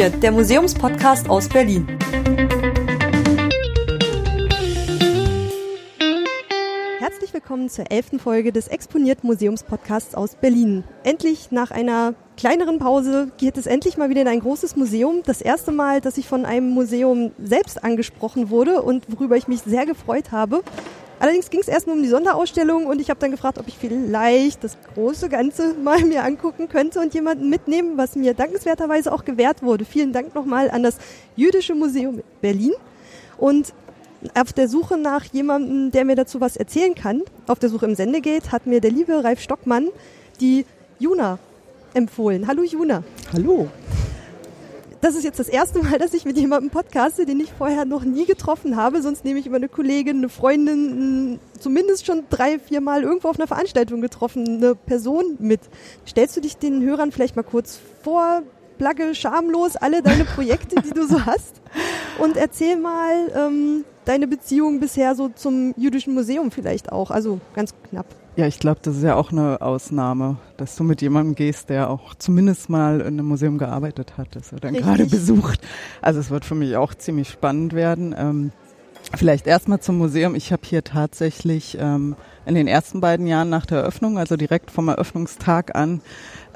Exponiert, der Museumspodcast aus Berlin. Herzlich willkommen zur elften Folge des Exponiert Museumspodcasts aus Berlin. Endlich nach einer kleineren Pause geht es endlich mal wieder in ein großes Museum. Das erste Mal, dass ich von einem Museum selbst angesprochen wurde und worüber ich mich sehr gefreut habe. Allerdings ging es erst nur um die Sonderausstellung und ich habe dann gefragt, ob ich vielleicht das große Ganze mal mir angucken könnte und jemanden mitnehmen, was mir dankenswerterweise auch gewährt wurde. Vielen Dank nochmal an das Jüdische Museum Berlin. Und auf der Suche nach jemandem, der mir dazu was erzählen kann, auf der Suche im Sendegate, hat mir der liebe Ralf Stockmann die Juna empfohlen. Hallo Juna. Hallo das ist jetzt das erste Mal, dass ich mit jemandem podcaste, den ich vorher noch nie getroffen habe. Sonst nehme ich immer eine Kollegin, eine Freundin, zumindest schon drei, vier Mal irgendwo auf einer Veranstaltung getroffene Person mit. Stellst du dich den Hörern vielleicht mal kurz vor, plagge schamlos alle deine Projekte, die du so hast und erzähl mal ähm, deine Beziehung bisher so zum Jüdischen Museum vielleicht auch, also ganz knapp. Ja, ich glaube, das ist ja auch eine Ausnahme, dass du mit jemandem gehst, der auch zumindest mal in einem Museum gearbeitet hat, das er dann gerade besucht. Also es wird für mich auch ziemlich spannend werden. Ähm, vielleicht erstmal zum Museum. Ich habe hier tatsächlich ähm, in den ersten beiden Jahren nach der Eröffnung, also direkt vom Eröffnungstag an,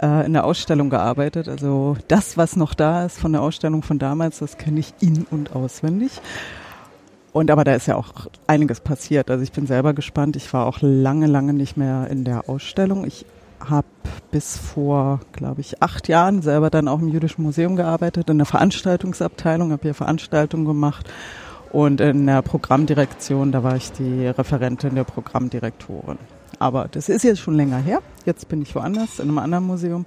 äh, in der Ausstellung gearbeitet. Also das, was noch da ist von der Ausstellung von damals, das kenne ich in- und auswendig. Und aber da ist ja auch einiges passiert. Also ich bin selber gespannt. Ich war auch lange, lange nicht mehr in der Ausstellung. Ich habe bis vor, glaube ich, acht Jahren selber dann auch im Jüdischen Museum gearbeitet, in der Veranstaltungsabteilung, habe hier Veranstaltungen gemacht und in der Programmdirektion, da war ich die Referentin der Programmdirektorin. Aber das ist jetzt schon länger her. Jetzt bin ich woanders, in einem anderen Museum.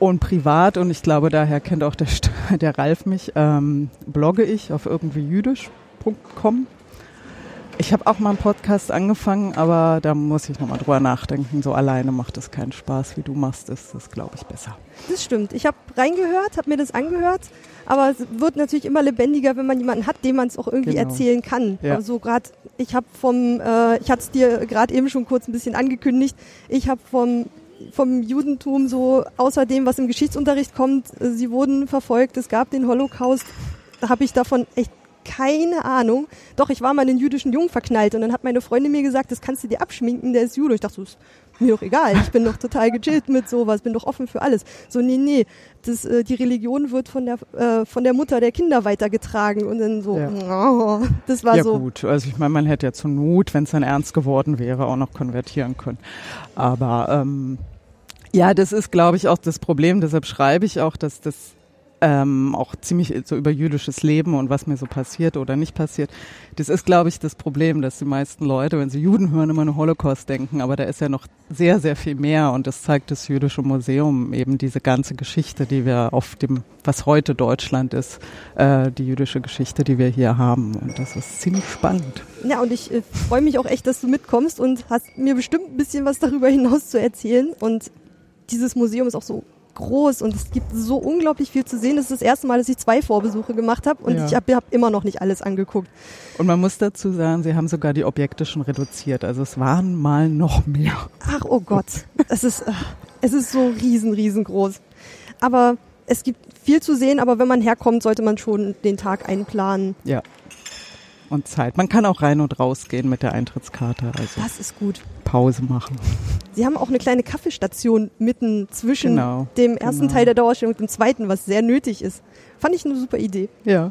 Und privat, und ich glaube, daher kennt auch der, der Ralf mich, ähm, blogge ich auf irgendwie jüdisch www.podcast.com. Ich habe auch mal einen Podcast angefangen, aber da muss ich nochmal drüber nachdenken. So alleine macht es keinen Spaß, wie du machst, ist das, glaube ich, besser. Das stimmt. Ich habe reingehört, habe mir das angehört, aber es wird natürlich immer lebendiger, wenn man jemanden hat, dem man es auch irgendwie genau. erzählen kann. Ja. Also gerade, ich habe vom, äh, ich hatte es dir gerade eben schon kurz ein bisschen angekündigt, ich habe vom vom Judentum so außer dem, was im Geschichtsunterricht kommt, äh, sie wurden verfolgt, es gab den Holocaust, habe ich davon echt keine Ahnung. Doch, ich war mal in den jüdischen Jungen verknallt und dann hat meine Freundin mir gesagt, das kannst du dir abschminken, der ist Jude. Ich dachte, das ist mir doch egal. Ich bin doch total gechillt mit sowas, bin doch offen für alles. So, nee, nee, das, äh, die Religion wird von der, äh, von der Mutter der Kinder weitergetragen und dann so, ja. oh, das war ja, so. Ja gut, also ich meine, man hätte ja zur Not, wenn es dann ernst geworden wäre, auch noch konvertieren können. Aber ähm, ja, das ist, glaube ich, auch das Problem. Deshalb schreibe ich auch, dass das ähm, auch ziemlich so über jüdisches Leben und was mir so passiert oder nicht passiert. Das ist, glaube ich, das Problem, dass die meisten Leute, wenn sie Juden hören, immer nur Holocaust denken, aber da ist ja noch sehr, sehr viel mehr und das zeigt das Jüdische Museum eben diese ganze Geschichte, die wir auf dem, was heute Deutschland ist, äh, die jüdische Geschichte, die wir hier haben und das ist ziemlich spannend. Ja, und ich äh, freue mich auch echt, dass du mitkommst und hast mir bestimmt ein bisschen was darüber hinaus zu erzählen und dieses Museum ist auch so groß und es gibt so unglaublich viel zu sehen. Das ist das erste Mal, dass ich zwei Vorbesuche gemacht habe und ja. ich habe hab immer noch nicht alles angeguckt. Und man muss dazu sagen, sie haben sogar die Objekte schon reduziert. Also es waren mal noch mehr. Ach oh Gott, es ist, äh, es ist so riesen, riesengroß. Aber es gibt viel zu sehen, aber wenn man herkommt, sollte man schon den Tag einplanen. Ja und Zeit. Man kann auch rein und raus gehen mit der Eintrittskarte. Also das ist gut. Pause machen. Sie haben auch eine kleine Kaffeestation mitten zwischen genau, dem ersten genau. Teil der Dauerstellung und dem zweiten, was sehr nötig ist. Fand ich eine super Idee. Ja.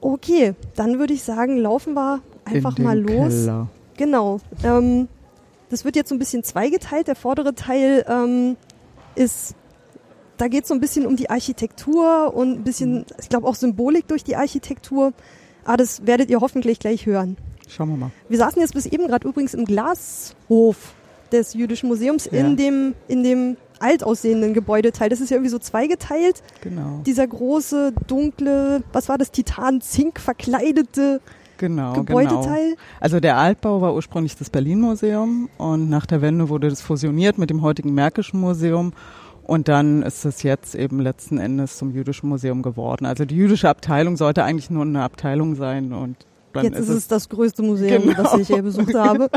Okay, dann würde ich sagen, laufen wir einfach mal los. Keller. Genau. Ähm, das wird jetzt so ein bisschen zweigeteilt. Der vordere Teil ähm, ist, da geht es so ein bisschen um die Architektur und ein bisschen, ich glaube auch Symbolik durch die Architektur. Ah, das werdet ihr hoffentlich gleich hören. Schauen wir mal. Wir saßen jetzt bis eben gerade übrigens im Glashof des Jüdischen Museums ja. in dem, in dem alt aussehenden Gebäudeteil. Das ist ja irgendwie so zweigeteilt. Genau. Dieser große, dunkle, was war das, Titan-Zink verkleidete genau, Gebäudeteil. Genau. Also der Altbau war ursprünglich das Berlin-Museum und nach der Wende wurde das fusioniert mit dem heutigen Märkischen Museum und dann ist es jetzt eben letzten Endes zum Jüdischen Museum geworden. Also die jüdische Abteilung sollte eigentlich nur eine Abteilung sein und dann jetzt ist, es das größte Museum, genau. das ich je besucht habe.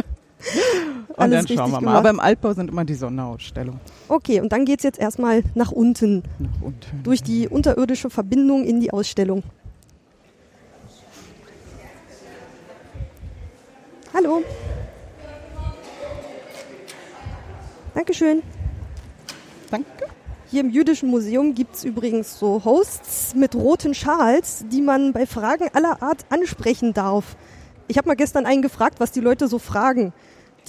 und dann schauen wir mal. Gemacht. Aber im Altbau sind immer die Sonderausstellungen. Okay, und dann geht es jetzt erstmal nach unten. Nach unten. Durch die unterirdische Verbindung in die Ausstellung. Hallo. Dankeschön. Danke. Hier im Jüdischen Museum gibt es übrigens so Hosts mit roten Schals, die man bei Fragen aller Art ansprechen darf. Ich habe mal gestern einen gefragt, was die Leute so fragen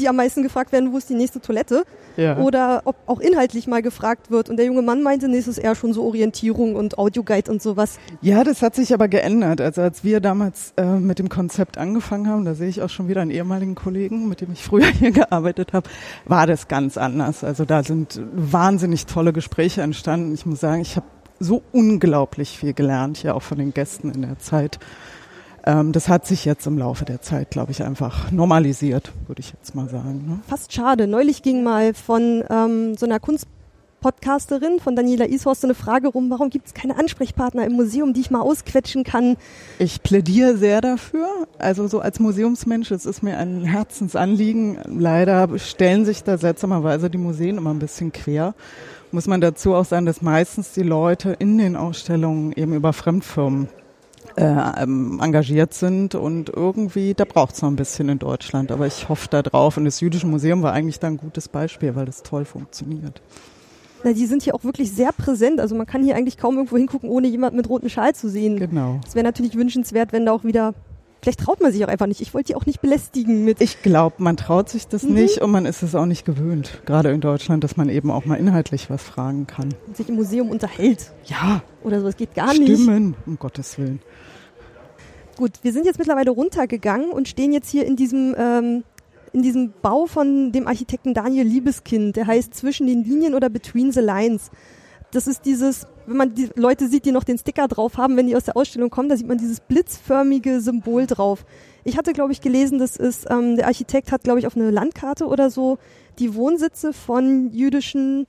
die am meisten gefragt werden, wo ist die nächste Toilette? Ja. Oder ob auch inhaltlich mal gefragt wird. Und der junge Mann meinte, nee, es ist eher schon so Orientierung und Audioguide und sowas. Ja, das hat sich aber geändert. Also als wir damals äh, mit dem Konzept angefangen haben, da sehe ich auch schon wieder einen ehemaligen Kollegen, mit dem ich früher hier gearbeitet habe, war das ganz anders. Also da sind wahnsinnig tolle Gespräche entstanden. Ich muss sagen, ich habe so unglaublich viel gelernt, hier auch von den Gästen in der Zeit. Ähm, das hat sich jetzt im Laufe der Zeit, glaube ich, einfach normalisiert, würde ich jetzt mal sagen. Ne? Fast schade. Neulich ging mal von ähm, so einer Kunstpodcasterin von Daniela Ishorst so eine Frage rum, warum gibt es keine Ansprechpartner im Museum, die ich mal ausquetschen kann? Ich plädiere sehr dafür. Also so als Museumsmensch, es ist mir ein Herzensanliegen. Leider stellen sich da seltsamerweise die Museen immer ein bisschen quer. Muss man dazu auch sagen, dass meistens die Leute in den Ausstellungen eben über Fremdfirmen äh, ähm, engagiert sind und irgendwie, da braucht es noch ein bisschen in Deutschland, aber ich hoffe da drauf und das Jüdische Museum war eigentlich da ein gutes Beispiel, weil das toll funktioniert. Na, die sind hier auch wirklich sehr präsent. Also man kann hier eigentlich kaum irgendwo hingucken, ohne jemand mit rotem Schal zu sehen. Genau. Es wäre natürlich wünschenswert, wenn da auch wieder Vielleicht traut man sich auch einfach nicht. Ich wollte die auch nicht belästigen mit. Ich glaube, man traut sich das mhm. nicht und man ist es auch nicht gewöhnt, gerade in Deutschland, dass man eben auch mal inhaltlich was fragen kann. Und sich im Museum unterhält. Ja. Oder so, es geht gar Stimmen, nicht. Stimmen, um Gottes Willen. Gut, wir sind jetzt mittlerweile runtergegangen und stehen jetzt hier in diesem, ähm, in diesem Bau von dem Architekten Daniel Liebeskind. Der heißt Zwischen den Linien oder Between the Lines. Das ist dieses, wenn man die Leute sieht, die noch den Sticker drauf haben, wenn die aus der Ausstellung kommen, da sieht man dieses blitzförmige Symbol drauf. Ich hatte, glaube ich, gelesen, das ist, ähm, der Architekt hat, glaube ich, auf eine Landkarte oder so die Wohnsitze von jüdischen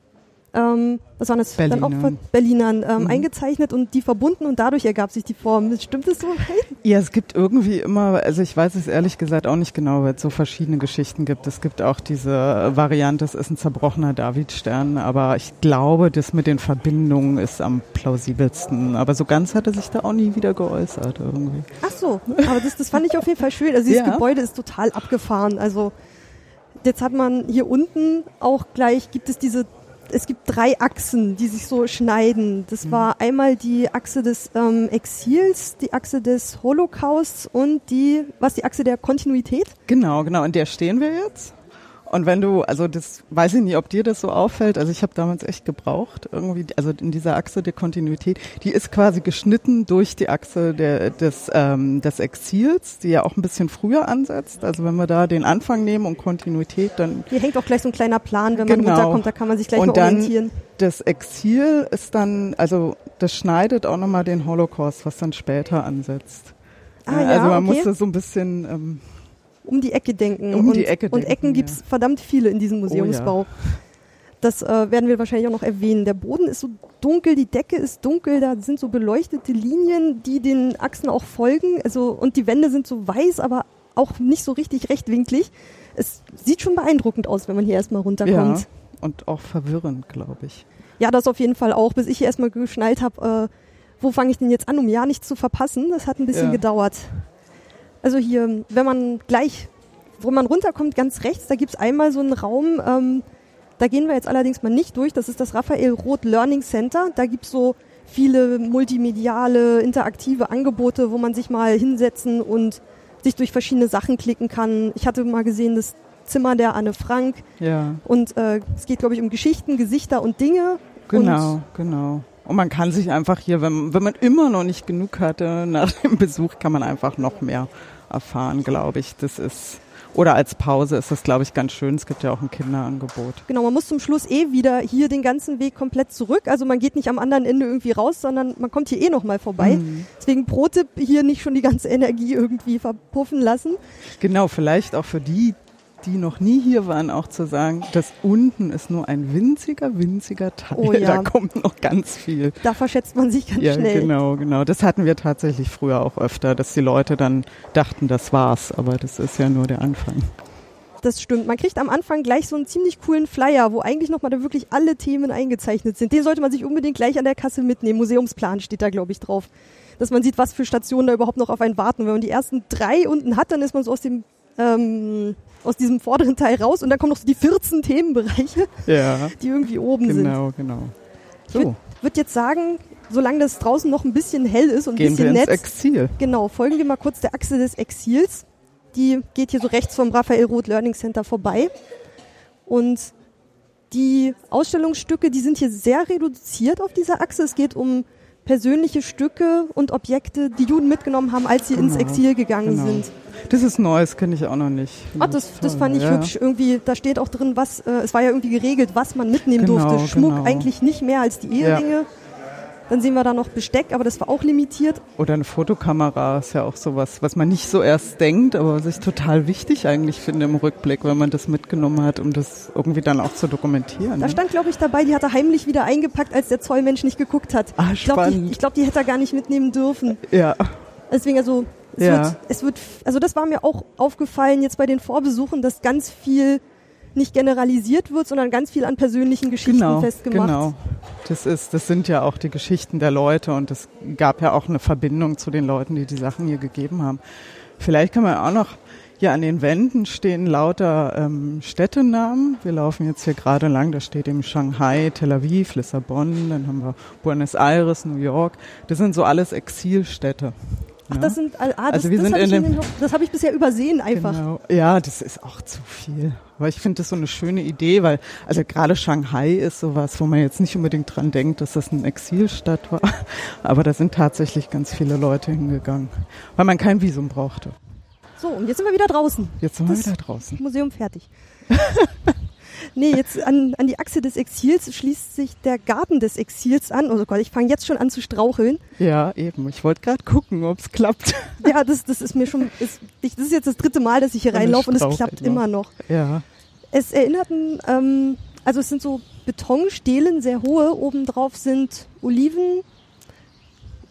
ähm, was waren das Berlinern. dann auch von Berlinern ähm, mhm. eingezeichnet und die verbunden und dadurch ergab sich die Form. Stimmt das so? Ja, es gibt irgendwie immer, also ich weiß es ehrlich gesagt auch nicht genau, weil es so verschiedene Geschichten gibt. Es gibt auch diese Variante, es ist ein zerbrochener Davidstern, aber ich glaube, das mit den Verbindungen ist am plausibelsten. Aber so ganz hat er sich da auch nie wieder geäußert irgendwie. Ach so, aber das, das fand ich auf jeden Fall schön. Also dieses ja. Gebäude ist total abgefahren. Also jetzt hat man hier unten auch gleich, gibt es diese es gibt drei Achsen, die sich so schneiden. Das mhm. war einmal die Achse des ähm, Exils, die Achse des Holocausts und die, was die Achse der Kontinuität? Genau, genau. Und der stehen wir jetzt. Und wenn du, also das weiß ich nicht, ob dir das so auffällt, also ich habe damals echt gebraucht, irgendwie, also in dieser Achse der Kontinuität, die ist quasi geschnitten durch die Achse der, des, ähm, des Exils, die ja auch ein bisschen früher ansetzt. Also wenn wir da den Anfang nehmen und Kontinuität, dann. Hier hängt auch gleich so ein kleiner Plan, wenn man genau. runterkommt, da kann man sich gleich und mal orientieren. Dann das Exil ist dann, also das schneidet auch nochmal den Holocaust, was dann später ansetzt. Ah, also ja, man okay. muss das so ein bisschen ähm, um die Ecke denken. Um und, die Ecke und Ecken gibt es ja. verdammt viele in diesem Museumsbau. Oh, ja. Das äh, werden wir wahrscheinlich auch noch erwähnen. Der Boden ist so dunkel, die Decke ist dunkel, da sind so beleuchtete Linien, die den Achsen auch folgen. Also, und die Wände sind so weiß, aber auch nicht so richtig rechtwinklig. Es sieht schon beeindruckend aus, wenn man hier erstmal runterkommt. Ja, und auch verwirrend, glaube ich. Ja, das auf jeden Fall auch, bis ich hier erstmal geschnallt habe, äh, wo fange ich denn jetzt an, um ja nichts zu verpassen. Das hat ein bisschen ja. gedauert. Also hier, wenn man gleich, wo man runterkommt, ganz rechts, da gibt es einmal so einen Raum, ähm, da gehen wir jetzt allerdings mal nicht durch, das ist das Raphael Roth Learning Center. Da gibt es so viele multimediale, interaktive Angebote, wo man sich mal hinsetzen und sich durch verschiedene Sachen klicken kann. Ich hatte mal gesehen, das Zimmer der Anne Frank. Ja. Und äh, es geht, glaube ich, um Geschichten, Gesichter und Dinge. Genau, und genau. Und man kann sich einfach hier, wenn, wenn man immer noch nicht genug hatte nach dem Besuch, kann man einfach noch mehr erfahren, glaube ich. Das ist oder als Pause ist das, glaube ich, ganz schön. Es gibt ja auch ein Kinderangebot. Genau, man muss zum Schluss eh wieder hier den ganzen Weg komplett zurück. Also man geht nicht am anderen Ende irgendwie raus, sondern man kommt hier eh nochmal vorbei. Mhm. Deswegen Pro-Tipp, hier nicht schon die ganze Energie irgendwie verpuffen lassen. Genau, vielleicht auch für die, die noch nie hier waren, auch zu sagen, das unten ist nur ein winziger, winziger Teil. Oh ja. Da kommt noch ganz viel. Da verschätzt man sich ganz ja, schnell. Genau, genau. Das hatten wir tatsächlich früher auch öfter, dass die Leute dann dachten, das war's. Aber das ist ja nur der Anfang. Das stimmt. Man kriegt am Anfang gleich so einen ziemlich coolen Flyer, wo eigentlich nochmal da wirklich alle Themen eingezeichnet sind. Den sollte man sich unbedingt gleich an der Kasse mitnehmen. Museumsplan steht da, glaube ich, drauf. Dass man sieht, was für Stationen da überhaupt noch auf einen warten. Wenn man die ersten drei unten hat, dann ist man so aus dem ähm, aus diesem vorderen Teil raus und dann kommen noch so die 14 Themenbereiche, Ja, die irgendwie oben sind. genau, genau. Ich würde So, würd jetzt sagen, solange das draußen noch ein bisschen hell ist und ein gehen wir bisschen ins Netz, Exil. genau, folgen wir mal kurz der Achse des Exils. Die geht hier so rechts vom Raphael Roth Learning Center vorbei. Und die Ausstellungsstücke, die sind hier sehr reduziert auf dieser Achse. Es geht um persönliche Stücke und Objekte, die Juden mitgenommen haben, als sie ins Genau, Exil gegangen genau. sind. Das ist Neues, kenne ich auch noch nicht. Ah, das, das fand ich ja. hübsch. Irgendwie, da steht auch drin, was, äh, es war ja irgendwie geregelt, was man mitnehmen Genau, durfte. Schmuck genau. eigentlich nicht mehr als die Eheringe. Dann sehen wir da noch Besteck, aber das war auch limitiert. Oder eine Fotokamera ist ja auch sowas, was man nicht so erst denkt, aber was ich total wichtig eigentlich finde im Rückblick, wenn man das mitgenommen hat, um das irgendwie dann auch zu dokumentieren. Da ne? stand, glaube ich, dabei, die hat er heimlich wieder eingepackt, als der Zollmensch nicht geguckt hat. Ah, ich glaube, die, ich glaub, die hätte er gar nicht mitnehmen dürfen. Ja, Deswegen, also, es, Ja. wird, es wird, also das war mir auch aufgefallen jetzt bei den Vorbesuchen, dass ganz viel nicht generalisiert wird, sondern ganz viel an persönlichen Geschichten genau, festgemacht. genau. Das ist, das sind ja auch die Geschichten der Leute und es gab ja auch eine Verbindung zu den Leuten, die die Sachen hier gegeben haben. Vielleicht kann man auch noch, hier an den Wänden stehen lauter ähm, Städtenamen. Wir laufen jetzt hier gerade lang, da steht eben Shanghai, Tel Aviv, Lissabon, dann haben wir Buenos Aires, New York. Das sind so alles Exilstädte. Ach, ja. das sind, ah, das, Also wir das sind habe in dem- das hab ich bisher übersehen einfach. Genau. Ja, das ist auch zu viel. Aber ich finde das so eine schöne Idee, weil also gerade Shanghai ist sowas, wo man jetzt nicht unbedingt dran denkt, dass das eine Exilstadt war. Aber da sind tatsächlich ganz viele Leute hingegangen, weil man kein Visum brauchte. So, und jetzt sind wir wieder draußen. Jetzt sind wir Das- wieder draußen. Museum fertig. nee, jetzt an, an die Achse des Exils schließt sich der Garten des Exils an. Oh Gott, ich fange jetzt schon an zu straucheln. Ja, eben. Ich wollte gerade gucken, ob es klappt. Ja, das, das ist mir schon, ist, ich, das ist jetzt das dritte Mal, dass ich hier reinlaufe und es klappt immer noch. Ja. Es erinnerten, ähm, also es sind so Betonstelen, sehr hohe. Obendrauf sind Oliven.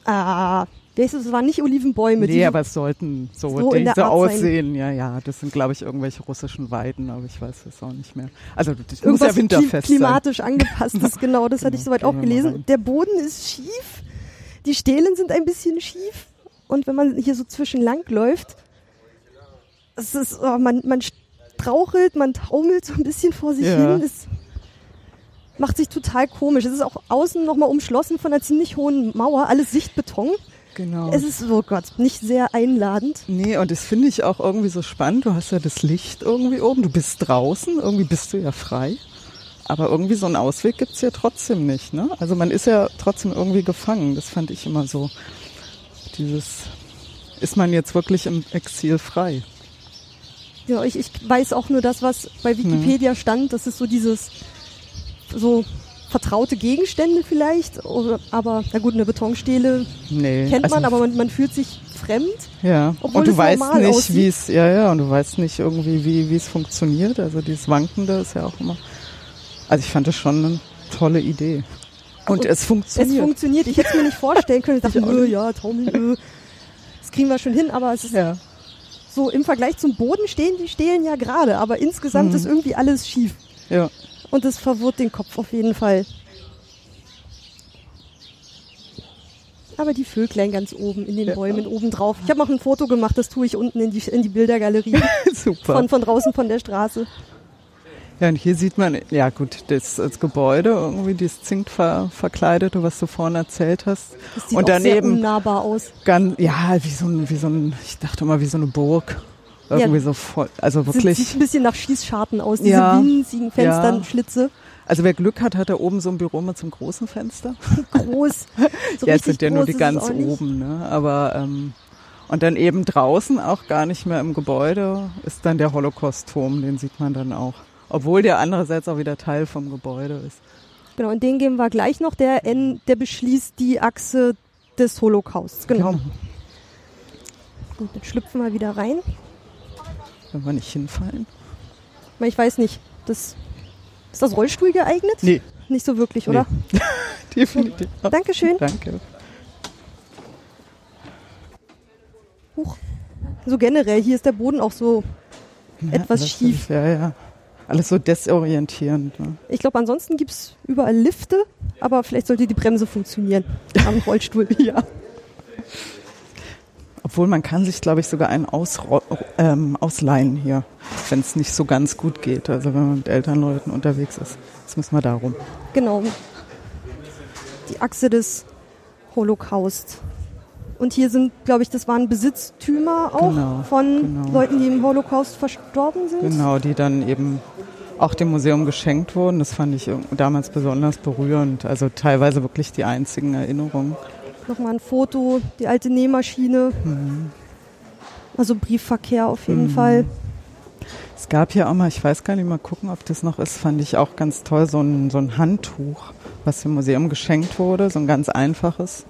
Ah? Es waren nicht Olivenbäume. Nee, die- aber es sollten so, so in der diese Art sein. aussehen. Ja, ja. Das sind, glaube ich, irgendwelche russischen Weiden, aber ich weiß es auch nicht mehr. Also das muss irgendwas ja winterfest kli- klimatisch angepasstes, genau, das hatte ich Genau, soweit auch gelesen. Der Boden ist schief, die Stelen sind ein bisschen schief und wenn man hier so zwischen lang läuft, es ist, oh, man, man strauchelt, man taumelt so ein bisschen vor sich Ja. hin. Es macht sich total komisch. Es ist auch außen nochmal umschlossen von einer ziemlich hohen Mauer, alles Sichtbeton. Genau. Es ist, oh Gott, nicht sehr einladend. Nee, und das finde ich auch irgendwie so spannend. Du hast ja das Licht irgendwie oben, du bist draußen, irgendwie bist du ja frei. Aber irgendwie so einen Ausweg gibt's ja trotzdem nicht. Ne? Also man ist ja trotzdem irgendwie gefangen. Das fand ich immer so. Dieses, ist man jetzt wirklich im Exil frei? Ja, ich, ich weiß auch nur das, was bei Wikipedia stand. Das ist so dieses, so vertraute Gegenstände vielleicht. Oder, aber, na gut, eine Betonstele Nee. kennt also, man, aber man, man fühlt sich fremd. Ja, und du weißt nicht, wie es, ja, ja, und du weißt nicht irgendwie, wie, wie es funktioniert. Also dieses Wankende ist ja auch immer. Also ich fand das schon eine tolle Idee. Und, Und es Es funktioniert. funktioniert. Ich hätte es mir nicht vorstellen können. Ich dachte, Ich öh, ja, taumeln, öh. Das kriegen wir schon hin, aber es ist ja. So im Vergleich zum Boden stehen die Stelen ja gerade, aber insgesamt Mhm. ist irgendwie alles schief. ja. Und das verwirrt den Kopf auf jeden Fall. Aber die Vöglein ganz oben in den Ja. Bäumen oben drauf. Ich habe noch ein Foto gemacht, das tue ich unten in die, in die Bildergalerie Super. von, von draußen von der Straße. Ja, und hier sieht man, ja gut, das, das Gebäude, irgendwie dieses Zink ver, verkleidete, was du vorhin erzählt hast. Das sieht und daneben unnahbar aus. ganz, ja, wie so ein, wie so ein, ich dachte immer, wie so eine Burg. Irgendwie Ja. so voll, also Sieht, wirklich. sieht ein bisschen nach Schießscharten aus, diese Ja. winzigen Fenstern, Ja. Schlitze. Also wer Glück hat, hat er oben so ein Büro mit so einem großen Fenster. Groß. So ja, jetzt sind ja nur die ganz oben, ne? Aber ähm, und dann eben draußen auch gar nicht mehr im Gebäude ist dann der Holocaust-Turm, den sieht man dann auch. Obwohl der andererseits auch wieder Teil vom Gebäude ist. Genau, und den geben wir gleich noch. Der, N, der beschließt die Achse des Holocausts. Genau. Gut, dann schlüpfen wir wieder rein. Wenn wir nicht hinfallen. Ich weiß nicht, das, ist das Rollstuhl geeignet? Nee, Nicht so wirklich, oder? definitiv. Dankeschön. Danke. Huch. So generell, hier ist der Boden auch so etwas alles schief. Ist, ja, ja. Alles so desorientierend. Ne? Ich glaube, ansonsten gibt es überall Lifte, aber vielleicht sollte die Bremse funktionieren am Rollstuhl. ja. Obwohl man kann sich, glaube ich, sogar einen ausro ähm, ausleihen hier, wenn es nicht so ganz gut geht. Also wenn man mit Elternleuten unterwegs ist. Das müssen wir darum. Genau. Die Achse des Holocaust. Und hier sind, glaube ich, das waren Besitztümer auch Genau, von genau. Leuten, die im Holocaust verstorben sind. Genau, die dann eben auch dem Museum geschenkt wurden. Das fand ich damals besonders berührend. Also teilweise wirklich die einzigen Erinnerungen. Nochmal ein Foto, die alte Nähmaschine. Mhm. Also Briefverkehr auf jeden Fall. Es gab hier auch mal, ich weiß gar nicht mal gucken, ob das noch ist, fand ich auch ganz toll, so ein, so ein Handtuch, was dem Museum geschenkt wurde, so ein ganz einfaches.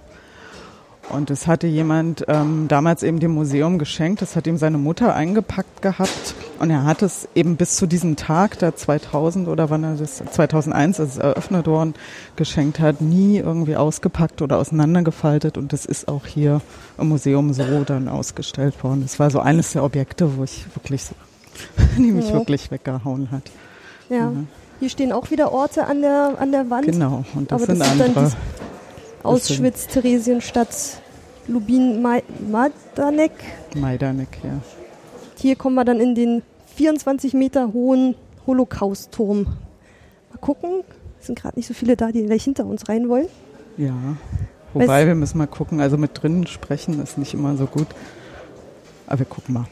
Und das hatte jemand ähm, damals eben dem Museum geschenkt, das hat ihm seine Mutter eingepackt gehabt. Und er hat es eben bis zu diesem Tag, da 2000 oder wann er das, 2001, als es eröffnet worden, geschenkt hat, nie irgendwie ausgepackt oder auseinandergefaltet. Und das ist auch hier im Museum so dann ausgestellt worden. Das war so eines der Objekte, wo ich wirklich so die mich Ja. wirklich weggehauen hat. Ja. Hier stehen auch wieder Orte an der, an der Wand. Genau, und das das sind andere. die- Auschwitz, Theresienstadt, Lubin, Ma- Majdanek. Majdanek, ja. Hier kommen wir dann in den 24 Meter hohen Holocaust-Turm. Mal gucken. Es sind gerade nicht so viele da, die gleich hinter uns rein wollen. Ja. Wobei, wir müssen mal gucken, also mit drinnen sprechen ist nicht immer so gut. Aber wir gucken mal.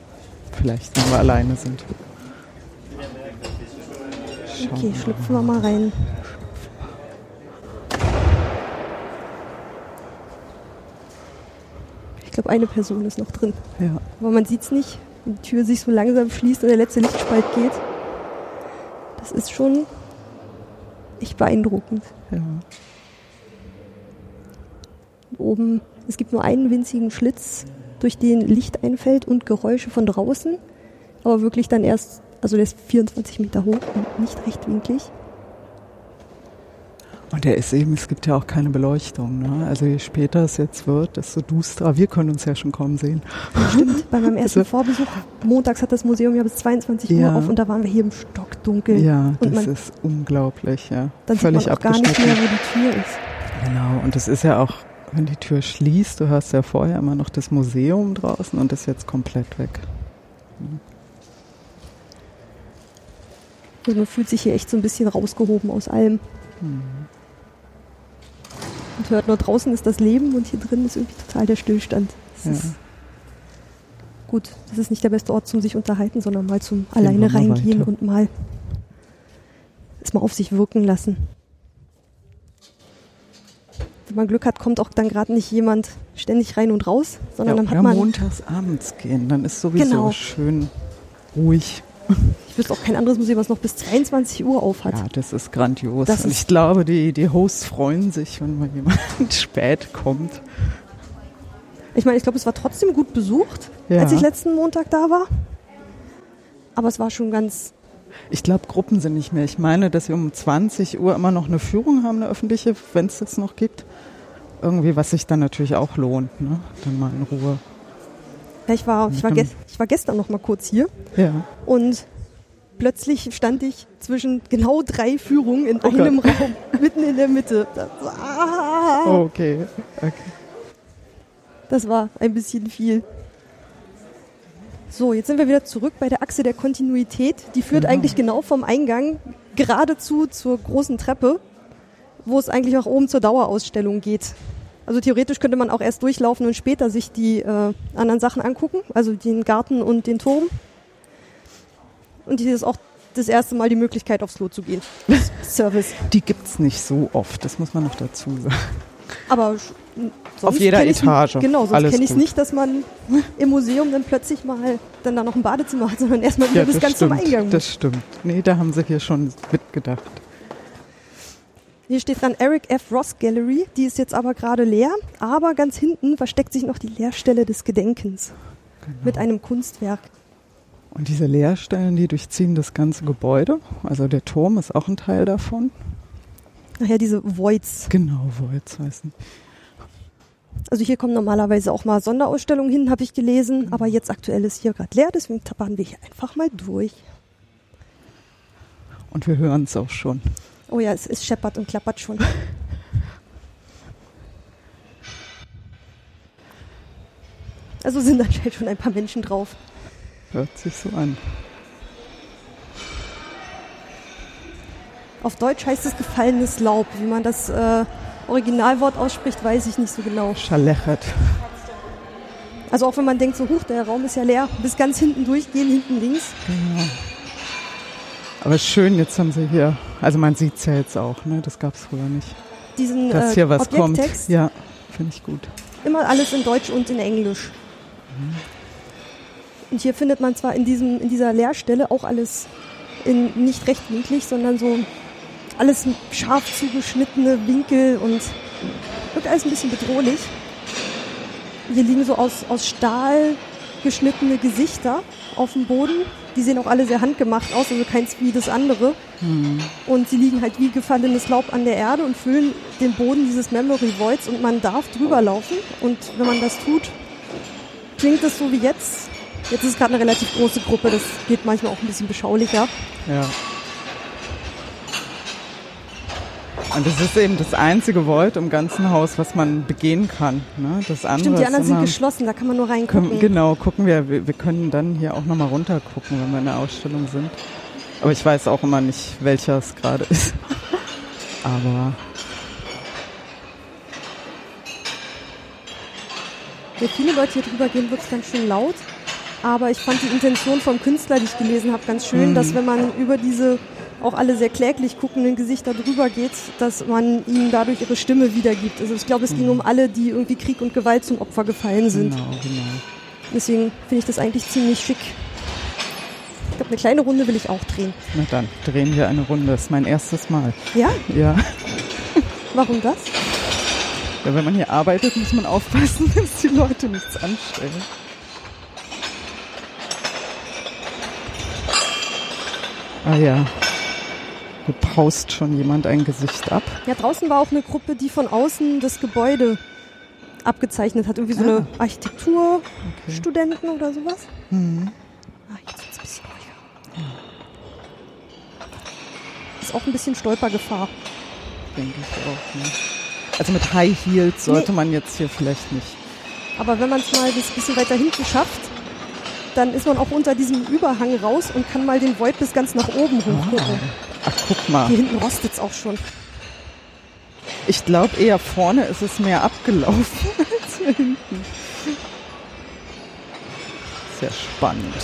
Vielleicht, wenn wir alleine sind. Schauen Okay, schlüpfen wir mal rein. Ich glaube, eine Person ist noch drin. Ja. Aber man sieht es nicht, wenn die Tür sich so langsam schließt und der letzte Lichtspalt geht. Das ist schon echt beeindruckend. ja. Oben, es gibt nur einen winzigen Schlitz, durch den Licht einfällt und Geräusche von draußen. Aber wirklich dann erst, also der ist 24 Meter hoch und nicht rechtwinklig. Und der ist eben, es gibt ja auch keine Beleuchtung. Ne? Also je später es jetzt wird, desto dusterer. Wir können uns ja schon kaum sehen. Stimmt, bei meinem ersten Also- Vorbesuch, montags hat das Museum ja bis 22 Ja. Uhr auf und da waren wir hier im Stockdunkel. Ja, Und das man- ist unglaublich, ja. Dann sieht Völlig man auch gar nicht mehr, wo die Tür ist. Genau, und es ist ja auch, wenn die Tür schließt, du hast ja vorher immer noch das Museum draußen und das ist jetzt komplett weg. Also man fühlt sich hier echt so ein bisschen rausgehoben aus allem. Hm. Und hört nur draußen ist das Leben und hier drin ist irgendwie total der Stillstand. Das Ja. ist gut, das ist nicht der beste Ort zum sich unterhalten, sondern mal zum Gehen alleine reingehen weiter. und mal es mal auf sich wirken lassen. Wenn man Glück hat, kommt auch dann gerade nicht jemand ständig rein und raus, sondern ja, dann hat man, montags abends gehen, dann ist sowieso Genau. schön ruhig. Wüsste auch kein anderes Museum, was noch bis 22 Uhr auf hat. Ja, das ist grandios. Das und ist- ich glaube, die, die Hosts freuen sich, wenn mal jemand spät kommt. Ich meine, ich glaube, es war trotzdem gut besucht, Ja. als ich letzten Montag da war. Aber es war schon ganz, Ich glaube, Gruppen sind nicht mehr. Ich meine, dass wir um 20 Uhr immer noch eine Führung haben, eine öffentliche, wenn es das noch gibt. Irgendwie, was sich dann natürlich auch lohnt, ne? Dann mal in Ruhe. ja, ich war, ich war, ich war gestern noch mal kurz hier Ja. und plötzlich stand ich zwischen genau drei Führungen in Oh einem Raum, mitten in der Mitte. Das, ah, Okay. okay. das war ein bisschen viel. So, jetzt sind wir wieder zurück bei der Achse der Kontinuität. Die führt Genau. eigentlich genau vom Eingang geradezu zur großen Treppe, wo es eigentlich auch oben zur Dauerausstellung geht. Also theoretisch könnte man auch erst durchlaufen und später sich die äh, anderen Sachen angucken, also den Garten und den Turm. Und hier ist auch das erste Mal die Möglichkeit, aufs Klo zu gehen. Service. Die gibt's nicht so oft, das muss man noch dazu sagen. Aber Auf jeder Etage. Genau, sonst kenne ich es nicht, dass man im Museum dann plötzlich mal dann da noch ein Badezimmer hat, sondern erstmal wieder bis ganz stimmt. zum Eingang. Das stimmt. Nee, da haben sie hier schon mitgedacht. Hier steht dran Eric F. Ross Gallery, die ist jetzt aber gerade leer, aber ganz hinten versteckt sich noch die Leerstelle des Gedenkens Genau. mit einem Kunstwerk. Und diese Leerstellen, die durchziehen das ganze Gebäude. Also der Turm ist auch ein Teil davon. Nachher diese Voids. Genau, jetzt heißen. Also hier kommen normalerweise auch mal Sonderausstellungen hin, habe ich gelesen, aber jetzt aktuell ist hier gerade leer, deswegen tappern wir hier einfach mal durch. Und wir hören es auch schon. Oh ja, es, es scheppert und klappert schon. Also sind anscheinend schon ein paar Menschen drauf. Hört sich so an. Auf Deutsch heißt es gefallenes Laub. Wie man das äh, Originalwort ausspricht, weiß ich nicht so genau. Schalechert. Also auch wenn man denkt, so huch, der Raum ist ja leer, bis ganz hinten durchgehen, hinten links. Genau. Aber schön, jetzt haben sie hier, also man sieht es ja jetzt auch, ne? das gab es früher nicht. Diesen Dass äh, hier was kommt. Ja, finde ich gut. immer alles in Deutsch und in Englisch. Und hier findet man zwar in, diesem, in dieser Leerstelle auch alles in nicht rechtwinklig, sondern so alles scharf zugeschnittene Winkel und wirkt alles ein bisschen bedrohlich. Hier liegen so aus, aus Stahl geschnittene Gesichter auf dem Boden. Die sehen auch alle sehr handgemacht aus, also keins wie das andere. Und sie liegen halt wie gefallenes Laub an der Erde und füllen den Boden dieses Memory Voids und man darf drüber laufen. Und wenn man das tut, klingt das so wie jetzt. Jetzt ist es gerade eine relativ große Gruppe, das geht manchmal auch ein bisschen beschaulicher. Ja. Und das ist eben das einzige Void im ganzen Haus, was man begehen kann. Ne? Das andere Stimmt, die anderen sind geschlossen, da kann man nur reingucken. genau, gucken wir. wir. Wir können dann hier auch nochmal runter gucken, wenn wir in der Ausstellung sind. Aber ich weiß auch immer nicht, welcher es gerade ist. Aber Wenn viele Leute hier drüber gehen, wird es ganz schön laut. Aber ich fand die Intention vom Künstler, die ich gelesen habe, ganz schön, Mhm. dass wenn man über diese auch alle sehr kläglich guckenden Gesichter drüber geht, dass man ihnen dadurch ihre Stimme wiedergibt. Also ich glaube, es ging um alle, die irgendwie Krieg und Gewalt zum Opfer gefallen sind. genau, genau. Deswegen finde ich das eigentlich ziemlich schick. Ich glaube, eine kleine Runde will ich auch drehen. Na dann, drehen wir eine Runde. Das ist mein erstes Mal. Ja? Ja. Warum das? ja, wenn man hier arbeitet, muss man aufpassen, dass die Leute nichts anstellen. Ah ja. Hier paust schon jemand ein Gesicht ab. Ja, draußen war auch eine Gruppe, die von außen das Gebäude abgezeichnet hat. Irgendwie so Ah. eine Architekturstudenten oder sowas. Mhm. Ah, jetzt wird's ein bisschen ruhiger. Ist auch ein bisschen Stolpergefahr. Denke ich auch. Ne? Also mit High Heels sollte Nee. man jetzt hier vielleicht nicht. Aber wenn man es mal das bisschen weiter hinten schafft, dann ist man auch unter diesem Überhang raus und kann mal den Void bis ganz nach oben hochgucken. Ach, guck mal. Hier hinten rostet's auch schon. Ich glaube eher vorne ist es mehr abgelaufen als hier hinten. Sehr spannend.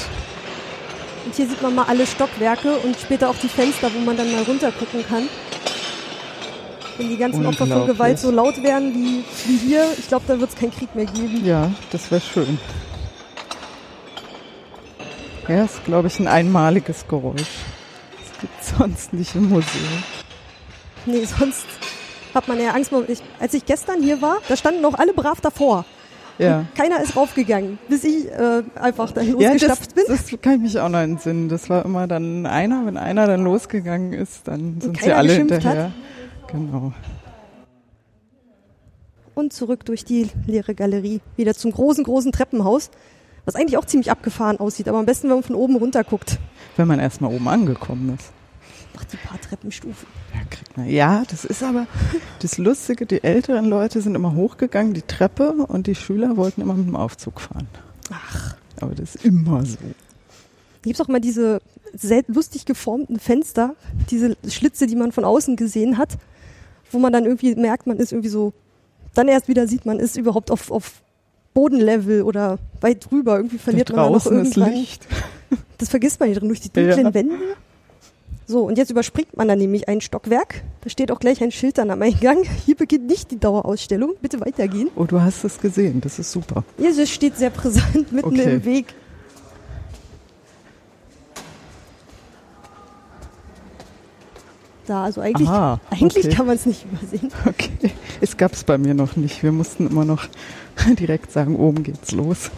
Und hier sieht man mal alle Stockwerke und später auch die Fenster, wo man dann mal runter gucken kann. Wenn die ganzen Opfer von. Gewalt so laut werden wie, wie hier, ich glaube, da wird es keinen Krieg mehr geben. Ja, das wäre schön. Ja, ist, glaube ich, ein einmaliges Geräusch. Das gibt sonst nicht im Museum. Nee, sonst hat man eher Angst. Ich, als ich gestern hier war, da standen noch alle brav davor. Ja. Keiner ist raufgegangen, bis ich äh, einfach dahin Ja, das, losgestapft bin. das kann ich mich auch noch entsinnen. Das war immer dann einer, wenn einer dann losgegangen ist, dann sind sie alle hinterher. Genau. Und zurück durch die leere Galerie. Wieder zum großen, großen Treppenhaus. Was eigentlich auch ziemlich abgefahren aussieht, aber am besten, wenn man von oben runter guckt. Wenn man erstmal oben angekommen ist. Ach, die paar Treppenstufen. Ja, kriegt man. Ja, das ist aber das Lustige. Die älteren Leute sind immer hochgegangen, die Treppe, und die Schüler wollten immer mit dem Aufzug fahren. Ach. Aber das ist immer so. Da gibt's auch mal diese lustig geformten Fenster, diese Schlitze, die man von außen gesehen hat, wo man dann irgendwie merkt, man ist irgendwie so, dann erst wieder sieht, man ist überhaupt auf, auf Bodenlevel oder weit drüber. Irgendwie verliert da man dann noch irgendwann. Licht. Das vergisst man hier drin durch die dunklen Ja. Wände. So, und jetzt überspringt man dann nämlich ein Stockwerk. Da steht auch gleich ein Schild dann am Eingang. Hier beginnt nicht die Dauerausstellung. Bitte weitergehen. Oh, du hast es gesehen. Das ist super. Ja, das steht sehr präsent mitten Okay. im Weg. Da, also eigentlich, Aha, eigentlich okay. kann man es nicht übersehen. Okay. Es gab es bei mir noch nicht. Wir mussten immer noch direkt sagen, oben geht's los.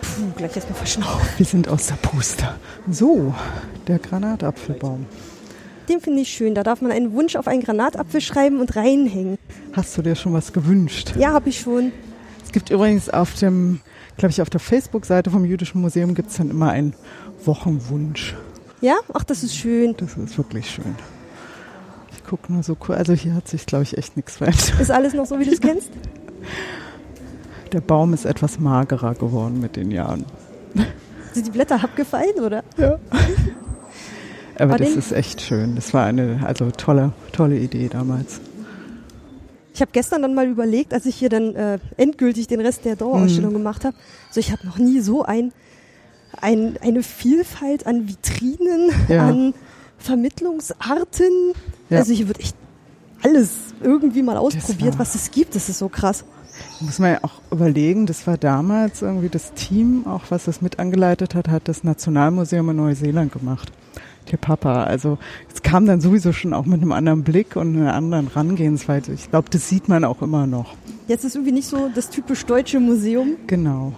Puh, gleich erstmal verschnaufen. Wir sind aus der Puste. So, der Granatapfelbaum. Den finde ich schön. Da darf man einen Wunsch auf einen Granatapfel schreiben und reinhängen. Hast du dir schon was gewünscht? Ja, habe ich schon. Es gibt übrigens auf dem, glaube ich, auf der Facebook-Seite vom Jüdischen Museum gibt es dann immer einen Wochenwunsch. Ja? Ach, das ist schön. Das ist wirklich schön. Ich gucke nur so cool. Also hier hat sich, glaube ich, echt nichts verändert. Ist alles noch so, wie du es kennst? Der Baum ist etwas magerer geworden mit den Jahren. Sind die Blätter abgefallen, oder? Ja. Aber Aber das ist echt schön. Das war eine also tolle, tolle Idee damals. Ich habe gestern dann mal überlegt, als ich hier dann äh, endgültig den Rest der Dauerausstellung Mhm. gemacht habe. So, ich habe noch nie so ein, ein, eine Vielfalt an Vitrinen, Ja. an Vermittlungsarten. Ja. Also hier wird echt alles irgendwie mal ausprobiert, was es gibt. Das ist so krass. Muss man ja auch überlegen, das war damals irgendwie das Team, auch was das mit angeleitet hat, hat das Nationalmuseum in Neuseeland gemacht. Der Papa. Also es kam dann sowieso schon auch mit einem anderen Blick und einer anderen Herangehensweise. Ich glaube, das sieht man auch immer noch. Jetzt ist irgendwie nicht so das typisch deutsche Museum. Genau.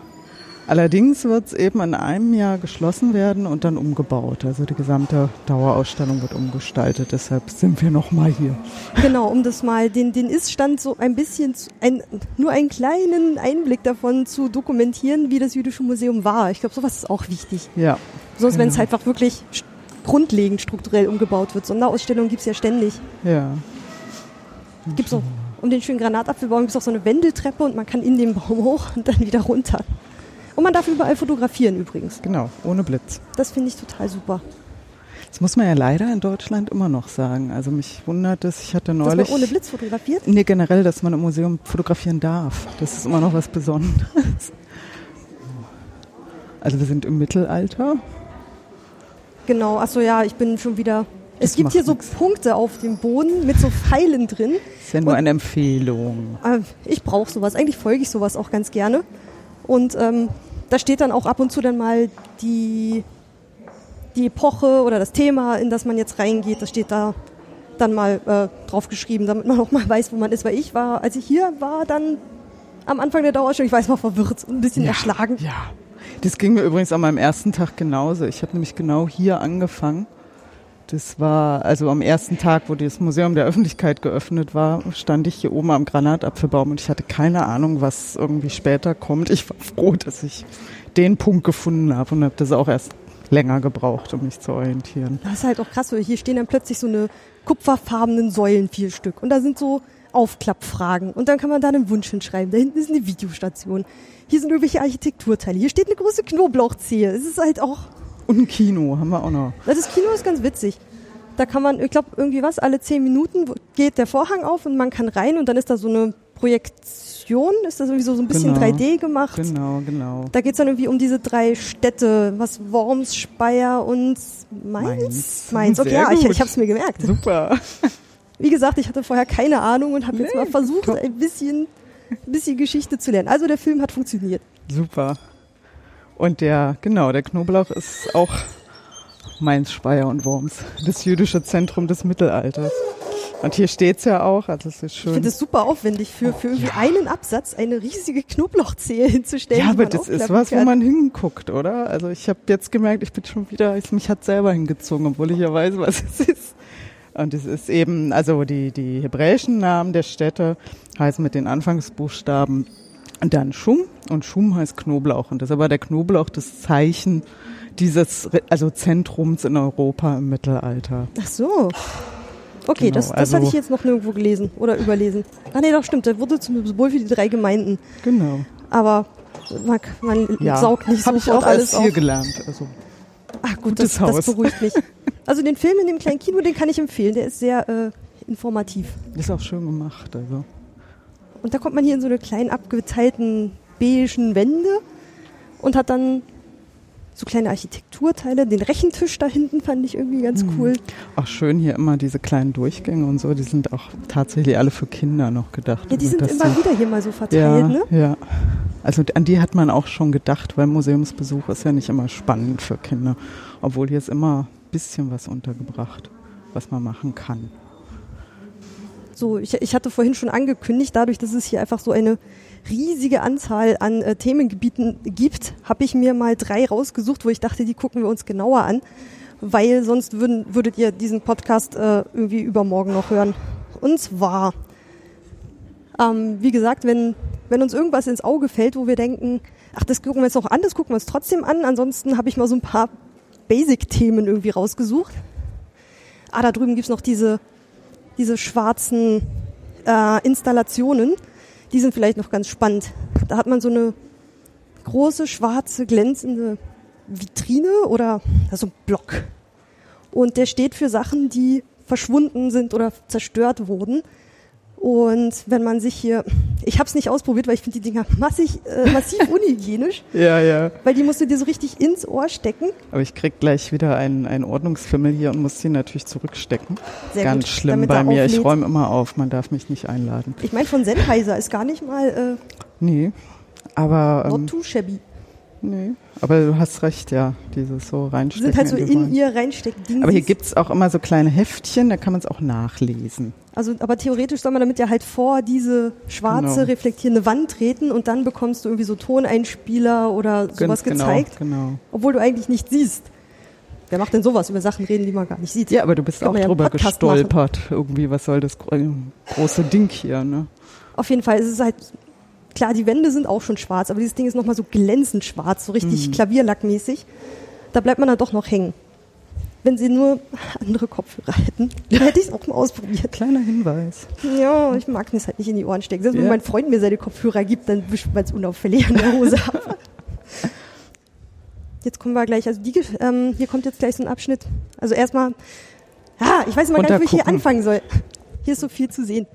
Allerdings wird es eben in einem Jahr geschlossen werden und dann umgebaut. Also die gesamte Dauerausstellung wird umgestaltet. Deshalb sind wir noch mal hier. Genau, um das mal, den, den Ist-Stand so ein bisschen, zu, ein, nur einen kleinen Einblick davon zu dokumentieren, wie das Jüdische Museum war. Ich glaube, sowas ist auch wichtig. Ja. Sonst, wenn es Genau. einfach wirklich grundlegend strukturell umgebaut wird. Sonderausstellungen gibt's ja ständig. Ja. Gibt's auch um den schönen Granatapfelbaum gibt's auch so eine Wendeltreppe und man kann in den Baum hoch und dann wieder runter. Und man darf überall fotografieren übrigens. Genau. Ohne Blitz. Das finde ich total super. Das muss man ja leider in Deutschland immer noch sagen. Also mich wundert es, ich hatte Dass neulich. man ohne Blitz fotografiert. Nee, generell, dass man im Museum fotografieren darf. Das ist immer noch was Besonderes. Also wir sind im Mittelalter. Genau, achso ja, ich bin schon wieder. Es Das gibt macht hier so nix. Punkte auf dem Boden mit so Pfeilen drin. Ist ja nur Und- eine Empfehlung. Äh, Ich brauche sowas. Eigentlich folge ich sowas auch ganz gerne. Und ähm, da steht dann auch ab und zu dann mal die, die Epoche oder das Thema, in das man jetzt reingeht. Das steht da dann mal äh, drauf geschrieben, damit man auch mal weiß, wo man ist. Weil ich war, als ich hier war, dann am Anfang der Dauerausstellung, ich weiß, war verwirrt und ein bisschen erschlagen. Ja. Das ging mir übrigens an meinem ersten Tag genauso. Ich habe nämlich genau hier angefangen. Das war, also am ersten Tag, wo das Museum der Öffentlichkeit geöffnet war, stand ich hier oben am Granatapfelbaum und ich hatte keine Ahnung, was irgendwie später kommt. Ich war froh, dass ich den Punkt gefunden habe und habe das auch erst länger gebraucht, um mich zu orientieren. Das ist halt auch krass. so Hier stehen dann plötzlich so eine kupferfarbenen Säulen, vier Stück. Und da sind so Aufklappfragen. Und dann kann man da einen Wunsch hinschreiben. Da hinten ist eine Videostation. Hier sind irgendwelche Architekturteile. Hier steht eine große Knoblauchzehe. Es ist halt auch, Und ein Kino haben wir auch noch. das Kino ist ganz witzig. Da kann man, ich glaube, irgendwie was, alle zehn Minuten geht der Vorhang auf und man kann rein und dann ist da so eine Projektion, ist das irgendwie so, so ein bisschen Genau. 3D gemacht. Genau, genau. Da geht's dann irgendwie um diese drei Städte, was Worms, Speyer und Mainz. Mainz. Mainz, okay, ja, ich, ich habe es mir gemerkt. Super. Wie gesagt, ich hatte vorher keine Ahnung und habe jetzt Nee, mal versucht, top. ein bisschen, ein bisschen Geschichte zu lernen. Also der Film hat funktioniert. Super. Und der, genau, der Knoblauch ist auch Mainz, Speyer und Worms. Das jüdische Zentrum des Mittelalters. Und hier steht's ja auch, also es ist Ich schön. finde es super aufwendig, für, für irgendwie einen Absatz eine riesige Knoblauchzehe hinzustellen. ja, aber das ist was, wo kann. man hinguckt, oder? Also ich habe jetzt gemerkt, ich bin schon wieder, ich, mich hat selber hingezogen, obwohl ich ja weiß, was es ist. Und es ist eben, also die, die hebräischen Namen der Städte heißen mit den Anfangsbuchstaben dann Schum und Schum heißt Knoblauch. Und das ist aber der Knoblauch das Zeichen dieses, also Zentrums in Europa im Mittelalter. Ach so. Okay, Genau, das, das also- hatte ich jetzt noch nirgendwo gelesen oder überlesen. Ah nee, doch stimmt, der wurde zum Symbol für die drei Gemeinden. Genau. Aber man, man Ja, saugt nicht habe ich auch alles erst hier auf. gelernt. Also Ach gut, Gutes das, das beruhigt mich. Also den Film in dem kleinen Kino, den kann ich empfehlen. Der ist sehr äh, informativ. ist auch schön gemacht. Also Und da kommt man hier in so eine kleinen abgeteilten beigen Wände und hat dann so kleine Architekturteile. Den Rechentisch da hinten fand ich irgendwie ganz Hm. cool. auch schön hier immer diese kleinen Durchgänge und so. Die sind auch tatsächlich alle für Kinder noch gedacht. Ja, die Also, sind immer wieder hier mal so verteilt, ja, ne? ja. Also an die hat man auch schon gedacht, weil Museumsbesuch ist ja nicht immer spannend für Kinder. Obwohl hier ist immer ein bisschen was untergebracht, was man machen kann. So, ich, ich hatte vorhin schon angekündigt, dadurch, dass es hier einfach so eine riesige Anzahl an äh, Themengebieten gibt, habe ich mir mal drei rausgesucht, wo ich dachte, die gucken wir uns genauer an. weil sonst würden, würdet ihr diesen Podcast äh, irgendwie übermorgen noch hören. Und zwar, ähm, wie gesagt, wenn, wenn uns irgendwas ins Auge fällt, wo wir denken, ach, das gucken wir jetzt noch an, das gucken wir uns trotzdem an. Ansonsten habe ich mal so ein paar Basic-Themen irgendwie rausgesucht. Ah, da drüben gibt's noch diese, diese schwarzen äh, Installationen. Die sind vielleicht noch ganz spannend. Da hat man so eine große, schwarze, glänzende Vitrine oder also Block. Und der steht für Sachen, die verschwunden sind oder zerstört wurden. Und wenn man sich hier, ich habe es nicht ausprobiert, weil ich finde die Dinger massig, äh, massiv unhygienisch. ja, ja. Weil die musst du dir so richtig ins Ohr stecken. Aber ich krieg gleich wieder einen, einen Ordnungsfimmel hier und muss sie natürlich zurückstecken. Sehr Ganz gut, schlimm bei mir. Ich räume immer auf, man darf mich nicht einladen. Ich meine, von Sennheiser ist gar nicht mal Nee. Aber äh, not ähm, too shabby. Nee. Aber du hast recht, ja. Dieses so reinstecken. sind halt so in ihr reinstecken. Aber hier gibt's auch immer so kleine Heftchen, da kann man es auch nachlesen. Also, aber theoretisch soll man damit ja halt vor diese schwarze Genau. reflektierende Wand treten und dann bekommst du irgendwie so Toneinspieler oder sowas genau, gezeigt, Genau. obwohl du eigentlich nicht siehst. Wer macht denn sowas, über Sachen reden, die man gar nicht sieht? Ja, aber du bist Kann auch ja drüber gestolpert. Irgendwie, was soll das gro- große Ding hier, ne? Auf jeden Fall ist es halt, klar, die Wände sind auch schon schwarz, aber dieses Ding ist nochmal so glänzend schwarz, so Mhm. richtig Klavierlackmäßig. Da bleibt man dann doch noch hängen. Wenn sie nur andere Kopfhörer hätten, dann hätte ich es auch mal ausprobiert. Kleiner Hinweis. Ja, ich mag mir es halt nicht in die Ohren stecken. Selbst wenn Ja. mein Freund mir seine Kopfhörer gibt, dann wischt man es unauffällig an der Hose ab. Jetzt kommen wir gleich, also die, ähm, hier kommt jetzt gleich so ein Abschnitt. Also erstmal, ah, ich weiß immer gar nicht, wo ich hier anfangen soll. Hier ist so viel zu sehen.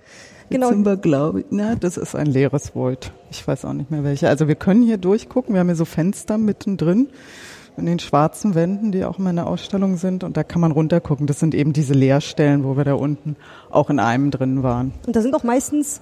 Genau, Jetzt sind wir, glaube ich, na, das ist ein leeres Void. Ich weiß auch nicht mehr welche. Also wir können hier durchgucken. Wir haben hier so Fenster mittendrin in den schwarzen Wänden, die auch immer in der Ausstellung sind. Und da kann man runtergucken. Das sind eben diese Leerstellen, wo wir da unten auch in einem drin waren. und da sind auch meistens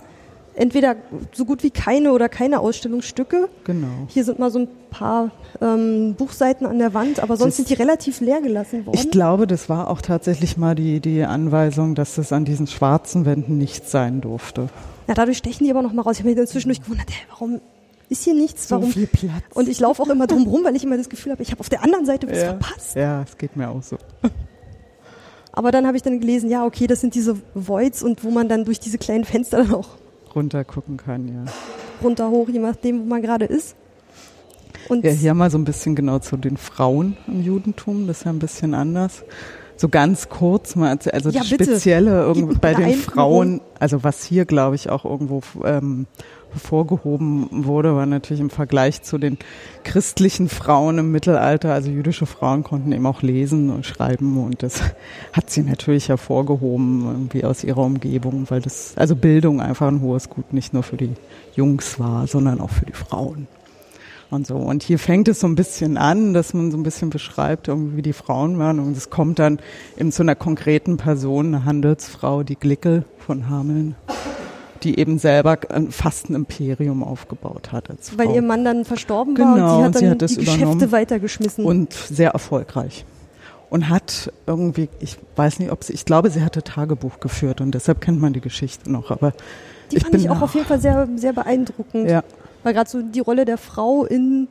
entweder so gut wie keine oder keine Ausstellungsstücke. Genau. Hier sind mal so ein paar ähm, Buchseiten an der Wand, aber sonst Das- sind die relativ leer gelassen worden. Ich glaube, das war auch tatsächlich mal die, die Anweisung, dass das an diesen schwarzen Wänden nicht sein durfte. Ja, dadurch stechen die aber noch mal raus. Ich habe mich dann zwischendurch gewundert, hä, warum ist hier nichts? Warum? viel Platz. Und ich laufe auch immer drum rum, weil ich immer das Gefühl habe, ich habe auf der anderen Seite was ja. verpasst. Ja, es geht mir auch so. Aber dann habe ich dann gelesen, ja, okay, das sind diese Voids und wo man dann durch diese kleinen Fenster dann auch Runtergucken kann, ja. runter hoch, je nachdem, wo man gerade ist. Und Ja, hier mal so ein bisschen genau zu den Frauen im Judentum, das ist ja ein bisschen anders. So ganz kurz mal, also Ja, das. Spezielle bei den. Frauen, also was hier glaube ich auch irgendwo ähm, hervorgehoben wurde, war natürlich im Vergleich zu den christlichen Frauen im Mittelalter, also jüdische Frauen konnten eben auch lesen und schreiben und das hat sie natürlich hervorgehoben irgendwie aus ihrer Umgebung, weil das, also Bildung einfach ein hohes Gut nicht nur für die Jungs war, sondern auch für die Frauen und so. Und hier fängt es so ein bisschen an, dass man so ein bisschen beschreibt, irgendwie wie die Frauen waren. Und es kommt dann eben zu einer konkreten Person, eine Handelsfrau, die Glickel von Hameln, die eben selber ein- fast ein Imperium aufgebaut hat als Frau. weil ihr Mann dann verstorben war Genau, und sie hat und dann sie hat die Geschäfte übernommen. weitergeschmissen. und sehr erfolgreich. Und hat irgendwie, ich weiß nicht, ob sie, ich glaube, sie hatte Tagebuch geführt und deshalb kennt man die Geschichte noch. Aber die ich fand bin ich auch auf jeden Fall sehr, sehr beeindruckend. ja, Weil gerade so die Rolle der Frau in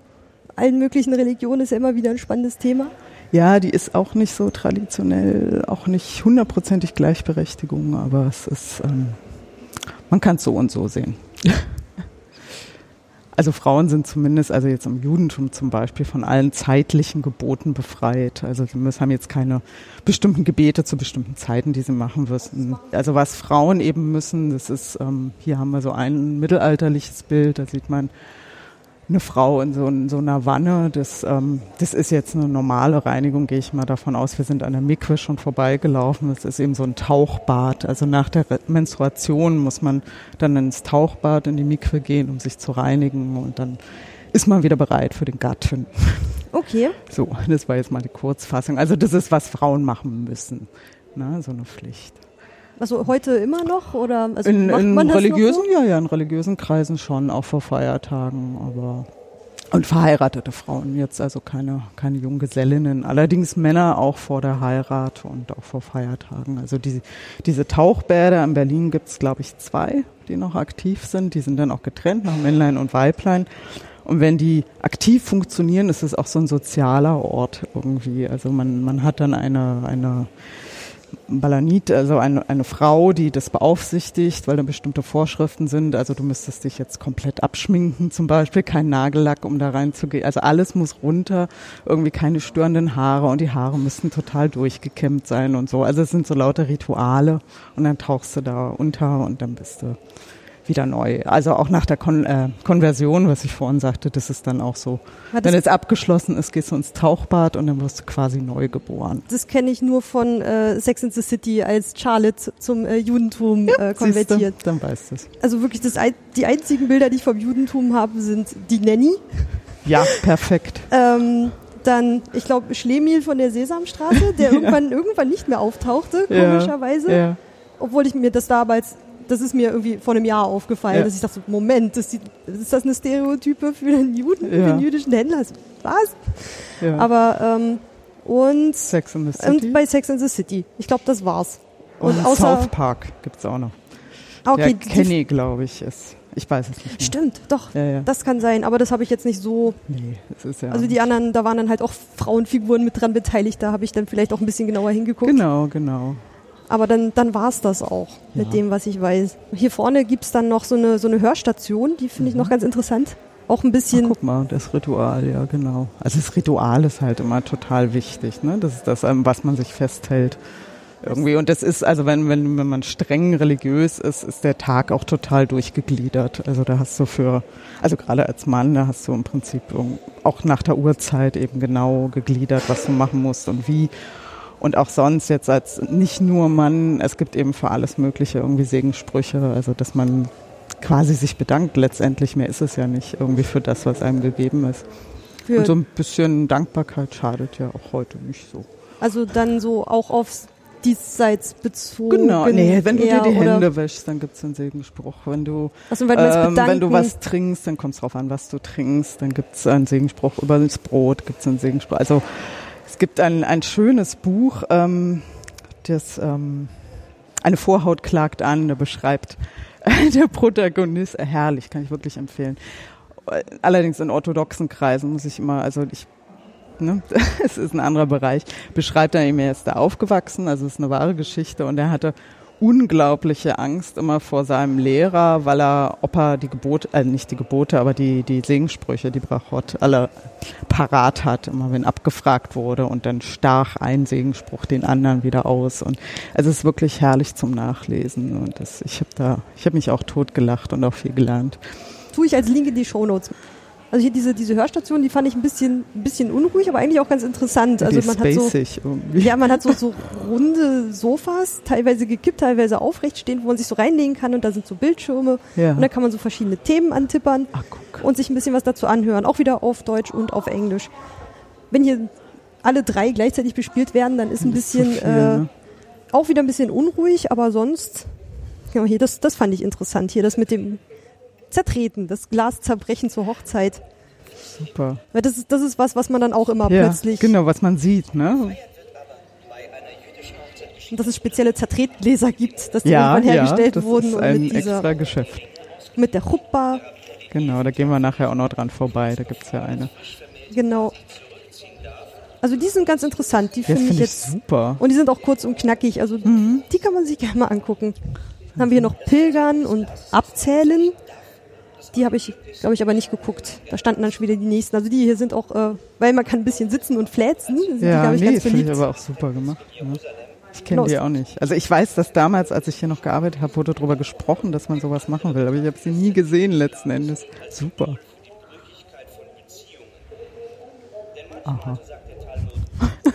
allen möglichen Religionen ist ja immer wieder ein spannendes Thema. Ja, die ist auch nicht so traditionell, auch nicht hundertprozentig Gleichberechtigung, aber es ist, ähm, man kann es so und so sehen. Also Frauen sind zumindest, also jetzt im Judentum zum Beispiel, von allen zeitlichen Geboten befreit. Also sie haben jetzt keine bestimmten Gebete zu bestimmten Zeiten, die sie machen müssen. Also was Frauen eben müssen, das ist, ähm, hier haben wir so ein mittelalterliches Bild, da sieht man eine Frau in so, in so einer Wanne. Das, ähm, das ist jetzt eine normale Reinigung, gehe ich mal davon aus. Wir sind an der Mikwe schon vorbeigelaufen. Das ist eben so ein Tauchbad. Also nach der Menstruation muss man dann ins Tauchbad, in die Mikwe gehen, um sich zu reinigen. Und dann ist man wieder bereit für den Gatten. Okay. So, das war jetzt mal die Kurzfassung. Also das ist, was Frauen machen müssen. Na, so eine Pflicht. Also heute immer noch oder also In, macht in man das religiösen, noch ja, ja, in religiösen Kreisen schon, auch vor Feiertagen, aber und verheiratete Frauen jetzt, also keine, keine Junggesellinnen. Allerdings Männer auch vor der Heirat und auch vor Feiertagen. Also die, diese Tauchbäder in Berlin gibt's, glaube ich, zwei, die noch aktiv sind. Die sind dann auch getrennt nach Männlein und Weiblein. Und wenn die aktiv funktionieren, ist es auch so ein sozialer Ort irgendwie. Also man, man hat dann eine, eine Balanit, also eine, eine Frau, die das beaufsichtigt, weil da bestimmte Vorschriften sind. Also du müsstest dich jetzt komplett abschminken zum Beispiel, kein Nagellack, um da reinzugehen. Also alles muss runter, irgendwie keine störenden Haare und die Haare müssen total durchgekämmt sein und so. Also es sind so lauter Rituale und dann tauchst du da unter und dann bist du wieder neu. Also auch nach der Kon äh, Konversion, was ich vorhin sagte, das ist dann auch so. Ja, Wenn es abgeschlossen ist, gehst du ins Tauchbad und dann wirst du quasi neu geboren. Das kenne ich nur von äh, Sex in the City, als Charlotte zum äh, Judentum ja, äh, konvertiert. Du, dann weißt du es. Also wirklich das, die einzigen Bilder, die ich vom Judentum habe, sind die Nanny. Ja, perfekt. ähm, dann, ich glaube, Schlemiel von der Sesamstraße, der irgendwann, irgendwann nicht mehr auftauchte, komischerweise. Ja, Obwohl ich mir das damals das ist mir irgendwie vor einem Jahr aufgefallen, ja. dass ich dachte, Moment, das ist, ist, das eine Stereotype für den Juden, ja. für den jüdischen Händler? Was? Ja. Aber ähm, und, Sex in the City. und bei Sex in the City. Ich glaube, das war's. Und, und außer, South Park gibt's auch noch. Ah, okay, Der Kenny, glaube ich, ist. Ich weiß es nicht. Mehr. Stimmt, doch. Ja, ja. Das kann sein, aber das habe ich jetzt nicht so. Nee, das ist ja. Also die anderen, da waren dann halt auch Frauenfiguren mit dran beteiligt, da habe ich dann vielleicht auch ein bisschen genauer hingeguckt. Genau, genau. Aber dann, dann war es das auch ja. mit dem, was ich weiß. Hier vorne gibt es dann noch so eine, so eine Hörstation, die finde ich noch mhm. ganz interessant. Auch ein bisschen. Ach, guck mal, das Ritual, ja, genau. Also das Ritual ist halt immer total wichtig, ne? Das ist das, was man sich festhält. Irgendwie. Und das ist, also wenn, wenn, wenn man streng religiös ist, ist der Tag auch total durchgegliedert. Also da hast du für, also gerade als Mann, da hast du im Prinzip auch nach der Uhrzeit eben genau gegliedert, was du machen musst und wie und auch sonst jetzt als nicht nur Mann, es gibt eben für alles Mögliche irgendwie Segensprüche, also dass man quasi sich bedankt letztendlich, mehr ist es ja nicht irgendwie für das, was einem gegeben ist. Für und so ein bisschen Dankbarkeit schadet ja auch heute nicht so. Also dann so auch aufs diesseits bezogen. Genau, nee, wenn du dir die Hände wäschst, dann gibt es einen Segenspruch. Wenn du, also, wenn, ähm, wenn du was trinkst, dann kommt es drauf an, was du trinkst, dann gibt es einen Segenspruch. Über das Brot gibt es einen Segenspruch. Also es gibt ein, ein schönes Buch, ähm, das ähm, eine Vorhaut klagt an, der beschreibt der Protagonist, äh, herrlich, kann ich wirklich empfehlen. Allerdings in orthodoxen Kreisen muss ich immer, also ich ne, es ist ein anderer Bereich, beschreibt er ihm, er ist da aufgewachsen, also es ist eine wahre Geschichte und er hatte unglaubliche Angst immer vor seinem Lehrer, weil er, ob er die Gebote, äh, nicht die Gebote, aber die, die Segensprüche, die Brachot, alle parat hat, immer wenn abgefragt wurde und dann stach ein Segenspruch den anderen wieder aus und es ist wirklich herrlich zum Nachlesen und das, ich habe da, ich habe mich auch totgelacht und auch viel gelernt. Tue ich als Link in die Shownotes. Also hier diese, diese Hörstation, die fand ich ein bisschen, ein bisschen unruhig, aber eigentlich auch ganz interessant. Also man hat so, irgendwie. ja, man hat so, so runde Sofas, teilweise gekippt, teilweise aufrecht stehen, wo man sich so reinlegen kann und da sind so Bildschirme ja. und da kann man so verschiedene Themen antippern Ach, und sich ein bisschen was dazu anhören, auch wieder auf Deutsch und auf Englisch. Wenn hier alle drei gleichzeitig bespielt werden, dann ist ein bisschen viel, äh, ne? auch wieder ein bisschen unruhig, aber sonst ja, hier das das fand ich interessant hier das mit dem zertreten, das Glas zerbrechen zur Hochzeit. Super. Weil das ist, das ist was, was man dann auch immer ja, plötzlich. Genau, was man sieht, ne? Und dass es spezielle Zertretgläser gibt, dass die ja, irgendwann hergestellt ja, das wurden. Ist ein mit dieser, extra Geschäft. Mit der Chuppa. Genau, da gehen wir nachher auch noch dran vorbei, da gibt es ja eine. Genau. Also die sind ganz interessant, die finde find ich jetzt super. Und die sind auch kurz und knackig, also mhm. die kann man sich gerne mal angucken. Dann haben wir hier noch Pilgern und Abzählen. Die habe ich, glaube ich, aber nicht geguckt. Da standen dann schon wieder die nächsten. Also die hier sind auch, äh, weil man kann ein bisschen sitzen und fläzen. Sind ja, die, nee, ich, finde ich aber auch super gemacht. Ja. Ich kenne die auch nicht. Also ich weiß, dass damals, als ich hier noch gearbeitet habe, wurde darüber gesprochen, dass man sowas machen will. Aber ich habe sie nie gesehen letzten Endes. Super. Aha.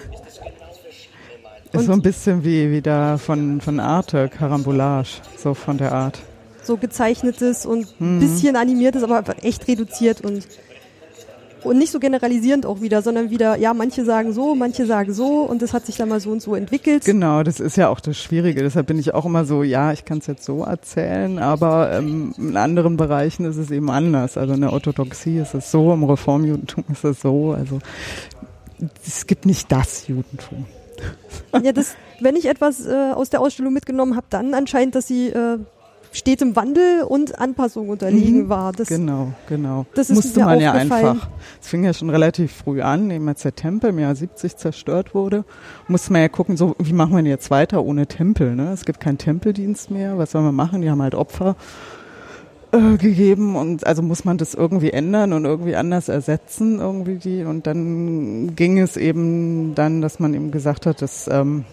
Ist so ein bisschen wie, wie da von, von Arte, Karambolage, so von der Art so gezeichnetes und ein mhm. bisschen animiertes, aber echt reduziert und und nicht so generalisierend auch wieder, sondern wieder, ja, manche sagen so, manche sagen so und das hat sich dann mal so und so entwickelt. Genau, das ist ja auch das Schwierige. Deshalb bin ich auch immer so, ja, ich kann es jetzt so erzählen, aber ähm, in anderen Bereichen ist es eben anders. Also in der Orthodoxie ist es so, im Reformjudentum ist es so. Also es gibt nicht das Judentum. Ja, das, wenn ich etwas äh, aus der Ausstellung mitgenommen habe, dann anscheinend, dass sie äh, stetem Wandel und Anpassung unterliegen mhm. war. Das, genau, genau. Das ist musste man ja einfach. Es fing ja schon relativ früh an, eben als der Tempel im Jahr 70 zerstört wurde, musste man ja gucken, so wie machen wir jetzt weiter ohne Tempel. Ne? Es gibt keinen Tempeldienst mehr. Was soll man machen? Die haben halt Opfer äh, gegeben und also muss man das irgendwie ändern und irgendwie anders ersetzen irgendwie die und dann ging es eben dann, dass man eben gesagt hat, dass ähm,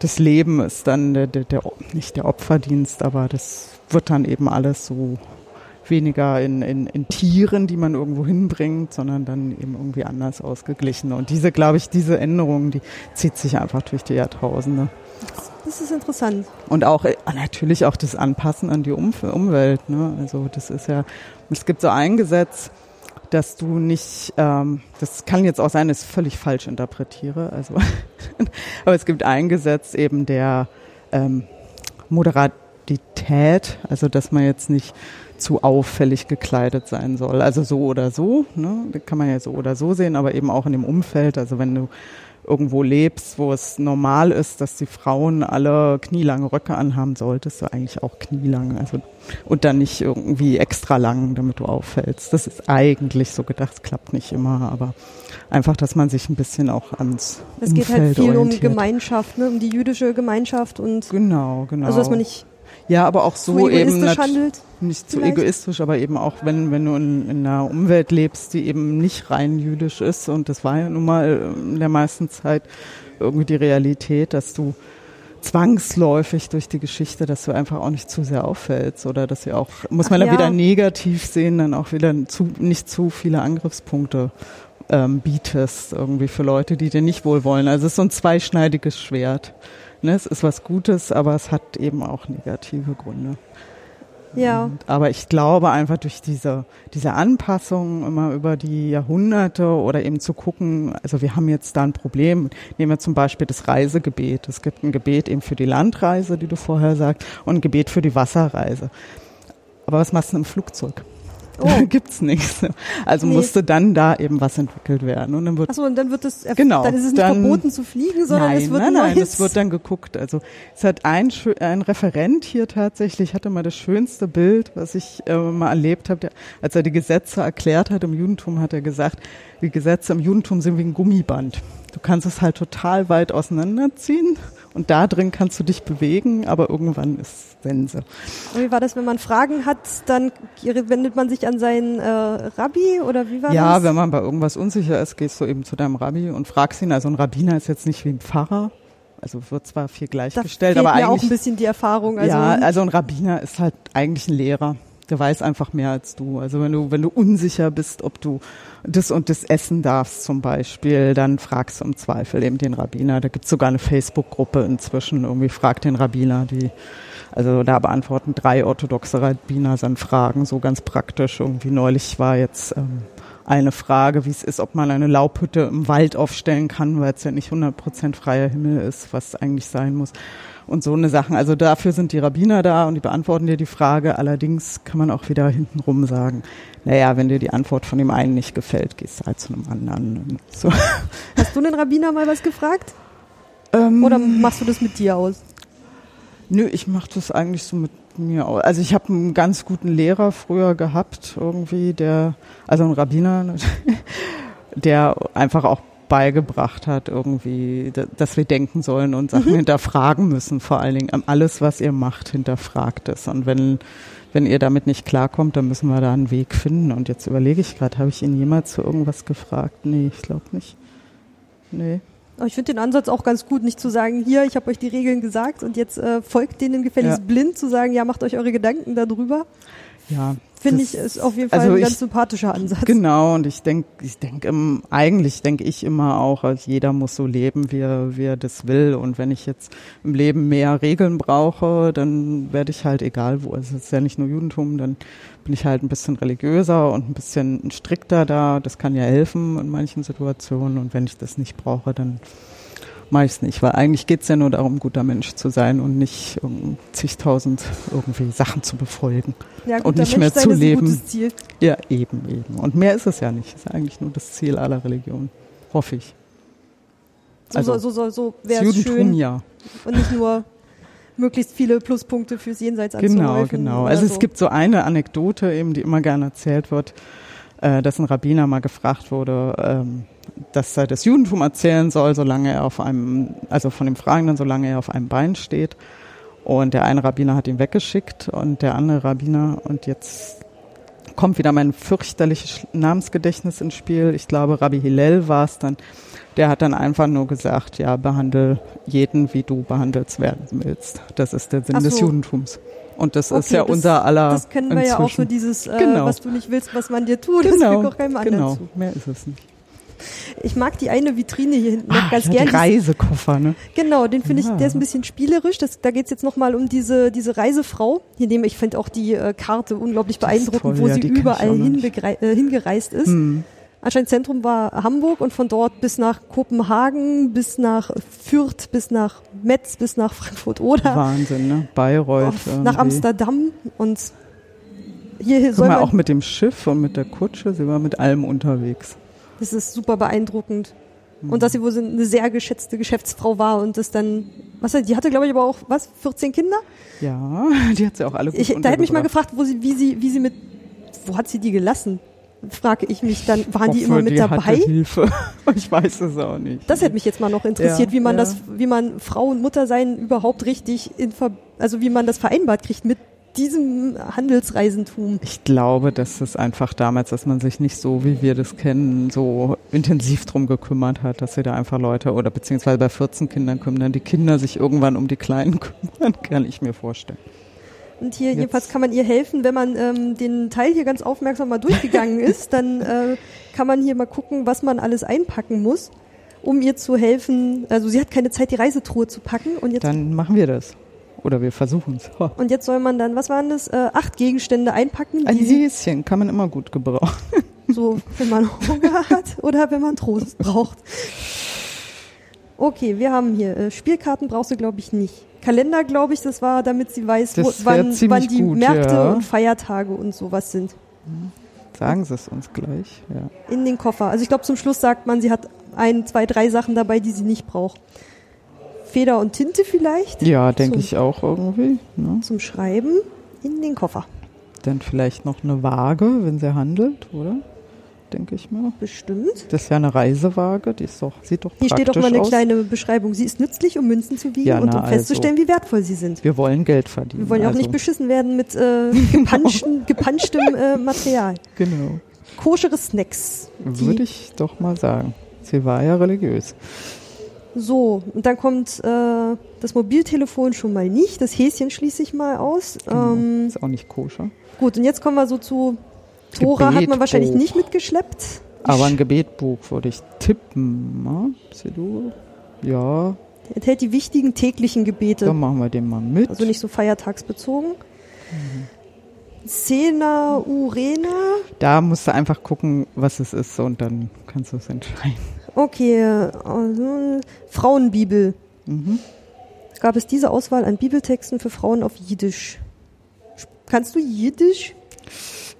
das Leben ist dann der, der, der nicht der Opferdienst, aber das wird dann eben alles so weniger in, in, in Tieren, die man irgendwo hinbringt, sondern dann eben irgendwie anders ausgeglichen. Und diese, glaube ich, diese Änderung, die zieht sich einfach durch die Jahrtausende. Das ist interessant. Und auch äh, natürlich auch das Anpassen an die Umf Umwelt. Ne? Also das ist ja, es gibt so ein Gesetz, dass du nicht, ähm, das kann jetzt auch sein, dass ich völlig falsch interpretiere, also, aber es gibt ein Gesetz eben der ähm, Moderatität, also dass man jetzt nicht zu auffällig gekleidet sein soll. Also so oder so, ne? Das kann man ja so oder so sehen, aber eben auch in dem Umfeld. Also wenn du irgendwo lebst, wo es normal ist, dass die Frauen alle knielange Röcke anhaben, solltest du eigentlich auch knielang. Also, und dann nicht irgendwie extra lang, damit du auffällst. Das ist eigentlich so gedacht, klappt nicht immer, aber einfach, dass man sich ein bisschen auch ans Es geht halt viel orientiert. um Gemeinschaft, ne? um die jüdische Gemeinschaft und genau, genau. Also dass man nicht ja, aber auch so eben handelt, nicht zu egoistisch, aber eben auch wenn wenn du in, in, einer Umwelt lebst, die eben nicht rein jüdisch ist und das war ja nun mal in der meisten Zeit irgendwie die Realität, dass du zwangsläufig durch die Geschichte, dass du einfach auch nicht zu sehr auffällst oder dass sie auch muss man Ach, ja. wieder negativ sehen, dann auch wieder zu, nicht zu viele Angriffspunkte ähm, bietest irgendwie für Leute, die dir nicht wohlwollen. Also es ist so ein zweischneidiges Schwert. Ne, es ist was Gutes, aber es hat eben auch negative Gründe. Ja. Und, aber ich glaube einfach durch diese, diese Anpassung immer über die Jahrhunderte oder eben zu gucken, also wir haben jetzt da ein Problem. Nehmen wir zum Beispiel das Reisegebet. Es gibt ein Gebet eben für die Landreise, die du vorher sagst, und ein Gebet für die Wasserreise. Aber was machst du im Flugzeug? Oh. Gibt's nichts. Also nee. musste dann da eben was entwickelt werden. Und dann wird, Achso, und dann wird es, genau, dann ist es nicht dann, verboten zu fliegen, sondern nein, es wird Nein, nein, es wird dann geguckt. Also es hat ein, ein Referent hier tatsächlich, hatte mal das schönste Bild, was ich äh, mal erlebt habe, als er die Gesetze erklärt hat im Judentum, hat er gesagt, die Gesetze im Judentum sind wie ein Gummiband. Du kannst es halt total weit auseinanderziehen und da drin kannst du dich bewegen, aber irgendwann ist Sense. Und wie war das, wenn man Fragen hat, dann wendet man sich an seinen äh, Rabbi oder wie war ja, das? Ja, wenn man bei irgendwas unsicher ist, gehst du eben zu deinem Rabbi und fragst ihn. Also ein Rabbiner ist jetzt nicht wie ein Pfarrer. Also wird zwar viel gleichgestellt, aber eigentlich auch ein bisschen die Erfahrung. Also ja, also ein Rabbiner ist halt eigentlich ein Lehrer der weiß einfach mehr als du. Also wenn du, wenn du unsicher bist, ob du das und das essen darfst zum Beispiel, dann fragst du im Zweifel eben den Rabbiner. Da gibt's sogar eine Facebook-Gruppe inzwischen, irgendwie fragt den Rabbiner, die, also da beantworten drei orthodoxe Rabbiner dann Fragen, so ganz praktisch. Irgendwie neulich war jetzt ähm, eine Frage, wie es ist, ob man eine Laubhütte im Wald aufstellen kann, weil es ja nicht 100% freier Himmel ist, was eigentlich sein muss und so eine Sachen. Also dafür sind die Rabbiner da und die beantworten dir die Frage. Allerdings kann man auch wieder hintenrum sagen, naja, wenn dir die Antwort von dem einen nicht gefällt, gehst du halt zu einem anderen. So. Hast du den Rabbiner mal was gefragt? Ähm, Oder machst du das mit dir aus? Nö, ich mache das eigentlich so mit mir aus. Also ich habe einen ganz guten Lehrer früher gehabt, irgendwie, der, also ein Rabbiner, der einfach auch beigebracht hat, irgendwie, dass wir denken sollen und Sachen mhm. hinterfragen müssen, vor allen Dingen. Alles, was ihr macht, hinterfragt es. Und wenn, wenn ihr damit nicht klarkommt, dann müssen wir da einen Weg finden. Und jetzt überlege ich gerade, habe ich ihn jemals zu irgendwas gefragt? Nee, ich glaube nicht. Nee. Aber ich finde den Ansatz auch ganz gut, nicht zu sagen, hier, ich habe euch die Regeln gesagt und jetzt äh, folgt denen gefälligst ja. blind, zu sagen, ja, macht euch eure Gedanken darüber. Ja, Finde ich, ist auf jeden Fall also ein ganz sympathischer Ansatz. Genau, und ich denke, ich denke, eigentlich denke ich immer auch, also jeder muss so leben, wie er, wie er das will. Und wenn ich jetzt im Leben mehr Regeln brauche, dann werde ich halt, egal wo, es ist ja nicht nur Judentum, dann bin ich halt ein bisschen religiöser und ein bisschen strikter da. Das kann ja helfen in manchen Situationen. Und wenn ich das nicht brauche, dann mache ich es nicht, weil eigentlich geht es ja nur darum, guter Mensch zu sein und nicht um zigtausend irgendwie Sachen zu befolgen ja, und nicht Mensch mehr zu leben. Ja, eben, eben. Und mehr ist es ja nicht. Ist eigentlich nur das Ziel aller Religionen. Hoffe ich. So, also, so, so, so wäre es schön. ja. Und nicht nur möglichst viele Pluspunkte fürs Jenseits Genau, genau. Also so. es gibt so eine Anekdote eben, die immer gerne erzählt wird, äh, dass ein Rabbiner mal gefragt wurde, ähm, dass er das Judentum erzählen soll, solange er auf einem, also von dem Fragenden, solange er auf einem Bein steht. Und der eine Rabbiner hat ihn weggeschickt und der andere Rabbiner, und jetzt kommt wieder mein fürchterliches Namensgedächtnis ins Spiel. Ich glaube, Rabbi Hillel war es dann. Der hat dann einfach nur gesagt, ja, behandle jeden, wie du behandelt werden willst. Das ist der Sinn Ach des so. Judentums. Und das ist Okay, ja das- unser aller Das kennen wir ja auch so inzwischen. dieses, äh, Genau. was du nicht willst, was man dir tut, das Genau, fügt auch keinem anderen genau. zu. Mehr ist es nicht. Ich mag die eine Vitrine hier hinten noch Ah, ganz ja, gern. die Reisekoffer, ne? Genau, den finde ich, Ja. der ist ein bisschen spielerisch. Das, da geht's jetzt nochmal um diese, diese Reisefrau. Hier nehme ich finde auch die äh, Karte unglaublich ist beeindruckend, toll, wo ja, sie überall äh, hingereist ist. Hm. Anscheinend Zentrum war Hamburg und von dort bis nach Kopenhagen, bis nach Fürth, bis nach Metz, bis nach Frankfurt oder Wahnsinn, ne? Bayreuth. auf, nach Amsterdam und hier, hier Guck soll mal, auch mit dem Schiff und mit der Kutsche, sie war mit allem unterwegs. Das ist super beeindruckend. Mhm. Und dass sie wohl eine sehr geschätzte Geschäftsfrau war und das dann, was, die hatte glaube ich aber auch, was, 14 Kinder? Ja, die hat sie auch alle gut Ich, da hätte mich mal gefragt, wo sie, wie sie, wie sie mit, wo hat sie die gelassen? Frage ich mich dann, waren die Hoffe, immer mit die dabei? Hilfe. Ich weiß es auch nicht. Das hätte mich jetzt mal noch interessiert, Ja, wie man ja. das, wie man Frau und Mutter sein überhaupt richtig in, also wie man das vereinbart kriegt mit diesem Handelsreisentum. Ich glaube, dass es einfach damals, dass man sich nicht so, wie wir das kennen, so intensiv drum gekümmert hat, dass sie da einfach Leute oder beziehungsweise bei 14 Kindern dann die Kinder sich irgendwann um die Kleinen kümmern, kann ich mir vorstellen. Und hier Jetzt- jedenfalls kann man ihr helfen, wenn man ähm, den Teil hier ganz aufmerksam mal durchgegangen ist, dann äh, kann man hier mal gucken, was man alles einpacken muss, um ihr zu helfen. Also sie hat keine Zeit, die Reisetruhe zu packen und jetzt Dann machen wir das. Oder wir versuchen es. und jetzt soll man dann, was waren das, äh, acht Gegenstände einpacken, Ein Häschen kann man immer gut gebrauchen. so, wenn man Hunger hat oder wenn man Trost braucht. Okay, wir haben hier äh, Spielkarten brauchst du glaube ich nicht. Kalender glaube ich, das war, damit sie weiß, wo, wann, wann die gut, Märkte ja. und Feiertage und sowas sind. Sagen Sie es uns gleich. Ja. In den Koffer. Also ich glaube, zum Schluss sagt man, sie hat ein, zwei, drei Sachen dabei, die sie nicht braucht. Feder und Tinte vielleicht Ja, denke ich auch irgendwie. Ne? zum Schreiben in den Koffer. Dann vielleicht noch eine Waage, wenn sie handelt, oder? Denke ich mal. Bestimmt. Das ist ja eine Reisewaage, die ist doch, sieht doch Hier steht doch praktisch mal eine aus. kleine Beschreibung. Sie ist nützlich, um Münzen zu wiegen Ja, und na, um festzustellen, wie wertvoll sie sind. Wir wollen Geld verdienen. Wir wollen ja auch also, nicht beschissen werden mit äh, gepanschten, gepanschtem äh, Material. Genau. Koschere Snacks. Würde ich doch mal sagen. Sie war ja religiös. So, und dann kommt äh, das Mobiltelefon schon mal nicht. Das Häschen schließe ich mal aus. Genau. Ähm, ist auch nicht koscher. gut, und jetzt kommen wir so zu Tora hat man wahrscheinlich nicht mitgeschleppt. Aber ein Gebetbuch würde ich tippen. Ne? Ja, enthält die wichtigen täglichen Gebete. dann machen wir den mal mit. Also nicht so feiertagsbezogen. Mhm. Cena Urena. Da musst du einfach gucken, was es ist und dann kannst du es entscheiden. Okay, also Frauenbibel. Mhm. Gab es diese Auswahl an Bibeltexten für Frauen auf Jiddisch? Kannst du Jiddisch?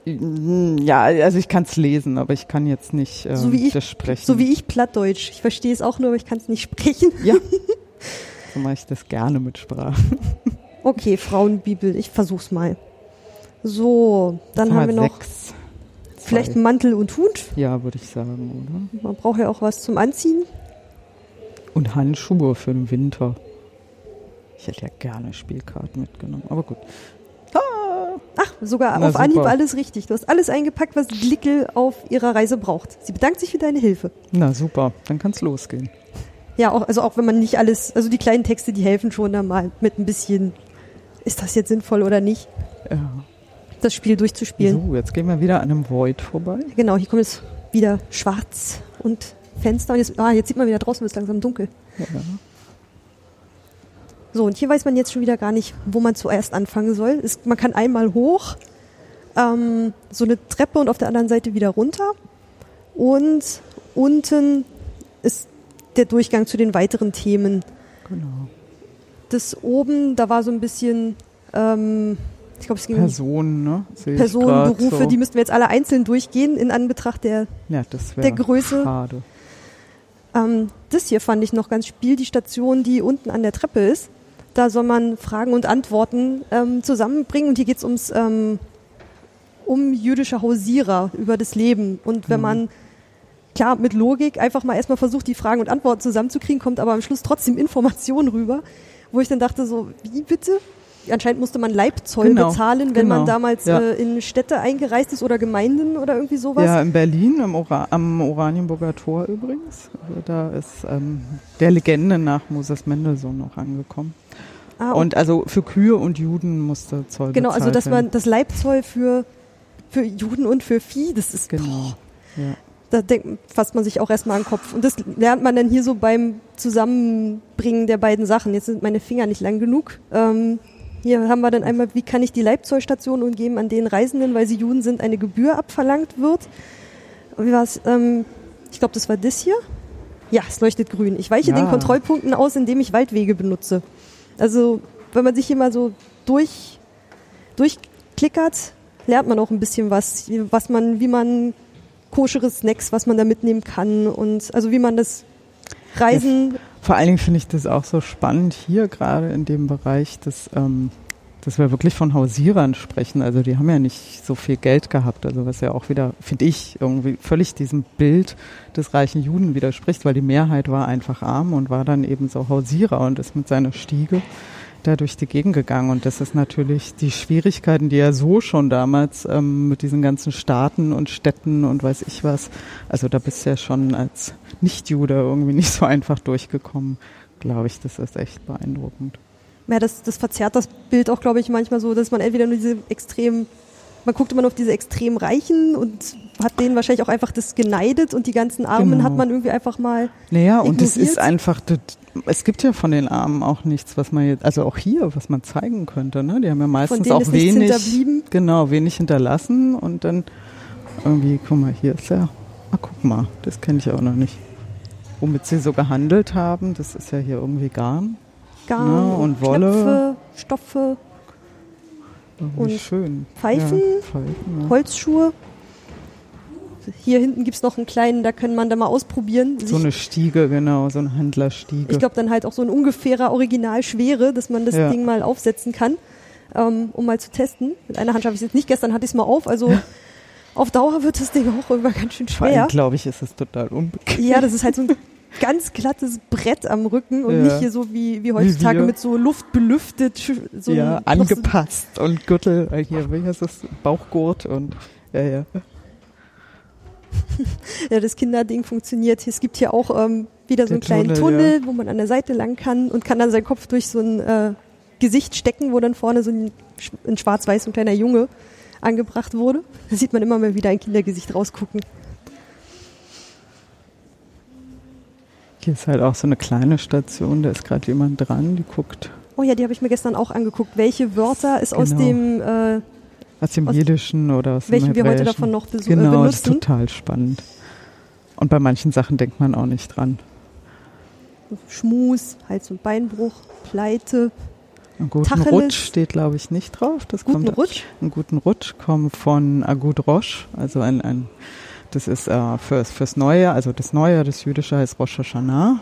Ja, also ich kann es lesen, aber ich kann jetzt nicht ähm, So wie ich- das sprechen. So wie ich Plattdeutsch. Ich verstehe es auch nur, aber ich kann es nicht sprechen. Ja. so mache ich das gerne mit Sprache. Okay, Frauenbibel. Ich versuch's mal. So, dann haben wir noch sechs. Vielleicht. Mantel und Hut. Ja, würde ich sagen, oder? Man braucht ja auch was zum Anziehen. Und Handschuhe für den Winter. Ich hätte ja gerne Spielkarten mitgenommen, aber gut. Ah, Ach, sogar Na, auf Anhieb super. alles richtig. Du hast alles eingepackt, was Glickel auf ihrer Reise braucht. Sie bedankt sich für deine Hilfe. na super, dann kann's losgehen. Ja, auch, also auch wenn man nicht alles, also die kleinen Texte, die helfen schon dann mal mit ein bisschen, ist das jetzt sinnvoll oder nicht, Ja. Das Spiel durchzuspielen. So, jetzt gehen wir wieder an einem Void vorbei. Genau, hier kommt jetzt wieder schwarz und Fenster und jetzt, ah, jetzt sieht man wieder draußen, wird es langsam dunkel. Ja. So, und hier weiß man jetzt schon wieder gar nicht, wo man zuerst anfangen soll. Es, man kann einmal hoch, ähm, so eine Treppe und auf der anderen Seite wieder runter. Und unten ist der Durchgang zu den weiteren Themen. Genau. Das oben, da war so ein bisschen, ähm, ich glaube, es ging um Personen, ne? Sehe Personen, Berufe, so. die müssten wir jetzt alle einzeln durchgehen in Anbetracht der ja, der Größe. schade. Ähm, das hier fand ich noch ganz spiel, die Station, die unten an der Treppe ist. da soll man Fragen und Antworten ähm, zusammenbringen. Und hier geht es ums ähm, um jüdische Hausierer über das Leben. Und wenn mhm. man klar mit Logik einfach mal erstmal versucht, die Fragen und Antworten zusammenzukriegen, kommt aber am Schluss trotzdem Informationen rüber, wo ich dann dachte so, wie bitte? Anscheinend musste man Leibzoll genau, bezahlen, wenn genau, man damals ja. äh, in Städte eingereist ist oder Gemeinden oder irgendwie sowas. Ja, in Berlin, am, Ora am Oranienburger Tor übrigens. Also da ist ähm, der Legende nach Moses Mendelssohn noch angekommen. Ah, und also für Kühe und Juden musste Zoll Genau, also dass man das Leibzoll für, für Juden und für Vieh, das ist genau. Ja da denkt, fasst man sich auch erstmal an den Kopf. Und das lernt man dann hier so beim Zusammenbringen der beiden Sachen. Jetzt sind meine Finger nicht lang genug. Ähm, hier haben wir dann einmal, wie kann ich die Leibzollstation umgeben, an denen Reisenden, weil sie Juden sind, eine Gebühr abverlangt wird. Wie war's? Ähm, ich glaube, das war das hier. Ja, es leuchtet grün. Ich weiche ja. den Kontrollpunkten aus, indem ich Waldwege benutze. Also, wenn man sich hier mal so durch, durchklickert, lernt man auch ein bisschen was, was man, wie man koschere Snacks, was man da mitnehmen kann und also wie man das Reisen. Ja, vor allen Dingen finde ich das auch so spannend hier gerade in dem Bereich, dass, ähm, dass wir wirklich von Hausierern sprechen. Also die haben ja nicht so viel Geld gehabt, also was ja auch wieder, finde ich, irgendwie völlig diesem Bild des reichen Juden widerspricht, weil die Mehrheit war einfach arm und war dann eben so Hausierer und ist mit seiner Stiege da durch die Gegend gegangen. Und das ist natürlich die Schwierigkeiten, die er so schon damals ähm, mit diesen ganzen Staaten und Städten und weiß ich was. Also da bist du ja schon als Nicht-Jude irgendwie nicht so einfach durchgekommen, glaube ich. Das ist echt beeindruckend. Ja, das, das verzerrt das Bild auch, glaube ich, manchmal so, dass man entweder nur diese extrem man guckt immer nur auf diese extrem Reichen und hat denen wahrscheinlich auch einfach das geneidet und die ganzen Armen genau. hat man irgendwie einfach mal. Naja, ignoriert. und es ist einfach, es gibt ja von den Armen auch nichts, was man jetzt, also auch hier, was man zeigen könnte. Ne? Die haben ja meistens auch wenig, genau, wenig hinterlassen und dann irgendwie, guck mal, hier ist ja, ah, guck mal, das kenne ich auch noch nicht. Womit sie so gehandelt haben, das ist ja hier irgendwie Garn. Garn ne? und Wolle. Knöpfe, Stoffe. Und schön. Pfeifen, ja, Pfeifen ja. Holzschuhe. Hier hinten gibt es noch einen kleinen, da können man da mal ausprobieren. So eine Stiege, genau, so eine Händlerstiege. Ich glaube dann halt auch so ein ungefährer Originalschwere, dass man das ja. Ding mal aufsetzen kann, ähm, um mal zu testen. Mit einer Hand schaffe ich es jetzt nicht, gestern hatte ich es mal auf, also auf Dauer wird das Ding auch immer ganz schön schwer. glaube ich, ist es total unbequem. Ja, das ist halt so ein ganz glattes Brett am Rücken und ja. nicht hier so wie, wie heutzutage wie mit so Luft belüftet. So ja, angepasst und Gürtel, äh, hier, wie heißt das? Bauchgurt und, ja, ja. ja, das Kinderding funktioniert. Es gibt hier auch ähm, wieder so einen kleinen Tunnel, Tunnel ja. wo man an der Seite lang kann und kann dann seinen Kopf durch so ein äh, Gesicht stecken, wo dann vorne so ein, in schwarz-weiß ein kleiner Junge angebracht wurde. Da sieht man immer mal wieder ein Kindergesicht rausgucken. Hier ist halt auch so eine kleine Station, da ist gerade jemand dran, die guckt. Oh ja, die habe ich mir gestern auch angeguckt. Welche Wörter es genau. aus dem äh, aus dem aus Jiddischen oder aus welchen dem wir heute davon noch besuchen. Genau, benutzen. das ist total spannend. Und bei manchen Sachen denkt man auch nicht dran. Schmus, Hals- und Beinbruch, Pleite. Einen guten Tacheles. Rutsch steht, glaube ich, nicht drauf. Das guten kommt, Rutsch? Einen guten Rutsch kommt von Agud Rosh, also ein, ein das ist äh, fürs, fürs Neue, also das Neue, das Jüdische heißt Rosh Hashanah.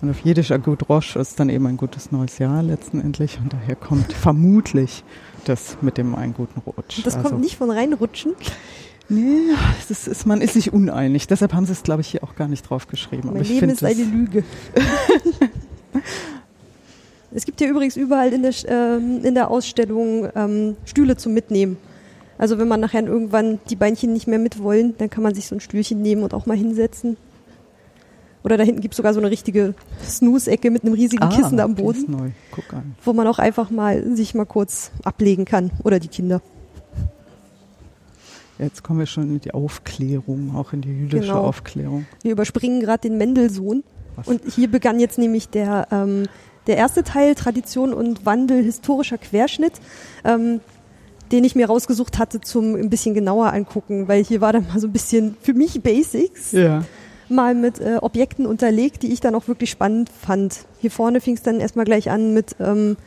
Und auf Jiddisch Agut Rosh ist dann eben ein gutes neues Jahr letztendlich. Und daher kommt vermutlich das mit dem einen guten Rutsch. Das also, kommt nicht von reinrutschen? Nee, das ist, man ist sich uneinig. Deshalb haben sie es, glaube ich, hier auch gar nicht draufgeschrieben. Mein Leben ist eine Lüge. es gibt hier übrigens überall in der, ähm, in der Ausstellung ähm, Stühle zum Mitnehmen. Also wenn man nachher irgendwann die Beinchen nicht mehr mitwollen, dann kann man sich so ein Stühlchen nehmen und auch mal hinsetzen. Oder da hinten gibt es sogar so eine richtige Snooze-Ecke mit einem riesigen ah, Kissen da am Boden. Neu. Guck an. Wo man auch einfach mal sich mal kurz ablegen kann. Oder die Kinder. Jetzt kommen wir schon in die Aufklärung, auch in die jüdische genau. Aufklärung. Wir überspringen gerade den Mendelssohn. Was? Und hier begann jetzt nämlich der, ähm, der erste Teil, Tradition und Wandel, historischer Querschnitt. Ähm, den ich mir rausgesucht hatte zum ein bisschen genauer angucken, weil hier war dann mal so ein bisschen für mich Basics. Ja. Mal mit äh, Objekten unterlegt, die ich dann auch wirklich spannend fand. Hier vorne fing es dann erstmal gleich an mit ähm,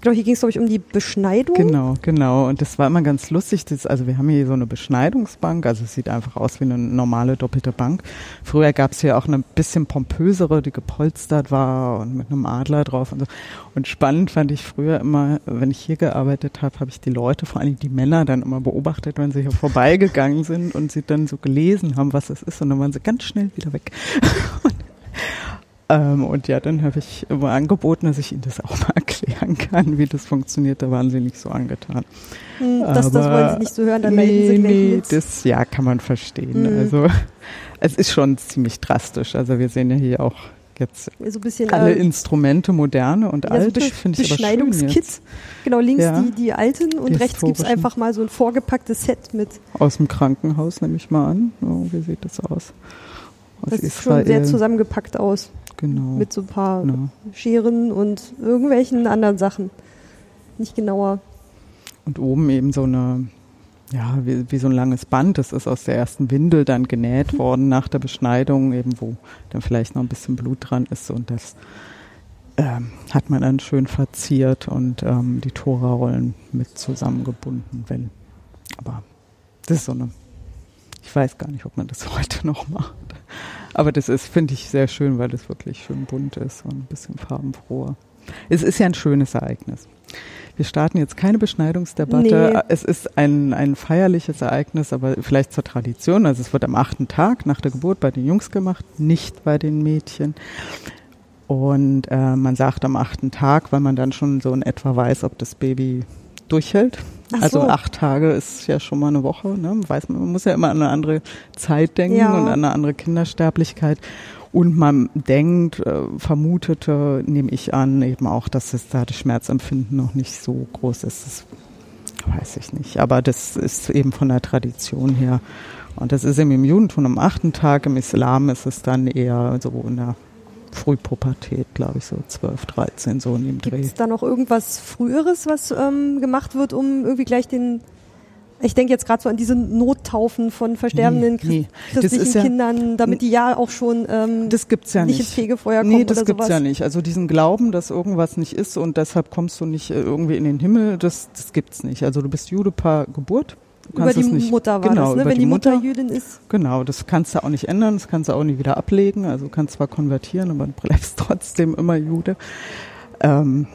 Genau, hier ging es, glaube ich, um die Beschneidung. Genau, genau. Und das war immer ganz lustig. Das, also wir haben hier so eine Beschneidungsbank, also es sieht einfach aus wie eine normale doppelte Bank. Früher gab es hier auch eine bisschen pompösere, die gepolstert war und mit einem Adler drauf und so. Und spannend fand ich früher immer, wenn ich hier gearbeitet habe, habe ich die Leute, vor allem die Männer, dann immer beobachtet, wenn sie hier vorbeigegangen sind und sie dann so gelesen haben, was es ist. Und dann waren sie ganz schnell wieder weg. Ähm, und ja, dann habe ich immer angeboten, dass ich Ihnen das auch mal erklären kann, wie das funktioniert. Da waren Sie nicht so angetan. Hm, das, das wollen Sie nicht so hören, dann nee, melden Sie gleich nee, mit. das ja kann man verstehen. Mhm. Also es ist schon ziemlich drastisch. Also wir sehen ja hier auch jetzt so bisschen alle äh, Instrumente, moderne und ja, so alte, Besch finde ich aber schön jetzt. Genau, links Ja. die, die alten und Die rechts gibt es einfach mal so ein vorgepacktes Set mit. Aus dem Krankenhaus nehme ich mal an. Oh, wie sieht das aus? Aus Das sieht schon sehr zusammengepackt aus. Genau. Mit so ein paar genau. Scheren und irgendwelchen anderen Sachen. Nicht genauer. Und oben eben so eine, ja, wie, wie so ein langes Band. Das ist aus der ersten Windel dann genäht worden nach der Beschneidung, eben wo dann vielleicht noch ein bisschen Blut dran ist. Und das ähm, hat man dann schön verziert und ähm, die Tora-Rollen mit zusammengebunden, wenn. Aber das ist so eine, ich weiß gar nicht, ob man das heute noch macht. Aber das ist, finde ich, sehr schön, weil das wirklich schön bunt ist und ein bisschen farbenfroher. Es ist ja ein schönes Ereignis. Wir starten jetzt keine Beschneidungsdebatte. Nee. Es ist ein, ein feierliches Ereignis, aber vielleicht zur Tradition. Also es wird am achten Tag nach der Geburt bei den Jungs gemacht, nicht bei den Mädchen. Und äh, man sagt am achten Tag, weil man dann schon so in etwa weiß, ob das Baby durchhält. Ach also so. acht Tage ist ja schon mal eine Woche. Ne? Weiß man, man muss ja immer an eine andere Zeit denken Ja. und an eine andere Kindersterblichkeit. Und man denkt, äh, vermutete, nehme ich an, eben auch, dass es da das Schmerzempfinden noch nicht so groß ist. Das weiß ich nicht. Aber das ist eben von der Tradition her. Und das ist eben im Judentum am achten Tag, im Islam ist es dann eher so in der Frühpubertät, glaube ich, so 12, 13, so in dem Gibt Dreh. es da noch irgendwas Früheres, was ähm, gemacht wird, um irgendwie gleich den. Ich denke jetzt gerade so an diese Nottaufen von versterbenden Nee, nee. Christlichen ist ja- Kindern, damit die ja auch schon ähm, Das gibt's ja nicht nicht. ins Fegefeuer kommen Nee, das oder gibt's sowas. ja nicht. Also diesen Glauben, dass irgendwas nicht ist und deshalb kommst du nicht äh, irgendwie in den Himmel, das, das gibt's nicht. Also du bist Jude per Geburt. Über die nicht, Mutter war genau, das, ne? Wenn die Mutter Jüdin ist. Genau, das kannst du auch nicht ändern, das kannst du auch nie wieder ablegen. Also du kannst zwar konvertieren, aber du bleibst trotzdem immer Jude. Ähm,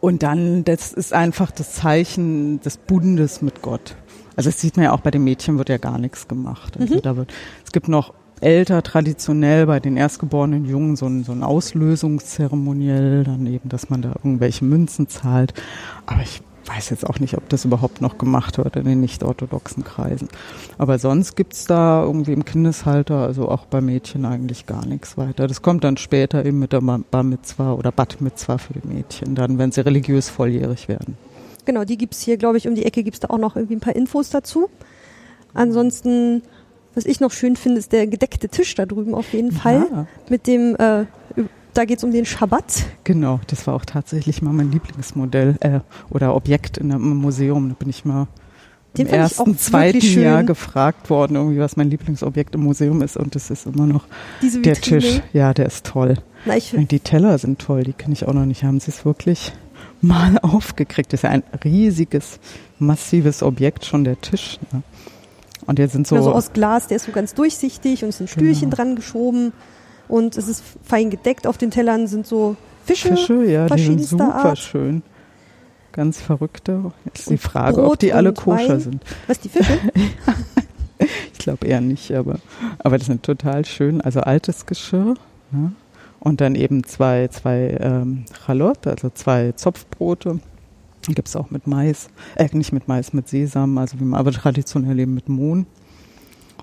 und dann, das ist einfach das Zeichen des Bundes mit Gott. Also das sieht man ja auch bei den Mädchen wird ja gar nichts gemacht. Also Mhm. da wird, es gibt noch älter traditionell bei den erstgeborenen Jungen so ein, so ein Auslösungszeremoniell, dann eben, dass man da irgendwelche Münzen zahlt. Aber ich weiß jetzt auch nicht, ob das überhaupt noch gemacht wird in den nicht-orthodoxen Kreisen. Aber sonst gibt's da irgendwie im Kindeshalter, also auch bei Mädchen eigentlich gar nichts weiter. Das kommt dann später eben mit der Bar Mitzwa oder Bat Mitzwa für die Mädchen, dann, wenn sie religiös volljährig werden. Genau, die gibt's hier, glaube ich, um die Ecke gibt's da auch noch irgendwie ein paar Infos dazu. Ansonsten, was ich noch schön finde, ist der gedeckte Tisch da drüben auf jeden Fall. Ja, Mit dem, äh, da geht's um den Schabbat. genau, das war auch tatsächlich mal mein Lieblingsmodell äh, oder Objekt in einem Museum. Da bin ich mal Den im ersten, zweiten. Jahr gefragt worden, irgendwie was mein Lieblingsobjekt im Museum ist und das ist immer noch der. Tisch. Ja, der ist toll. Na, die Teller sind toll, die kenne ich auch noch nicht. Haben sie es wirklich mal aufgekriegt? Das ist ja ein riesiges, massives Objekt, schon der Tisch. Ne? Und jetzt sind so, so, so aus Glas, der ist so ganz durchsichtig und es sind Stühlchen Genau. dran geschoben und es ist fein gedeckt. Auf den Tellern sind so Fische. Fische, ja, die sind super Art. schön. Ganz verrückte. Jetzt die Und Frage, ob Brot die alle koscher Wein. sind. Was, die Fische? Ich glaube eher nicht, aber, aber das sind total schön. Also altes Geschirr. Ne? Und dann eben zwei, zwei ähm, Chalot, also zwei Zopfbrote. Die gibt's auch mit Mais, äh, nicht mit Mais, mit Sesam, also wie man aber traditionell eben mit Mohn.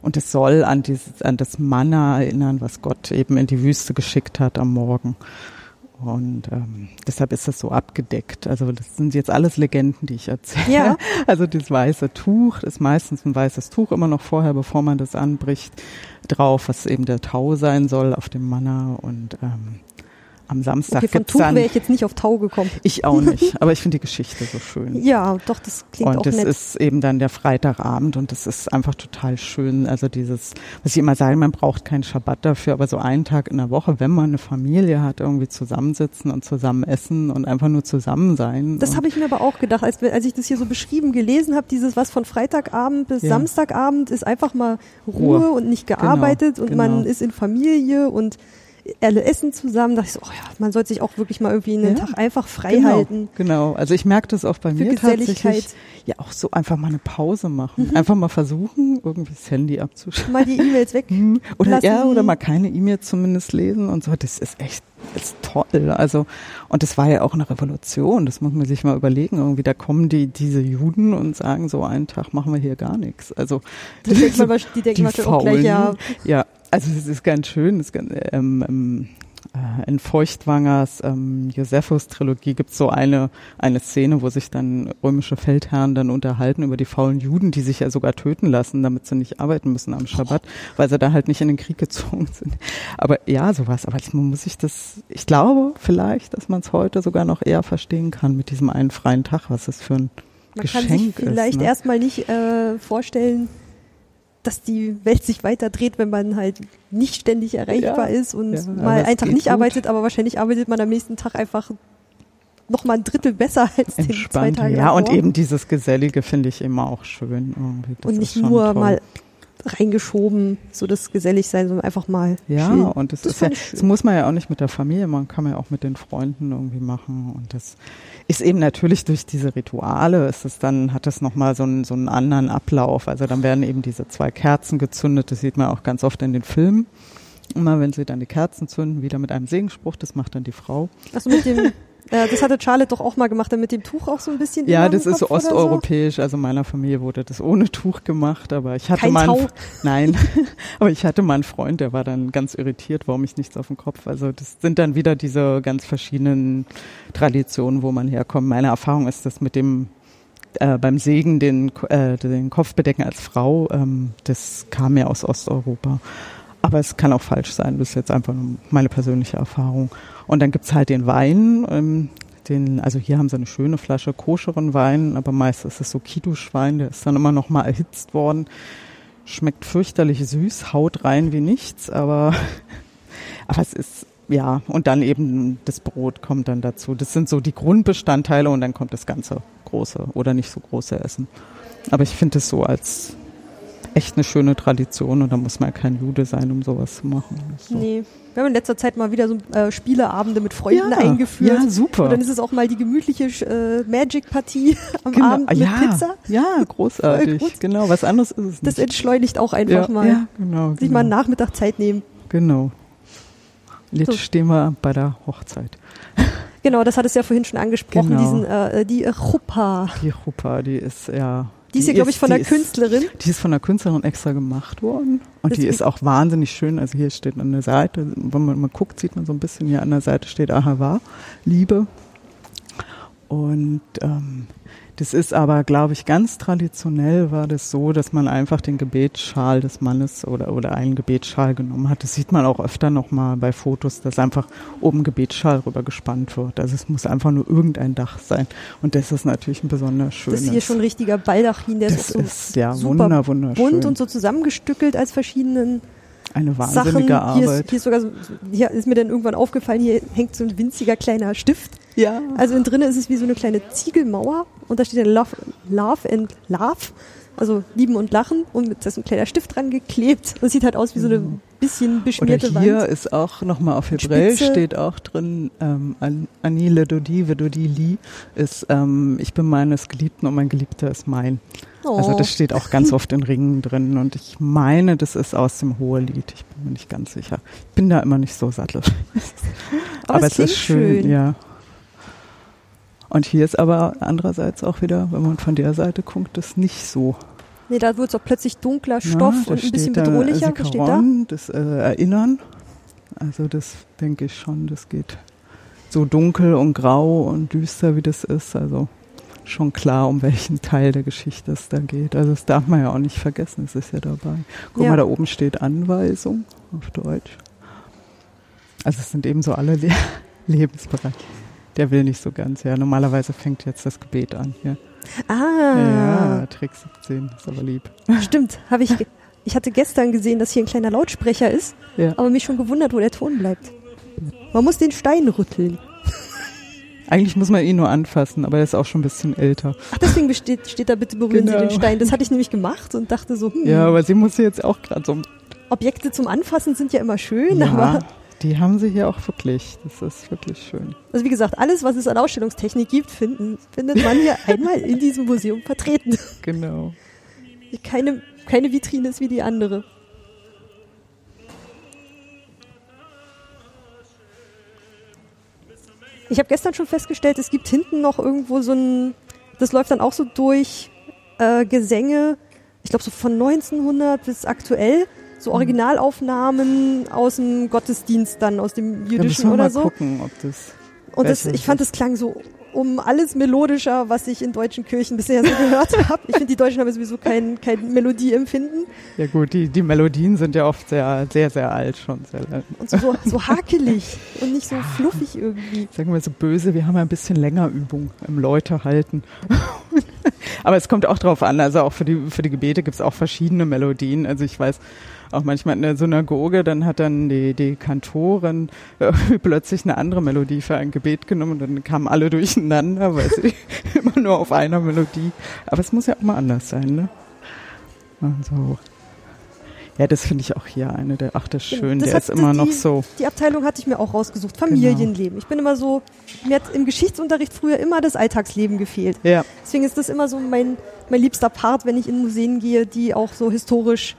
Und es soll an, dieses, an das Manna erinnern, was Gott eben in die Wüste geschickt hat am Morgen. Und ähm, deshalb ist das so abgedeckt. Also das sind jetzt alles Legenden, die ich erzähle. Ja. Also das weiße Tuch ist meistens ein weißes Tuch immer noch vorher, bevor man das anbricht, drauf, was eben der Tau sein soll auf dem Manna. Und ähm, am Samstag okay, von gibt's Tuch wäre ich jetzt nicht auf Tau gekommen. Ich auch nicht, aber ich finde die Geschichte so schön. Ja, doch, das klingt und auch das nett. ist eben dann der Freitagabend und das ist einfach total schön. Also dieses, was ich immer sage, man braucht keinen Schabbat dafür, aber so einen Tag in der Woche, wenn man eine Familie hat, irgendwie zusammensitzen und zusammen essen und einfach nur zusammen sein. Das Und- habe ich mir aber auch gedacht, als, als ich das hier so beschrieben gelesen habe, dieses was von Freitagabend bis Ja. Samstagabend ist einfach mal Ruhe, Ruhe. und nicht gearbeitet Genau, und man genau. ist in Familie und alle essen zusammen. Da dachte ich so, oh ja, man sollte sich auch wirklich mal irgendwie einen Ja. Tag einfach frei genau, halten. Genau, also ich merke das auch bei mir. Mhm. tatsächlich. Ja, auch so einfach mal eine Pause machen. Einfach mal versuchen, irgendwie das Handy abzuschalten. Mal die E-Mails weg. Hm, Oder lassen. ja, oder mal keine E-Mail zumindest lesen und so. Das ist echt, ist toll. Also, und das war ja auch eine Revolution. Das muss man sich mal überlegen. Irgendwie, da kommen die, diese Juden und sagen so, einen Tag machen wir hier gar nichts. Also, Die denken, die denken die wahrscheinlich auch gleich, ja, ja, also es ist ganz schön. Es ist ganz, ähm, ähm, äh, in Feuchtwangers ähm, Josephus-Trilogie gibt es so eine, eine Szene, wo sich dann römische Feldherren dann unterhalten über die faulen Juden, die sich ja sogar töten lassen, damit sie nicht arbeiten müssen am Schabbat, weil sie da halt nicht in den Krieg gezogen sind. Aber ja, sowas. Aber ich, man muss sich das, ich glaube vielleicht, dass man es heute sogar noch eher verstehen kann mit diesem einen freien Tag, was es für ein man Geschenk kann sich vielleicht ist, ne? erstmal nicht äh, vorstellen, dass die Welt sich weiter dreht, wenn man halt nicht ständig erreichbar Ja. ist und Ja, mal einen Tag nicht gut. arbeitet, aber wahrscheinlich arbeitet man am nächsten Tag einfach noch mal ein Drittel besser als den zwei Tage ja, und davor. eben dieses Gesellige finde ich immer auch schön. Und nicht nur toll. mal reingeschoben, so das Geselligsein, sondern einfach mal Ja, chillen. und das, Das ist ja, schön. das muss man ja auch nicht mit der Familie, man kann man ja auch mit den Freunden irgendwie machen. Und das ist eben natürlich durch diese Rituale, ist es dann, hat es nochmal so einen, so einen anderen Ablauf. Also dann werden eben diese zwei Kerzen gezündet, das sieht man auch ganz oft in den Filmen. Immer wenn sie dann die Kerzen zünden, wieder mit einem Segenspruch, das macht dann die Frau. Also mit dem, äh, das hatte Charlotte doch auch mal gemacht, dann mit dem Tuch auch so ein bisschen. Ja, das ist so osteuropäisch. Also meiner Familie wurde das ohne Tuch gemacht, aber ich hatte Kein mal einen, nein, aber ich hatte mal einen Freund, der war dann ganz irritiert, warum ich nichts auf dem Kopf. Also das sind dann wieder diese ganz verschiedenen Traditionen, wo man herkommt. Meine Erfahrung ist, dass mit dem äh, beim Segen den, äh, den Kopf bedecken als Frau, ähm, das kam ja aus Osteuropa. Aber es kann auch falsch sein. Das ist jetzt einfach nur meine persönliche Erfahrung. Und dann gibt's halt den Wein. Ähm, den, also hier haben sie eine schöne Flasche koscheren Wein, aber meist ist es so Kidduschwein, der ist dann immer noch mal erhitzt worden. Schmeckt fürchterlich süß, haut rein wie nichts, aber, aber es ist, ja, und dann eben das Brot kommt dann dazu. Das sind so die Grundbestandteile und dann kommt das ganze große oder nicht so große Essen. Aber ich finde es so als echt eine schöne Tradition und da muss man ja kein Jude sein, um sowas zu machen. Das So. Nee. Wir haben in letzter Zeit mal wieder so äh, Spieleabende mit Freunden Ja, eingeführt. ja, super. Und dann ist es auch mal die gemütliche äh, Magic-Partie am Genau. Abend mit ja, Pizza. Ja, großartig. Gut. Genau, was anderes ist es Das nicht. entschleunigt auch einfach ja, mal. Ja, genau. Sich genau. mal einen Nachmittag Zeit nehmen. Genau. Jetzt So. stehen wir bei der Hochzeit. Genau, das hat es ja vorhin schon angesprochen, Genau. diesen, äh, die äh, Chuppah. Die Chuppah, die ist ja. Die ist hier, glaube ich, von die der ist- Künstlerin. Die ist von der Künstlerin extra gemacht worden. Und die Deswegen- ist auch wahnsinnig schön. Also hier steht an der Seite, wenn man mal guckt, sieht man so ein bisschen hier an der Seite steht Ahava, Liebe. Und ähm, das ist aber, glaube ich, ganz traditionell war das so, dass man einfach den Gebetsschal des Mannes oder, oder einen Gebetsschal genommen hat. Das sieht man auch öfter nochmal bei Fotos, dass einfach oben Gebetsschal rüber gespannt wird. Also es muss einfach nur irgendein Dach sein. Und das ist natürlich ein besonders schönes. Das ist hier schon ein richtiger Baldachin, der Das ist so ist ja super wunder, wunderschön. bunt und so zusammengestückelt als verschiedenen Eine Sachen. wahnsinnige Hier Arbeit. ist, hier ist sogar so, hier ist mir dann irgendwann aufgefallen, hier hängt so ein winziger kleiner Stift. ja. Also innen drinnen ist es wie so eine kleine Ziegelmauer und da steht dann Love, Love and Love, also lieben und lachen und mit da ist ein kleiner Stift dran geklebt. Das sieht halt aus wie so eine bisschen Oder beschmierte hier Wand. ist auch nochmal auf Hebräisch Spitze. steht auch drin, ähm, An- Ani Ledodi Vedodi Li ist, ähm, ich bin meines Geliebten und mein Geliebter ist mein. Oh. Also das steht auch ganz oft in Ringen drin und ich meine, das ist aus dem Hohelied. Ich bin mir nicht ganz sicher. Ich bin da immer nicht so sattel. aber, es es ist schön, schön. ja. Und hier ist aber andererseits auch wieder, wenn man von der Seite guckt, das nicht so. Nee, da wird es auch plötzlich dunkler Stoff da und ein bisschen da bedrohlicher. Da? Sikaron, Das äh, Erinnern. Also das denke ich schon, das geht so dunkel und grau und düster, wie das ist. Also schon klar, um welchen Teil der Geschichte es da geht. Also das darf man ja auch nicht vergessen, es ist ja dabei. Guck Ja. mal, da oben steht Anweisung auf Deutsch. Also es sind eben so alle Le Lebensbereich. Der will nicht so ganz, ja. Normalerweise fängt jetzt das Gebet an hier. Ah. Ja, Trick 17, ist aber lieb. Stimmt, habe ich. Ich hatte gestern gesehen, dass hier ein kleiner Lautsprecher ist, Ja. aber mich schon gewundert, wo der Ton bleibt. Man muss den Stein rütteln. Eigentlich muss man ihn nur anfassen, aber er ist auch schon ein bisschen älter. Ach, deswegen steht, steht da bitte berühren Genau. Sie den Stein. Das hatte ich nämlich gemacht und dachte so, hm, Ja, aber sie muss jetzt auch gerade so. Objekte zum Anfassen sind ja immer schön, Ja, aber die haben sie hier auch wirklich. Das ist wirklich schön. also wie gesagt, alles, was es an Ausstellungstechnik gibt, finden, findet man hier einmal in diesem Museum vertreten. Genau. Keine, keine Vitrine ist wie die andere. Ich habe gestern schon festgestellt, es gibt hinten noch irgendwo so ein, das läuft dann auch so durch äh, Gesänge, ich glaube so von 1900 bis aktuell, so Originalaufnahmen aus dem Gottesdienst dann, aus dem jüdischen wir oder mal so. gucken, ob das. Und das, ich fand, das klang so um alles melodischer, was ich in deutschen Kirchen bisher so gehört habe. Ich finde, die Deutschen haben sowieso kein, kein Melodieempfinden. Ja gut, die, die Melodien sind ja oft sehr, sehr, sehr alt schon. Sehr lang. Und so, so, so hakelig und nicht so fluffig irgendwie. Sagen wir so böse, wir haben ja ein bisschen länger Übung im Leute halten. Aber es kommt auch drauf an, also auch für die, für die Gebete gibt es auch verschiedene Melodien. Also ich weiß auch manchmal in der Synagoge, dann hat dann die, die Kantorin äh, plötzlich eine andere Melodie für ein Gebet genommen und dann kamen alle durcheinander, weil sie immer nur auf einer Melodie. Aber es muss ja auch mal anders sein, ne? Also. Ja, das finde ich auch hier eine der, ach, das ist schön, Das der hat- ist immer die- noch so. Die Abteilung hatte ich mir auch rausgesucht. Familienleben. Ich bin immer so, mir hat im Geschichtsunterricht früher immer das Alltagsleben gefehlt. Ja, Deswegen ist das immer so mein, mein liebster Part, wenn ich in Museen gehe, die auch so historisch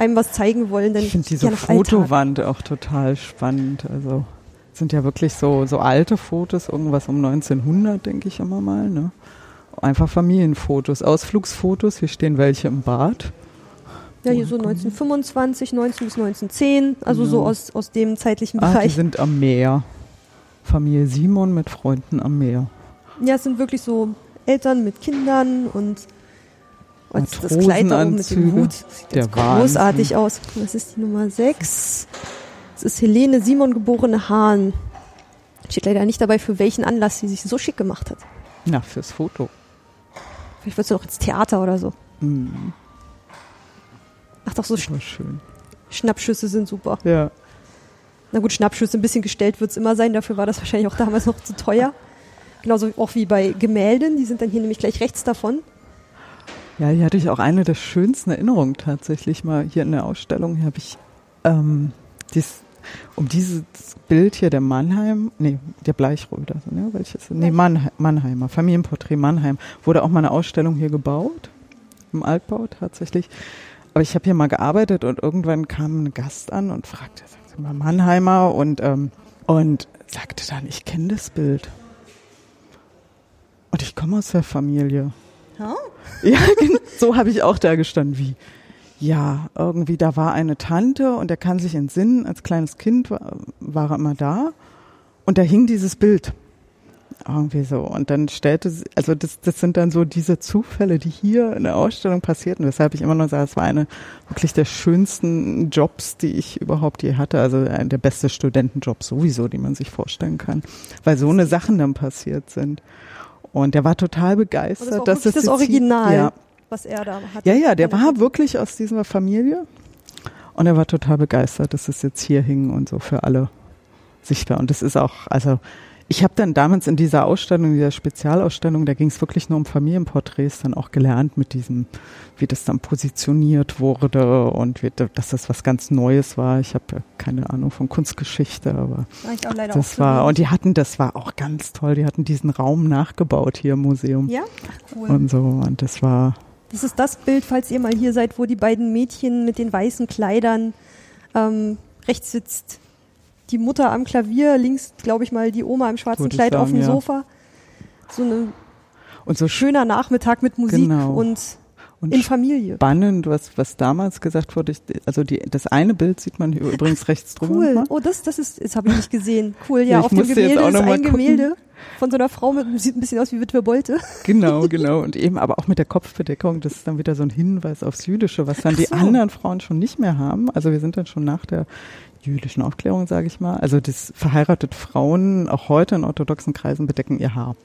einem was zeigen wollen. Denn Ich finde diese ja. Fotowand auch total spannend. Also sind ja wirklich so, so alte Fotos, irgendwas um 1900, denke ich immer mal. Ne? Einfach Familienfotos, Ausflugsfotos. Hier stehen welche im Bad. Ja, hier so 1925, 19 bis 1910, also so Genau. aus, aus dem zeitlichen Ah, die Bereich. sind am Meer. Familie Simon mit Freunden am Meer. Ja, es sind wirklich so Eltern mit Kindern und und das Kleid da oben mit dem. Hut. Sieht jetzt großartig aus. Das ist die Nummer 6. Das ist Helene Simon geborene Hahn. Steht leider nicht dabei, für welchen Anlass sie sich so schick gemacht hat. Na, fürs Foto. Vielleicht wird sie noch ins Theater oder so. Hm, Ach doch, so Sch schön. Schnappschüsse sind super. Ja. Na gut, Schnappschüsse, ein bisschen gestellt wird es immer sein. Dafür war das wahrscheinlich auch damals noch zu teuer. Genauso auch wie bei Gemälden. Die sind dann hier nämlich gleich rechts davon. Ja, hier hatte ich auch eine der schönsten Erinnerungen tatsächlich mal hier in der Ausstellung. Hier habe ich ähm, dies, um dieses Bild hier der Mannheim, nee, der Bleichröder, ne, welches? Nee, Mannhe Mannheimer, Familienporträt Mannheim, wurde auch mal eine Ausstellung hier gebaut, im Altbau tatsächlich. Aber ich habe hier mal gearbeitet und irgendwann kam ein Gast an und fragte, sagt sie mal Mannheimer und, ähm, und sagte dann, ich kenne das Bild. Und ich komme aus der Familie. Ja, gen- so habe ich auch da gestanden, wie, ja, irgendwie, da war eine Tante und er kann sich entsinnen, als kleines Kind war, war er immer da und da hing dieses Bild. Irgendwie so. Und dann stellte sie, also das, das sind dann so diese Zufälle, die hier in der Ausstellung passierten, weshalb ich immer noch sage, es war eine wirklich der schönsten Jobs, die ich überhaupt je hatte. Also ein der beste Studentenjob sowieso, die man sich vorstellen kann. Weil so eine Sachen dann passiert sind. Und der war total Und begeistert. das war dass das hier- Original, Ja, was er da hat. ja, ja, der war wirklich aus dieser Familie und er war total begeistert, dass es jetzt hier hing und so für alle sichtbar. Und das ist auch, also ich habe dann damals in dieser Ausstellung, dieser Spezialausstellung, da ging es wirklich nur um Familienporträts, dann auch gelernt mit diesem, wie das dann positioniert wurde und wie, dass das was ganz Neues war. Ich habe ja keine Ahnung von Kunstgeschichte, aber War das war, und die hatten, das war auch ganz toll, die hatten diesen Raum nachgebaut hier im Museum. Ja? Cool. Und so, und das war, Das ist das Bild, falls ihr mal hier seid, wo die beiden Mädchen mit den weißen Kleidern ähm, rechts sitzt die Mutter am Klavier, links, glaube ich mal, die Oma im schwarzen Würde Kleid auf sagen, dem ja. Sofa. So ein und so schöner Nachmittag mit Musik Genau. und Und In Familie. Spannend, was, was damals gesagt wurde. Ich, also die, das eine Bild sieht man hier übrigens rechts drüber. Cool. Oh, das, das ist, das habe ich nicht gesehen. Cool, ja, Ja, auf dem Gemälde ist ein gucken. Gemälde von so einer Frau mit, sieht ein bisschen aus wie Witwe Bolte. Genau, genau. Und eben aber auch mit der Kopfbedeckung, das ist dann wieder so ein Hinweis aufs Jüdische, was dann Ach die so. anderen Frauen schon nicht mehr haben. Also wir sind dann schon nach der jüdischen Aufklärung, sage ich mal. Also das verheiratet Frauen auch heute in orthodoxen Kreisen bedecken ihr Haar.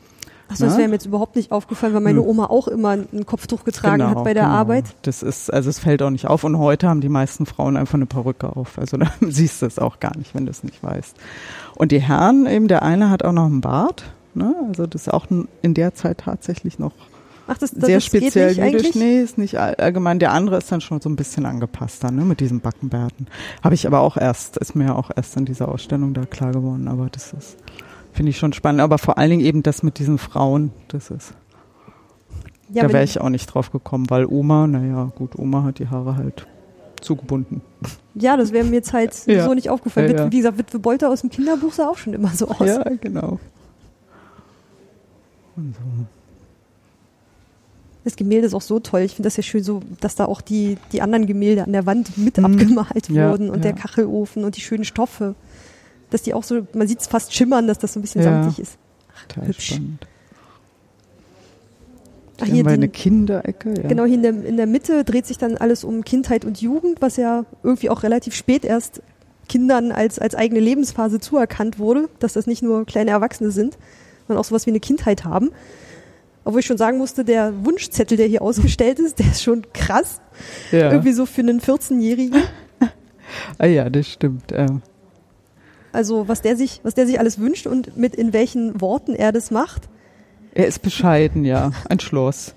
Achso, das Na? wäre mir jetzt überhaupt nicht aufgefallen, weil meine Hm. Oma auch immer ein Kopftuch getragen Genau, hat bei der genau. Arbeit. Das ist, also es fällt auch nicht auf. Und heute haben die meisten Frauen einfach eine Perücke auf. Also da siehst du es auch gar nicht, wenn du es nicht weißt. Und die Herren, eben der eine hat auch noch einen Bart. Ne? Also das ist auch in der Zeit tatsächlich noch Ach, das, das, sehr das speziell jüdisch. eigentlich? Nee, ist nicht all- allgemein. Der andere ist dann schon so ein bisschen angepasster, ne, mit diesen Backenbärten. Habe ich aber auch erst, ist mir auch erst in dieser Ausstellung da klar geworden. Aber das ist, finde ich schon spannend. Aber vor allen Dingen eben das mit diesen Frauen, das ist, Ja, da wäre ich auch nicht drauf gekommen, weil Oma, naja, gut, Oma hat die Haare halt zugebunden. ja, das wäre mir jetzt halt Ja. so nicht aufgefallen. Ja, ja. Wie gesagt, Witwe Bolte aus dem Kinderbuch sah auch schon immer so aus. Ja, genau. Und so. Das Gemälde ist auch so toll. Ich finde das ja schön so, dass da auch die, die anderen Gemälde an der Wand mit Mhm. abgemalt wurden und der. Kachelofen und die schönen Stoffe. Dass die auch so, man sieht es fast schimmern, dass das so ein bisschen Ja. samtig ist. Total hübsch. spannend. Ach, Hier haben wir eine den, Kinderecke. Ja. Genau, hier in der, in der Mitte dreht sich dann alles um Kindheit und Jugend, was ja irgendwie auch relativ spät erst Kindern als, als eigene Lebensphase zuerkannt wurde, dass das nicht nur kleine Erwachsene sind, sondern auch sowas wie eine Kindheit haben. Obwohl ich schon sagen musste, der Wunschzettel, der hier ausgestellt ist, der ist schon krass. ja. Irgendwie so für einen 14-Jährigen. Ah ja, das stimmt. Ähm, Also was der sich, was der sich alles wünscht und mit in welchen Worten er das macht. er ist bescheiden, ja. Ein Schloss.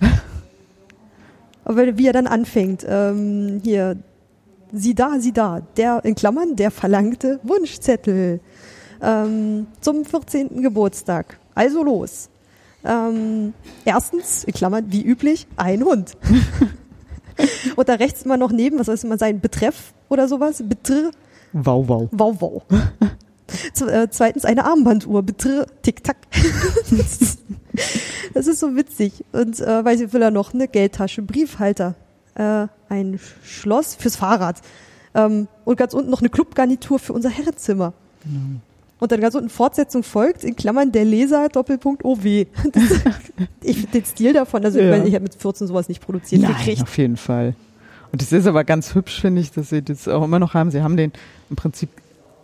Aber wie er dann anfängt, ähm, hier, sieh da, sieh da, der, in Klammern, der verlangte Wunschzettel ähm, zum 14. Geburtstag. Also los. Ähm, erstens, in Klammern, wie üblich, ein Hund. Und da rechts immer noch neben, was soll es immer sein, Betreff oder sowas, Betr, Wow, wow. wow, wow. Äh, zweitens eine Armbanduhr, Betr, tick-tack. das ist so witzig. Und äh, weiß ich, will er noch eine Geldtasche, Briefhalter, äh, ein Schloss fürs Fahrrad ähm, und ganz unten noch eine Clubgarnitur für unser Herrenzimmer. Genau. Und dann ganz unten Fortsetzung folgt, in Klammern der Leser, Doppelpunkt OW. Das, ich den Stil davon, also Ja. ich, ich habe mit 14 sowas nicht produziert Nein, gekriegt. auf jeden Fall. Und es ist aber ganz hübsch, finde ich, dass sie das auch immer noch haben. Sie haben den im Prinzip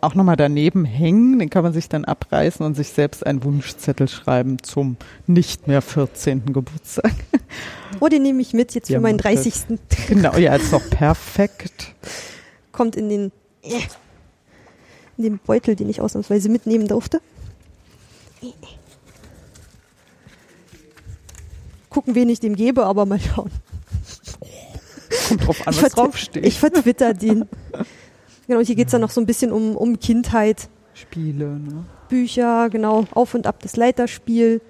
auch nochmal daneben hängen. Den kann man sich dann abreißen und sich selbst einen Wunschzettel schreiben zum nicht mehr 14. Geburtstag. Oh, den nehme ich mit jetzt für Ja, meinen mach das. 30. Genau, ja, ist doch perfekt. kommt in den in den Beutel, den ich ausnahmsweise mitnehmen durfte. Gucken, wen ich dem gebe, aber mal schauen. Kommt drauf an, Ich was draufsteht. Ich vertwitter den. Genau, und hier geht's dann noch so ein bisschen um, um Kindheit, Spiele, ne? Bücher, genau, auf und ab das Leiterspiel,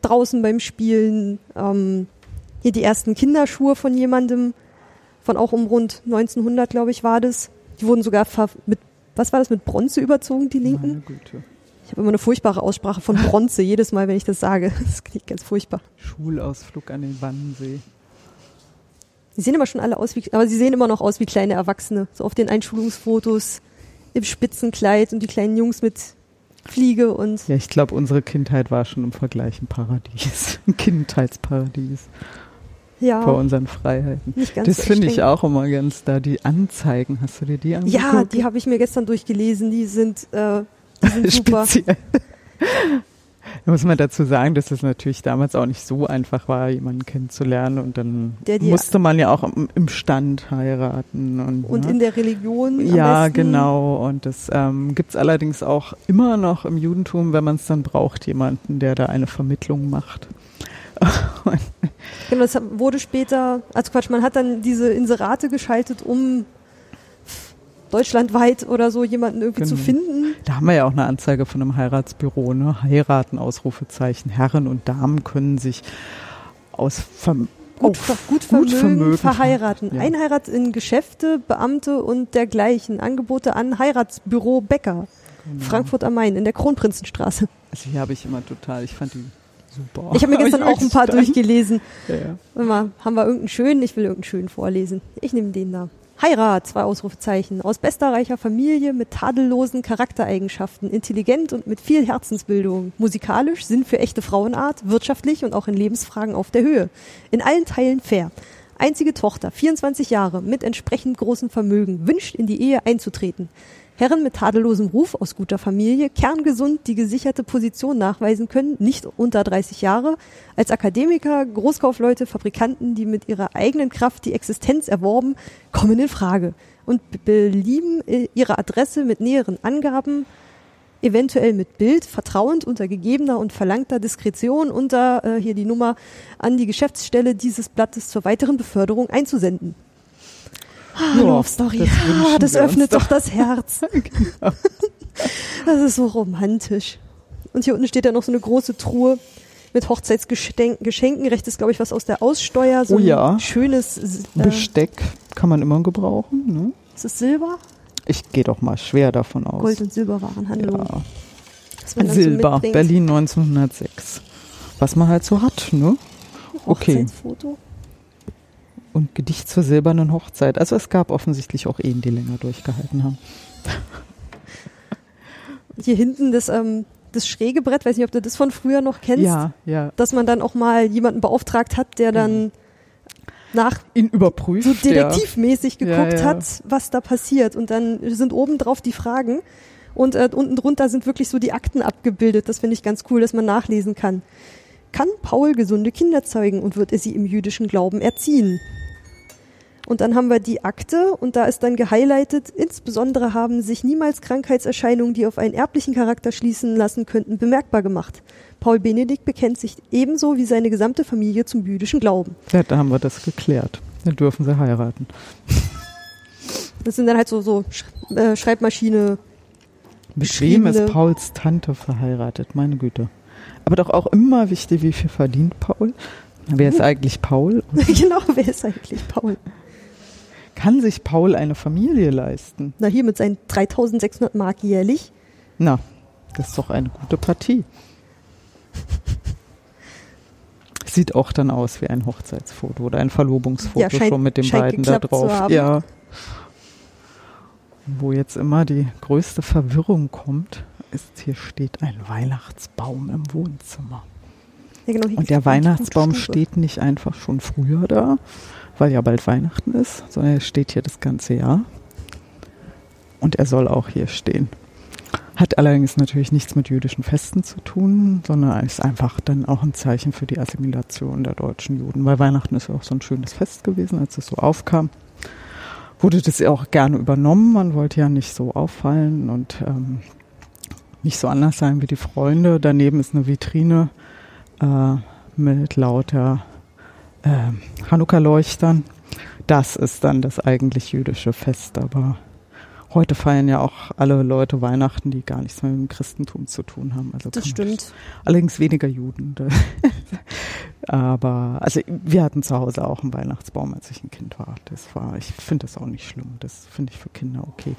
draußen beim Spielen, ähm, hier die ersten Kinderschuhe von jemandem, von auch um rund 1900, glaube ich, war das. Die wurden sogar ver mit, was war das, mit Bronze überzogen, die linken? Meine Güte. Ich habe immer eine furchtbare Aussprache von Bronze, jedes Mal, wenn ich das sage. Das klingt ganz furchtbar. Schulausflug an den Wannsee. Die sehen immer schon alle aus wie, aber sie sehen immer noch aus wie kleine Erwachsene. So auf den Einschulungsfotos im Spitzenkleid und die kleinen Jungs mit Fliege und Ja, ich glaube, unsere Kindheit war schon im Vergleich ein Paradies. Ein Kindheitsparadies vor ja, unseren Freiheiten. nicht ganz Das so finde ich auch immer ganz da. Die Anzeigen, hast du dir die angeguckt? Ja, die habe ich mir gestern durchgelesen. Die sind, äh, die sind super. Speziell. Da muss man dazu sagen, dass es natürlich damals auch nicht so einfach war, jemanden kennenzulernen und dann musste man ja auch im, im Stand heiraten. Und, Und ne? in der Religion. Ja, besten. genau. Und das ähm, gibt es allerdings auch immer noch im Judentum, wenn man es dann braucht, jemanden, der da eine Vermittlung macht. Genau, das wurde später, also Quatsch, man hat dann diese Inserate geschaltet, um deutschlandweit oder so jemanden irgendwie zu Genau. finden. Da haben wir ja auch eine Anzeige von einem Heiratsbüro, ne? Heiraten, Ausrufezeichen. Herren und Damen können sich aus Verm Gut, ver gut, Vermögen, Vermögen verheiraten. ja. Einheirat in Geschäfte, Beamte und dergleichen. Angebote an Heiratsbüro Becker. Genau. Frankfurt am Main in der Kronprinzenstraße. Also hier habe ich immer total, ich fand die super. Ich habe mir gestern auch ein paar Dann- durchgelesen. Ja, ja. Mal, haben wir irgendeinen schönen? Ich will irgendeinen schönen vorlesen. Ich nehme den da. Heirat, zwei Ausrufezeichen. Aus bester reicher Familie mit tadellosen Charaktereigenschaften, intelligent und mit viel Herzensbildung. Musikalisch, Sinn für echte Frauenart, wirtschaftlich und auch in Lebensfragen auf der Höhe. In allen Teilen fair. Einzige Tochter, 24 Jahre, mit entsprechend großem Vermögen, wünscht in die Ehe einzutreten. Herren mit tadellosem Ruf aus guter Familie, kerngesund, die gesicherte Position nachweisen können, nicht unter 30 Jahre, als Akademiker, Großkaufleute, Fabrikanten, die mit ihrer eigenen Kraft die Existenz erworben, kommen in Frage und be- belieben äh, ihre Adresse mit näheren Angaben, eventuell mit Bild, vertrauend unter gegebener und verlangter Diskretion unter äh, hier die Nummer an die Geschäftsstelle dieses Blattes zur weiteren Beförderung einzusenden. Ah, Ja, Love Story. das ah, das öffnet doch. das Herz. Das ist so romantisch. Und hier unten steht ja noch so eine große Truhe mit Hochzeitsgeschenken. Rechts ist, glaube ich, was aus der Aussteuer. So Oh ja. ein schönes äh, Besteck kann man immer gebrauchen. Ne? ist es Silber? Ich gehe doch mal schwer davon aus. Gold- und Silberwarenhandlung. ja. so Silber, mitbringt. Berlin 1906. Was man halt so hat, ne? Okay. Hochzeitsfoto. Und Gedicht zur silbernen Hochzeit. Also es gab offensichtlich auch Ehen, die länger durchgehalten haben. Hier hinten das, ähm, das schräge Brett, weiß nicht, ob du das von früher noch kennst, Ja, ja. dass man dann auch mal jemanden beauftragt hat, der dann nach Ihn überprüft. so ja. detektivmäßig Ja, geguckt ja. hat, was da passiert. Und dann sind oben drauf die Fragen und äh, unten drunter sind wirklich so die Akten abgebildet. Das finde ich ganz cool, dass man nachlesen kann. Kann Paul gesunde Kinder zeugen und wird er sie im jüdischen Glauben erziehen? Und dann haben wir die Akte und da ist dann gehighlightet, insbesondere haben sich niemals Krankheitserscheinungen, die auf einen erblichen Charakter schließen lassen könnten, bemerkbar gemacht. Paul Benedikt bekennt sich ebenso wie seine gesamte Familie zum jüdischen Glauben. Ja, da haben wir das geklärt. Dann dürfen sie heiraten. Das sind dann halt so, so Sch äh, Schreibmaschine. Mit wem ist Pauls Tante verheiratet? Meine Güte. Aber doch auch immer wichtig, wie viel verdient Paul? Wer ist eigentlich Paul? Genau, wer ist eigentlich Paul? Kann sich Paul eine Familie leisten? Na, hier mit seinen 3600 Mark jährlich. Na, das ist doch eine gute Partie. Sieht auch dann aus wie ein Hochzeitsfoto oder ein Verlobungsfoto Ja, scheint- schon mit den beiden da drauf. Ja. Wo jetzt immer die größte Verwirrung kommt, ist, hier steht ein Weihnachtsbaum im Wohnzimmer. Ja, genau, Und der Weihnachtsbaum steht nicht einfach schon früher da, weil ja bald Weihnachten ist, sondern er steht hier das ganze Jahr. Und er soll auch hier stehen. Hat allerdings natürlich nichts mit jüdischen Festen zu tun, sondern ist einfach dann auch ein Zeichen für die Assimilation der deutschen Juden. Weil Weihnachten ist ja auch so ein schönes Fest gewesen, als es so aufkam. Wurde das ja auch gerne übernommen. Man wollte ja nicht so auffallen und ähm, nicht so anders sein wie die Freunde. Daneben ist eine Vitrine äh, mit lauter äh, Chanukka-Leuchtern. Das ist dann das eigentlich jüdische Fest, aber heute feiern ja auch alle Leute Weihnachten, die gar nichts mehr mit dem Christentum zu tun haben. Also Das stimmt. Allerdings weniger Juden. Aber also wir hatten zu Hause auch einen Weihnachtsbaum, als ich ein Kind war. Das war, ich finde das auch nicht schlimm. Das finde ich für Kinder okay.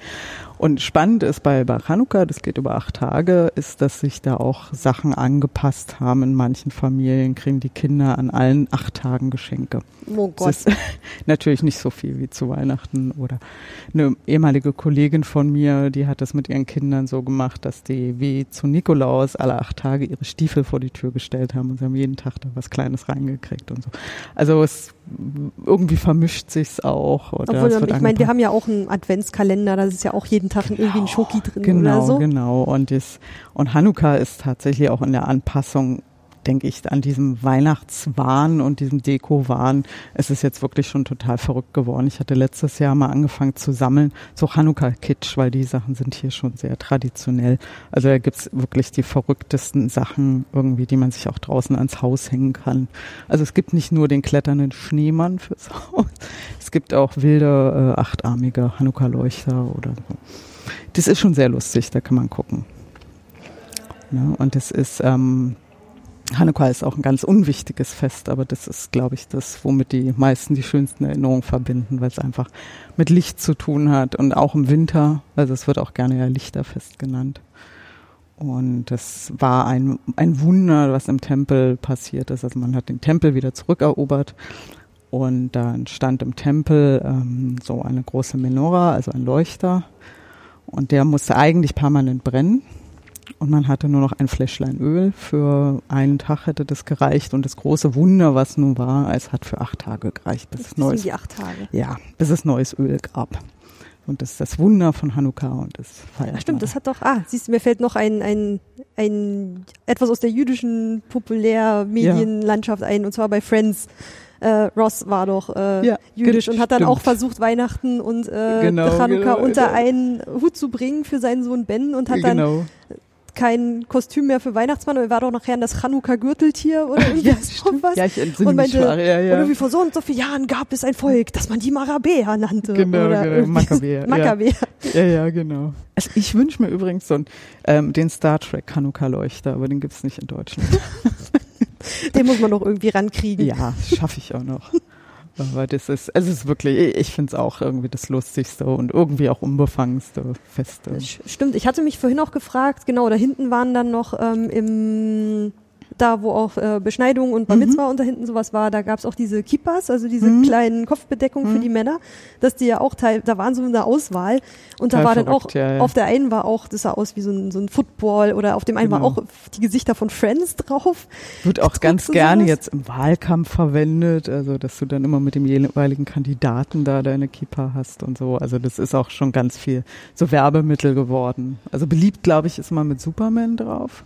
Und spannend ist bei, bei Chanukka, das geht über acht Tage, ist, dass sich da auch Sachen angepasst haben. In manchen Familien kriegen die Kinder an allen acht Tagen Geschenke. Oh Gott. Das ist natürlich nicht so viel wie zu Weihnachten. Oder eine ehemalige Kollegin von mir, die hat das mit ihren Kindern so gemacht, dass die wie zu Nikolaus alle acht Tage ihre Stiefel vor die Tür gestellt haben und sie haben jeden Tag da was Kleines reingekriegt und so. Also es irgendwie vermischt sich's auch. Oder Obwohl, ich meine, wir haben ja auch einen Adventskalender, da ist ja auch jeden Tag irgendwie ein Schoki drin Genau, oder so. genau. Und, das, und Hanukkah ist tatsächlich auch in der Anpassung, denke ich, an diesem Weihnachtswahn und diesem Deko-Wahn. Es ist jetzt wirklich schon total verrückt geworden. Ich hatte letztes Jahr mal angefangen zu sammeln, so Hanukkah-Kitsch, weil die Sachen sind hier schon sehr traditionell. Also da gibt's wirklich die verrücktesten Sachen irgendwie, die man sich auch draußen ans Haus hängen kann. Also es gibt nicht nur den kletternden Schneemann fürs Haus, es gibt auch wilde, äh, achtarmige Hanukkah-Leuchter oder so. Das ist schon sehr lustig, da kann man gucken. Ja, und das ist, ähm, Hanukkah ist auch ein ganz unwichtiges Fest, aber das ist, glaube ich, das, womit die meisten die schönsten Erinnerungen verbinden, weil es einfach mit Licht zu tun hat und auch im Winter, also es wird auch gerne ja Lichterfest genannt. Und das war ein, ein Wunder, was im Tempel passiert ist. Also man hat den Tempel wieder zurückerobert und da stand im Tempel ähm, so eine große Menora, also ein Leuchter. Und der musste eigentlich permanent brennen. Und man hatte nur noch ein Fläschlein Öl. Für einen Tag hätte das gereicht. Und das große Wunder, was nun war, es hat für acht Tage gereicht, bis es neues, ja, bis es neues Öl gab. Und das ist das Wunder von Hanukkah und das feiert Ja, stimmt, das hat doch, ah, siehst du, mir fällt noch ein, ein, ein, etwas aus der jüdischen Populärmedienlandschaft ein, und zwar bei Friends. Äh, Ross war doch äh, Ja, jüdisch und hat dann stimmt. auch versucht, Weihnachten und äh, Genau, Chanukka genau, unter genau. einen Hut zu bringen für seinen Sohn Ben und hat dann genau. Kein Kostüm mehr für Weihnachtsmann, aber er war doch nachher das Chanukka-Gürteltier oder irgendwie Ja, sowas. Ja, ich entsinne und mich meinte, schwach, ja, ja. oder wie vor so und so vielen Jahren gab es ein Volk, das man die Makkabäer nannte. Genau, oder genau, irgendwie- Makkabäer, ja. Makkabäer. Ja, ja, genau. Also ich wünsche mir übrigens so einen, ähm, den Star Trek Hanukkah-Leuchter, aber den gibt's nicht in Deutschland. Den muss man noch irgendwie rankriegen. ja, schaffe ich auch noch. Aber das ist, es ist wirklich, ich finde es auch irgendwie das lustigste und irgendwie auch unbefangenste Feste. Stimmt, ich hatte mich vorhin auch gefragt, genau, da hinten waren dann noch ähm, im da wo auch äh, Beschneidung und Bar Mhm. Mitzvah und da hinten sowas war, da gab's auch diese Kippas, also diese Mhm. kleinen Kopfbedeckungen für Mhm. die Männer, dass die ja auch teil, da waren so eine Auswahl und da Total war dann auch, ja, ja. auf der einen war auch, das sah aus wie so ein, so ein Football oder auf dem einen war Genau. auch die Gesichter von Friends drauf. Wird auch ganz gerne sowas? jetzt im Wahlkampf verwendet, also dass du dann immer mit dem jeweiligen Kandidaten da deine Kippa hast und so. Also das ist auch schon ganz viel so Werbemittel geworden. Also beliebt, glaube ich, ist man mit Superman drauf.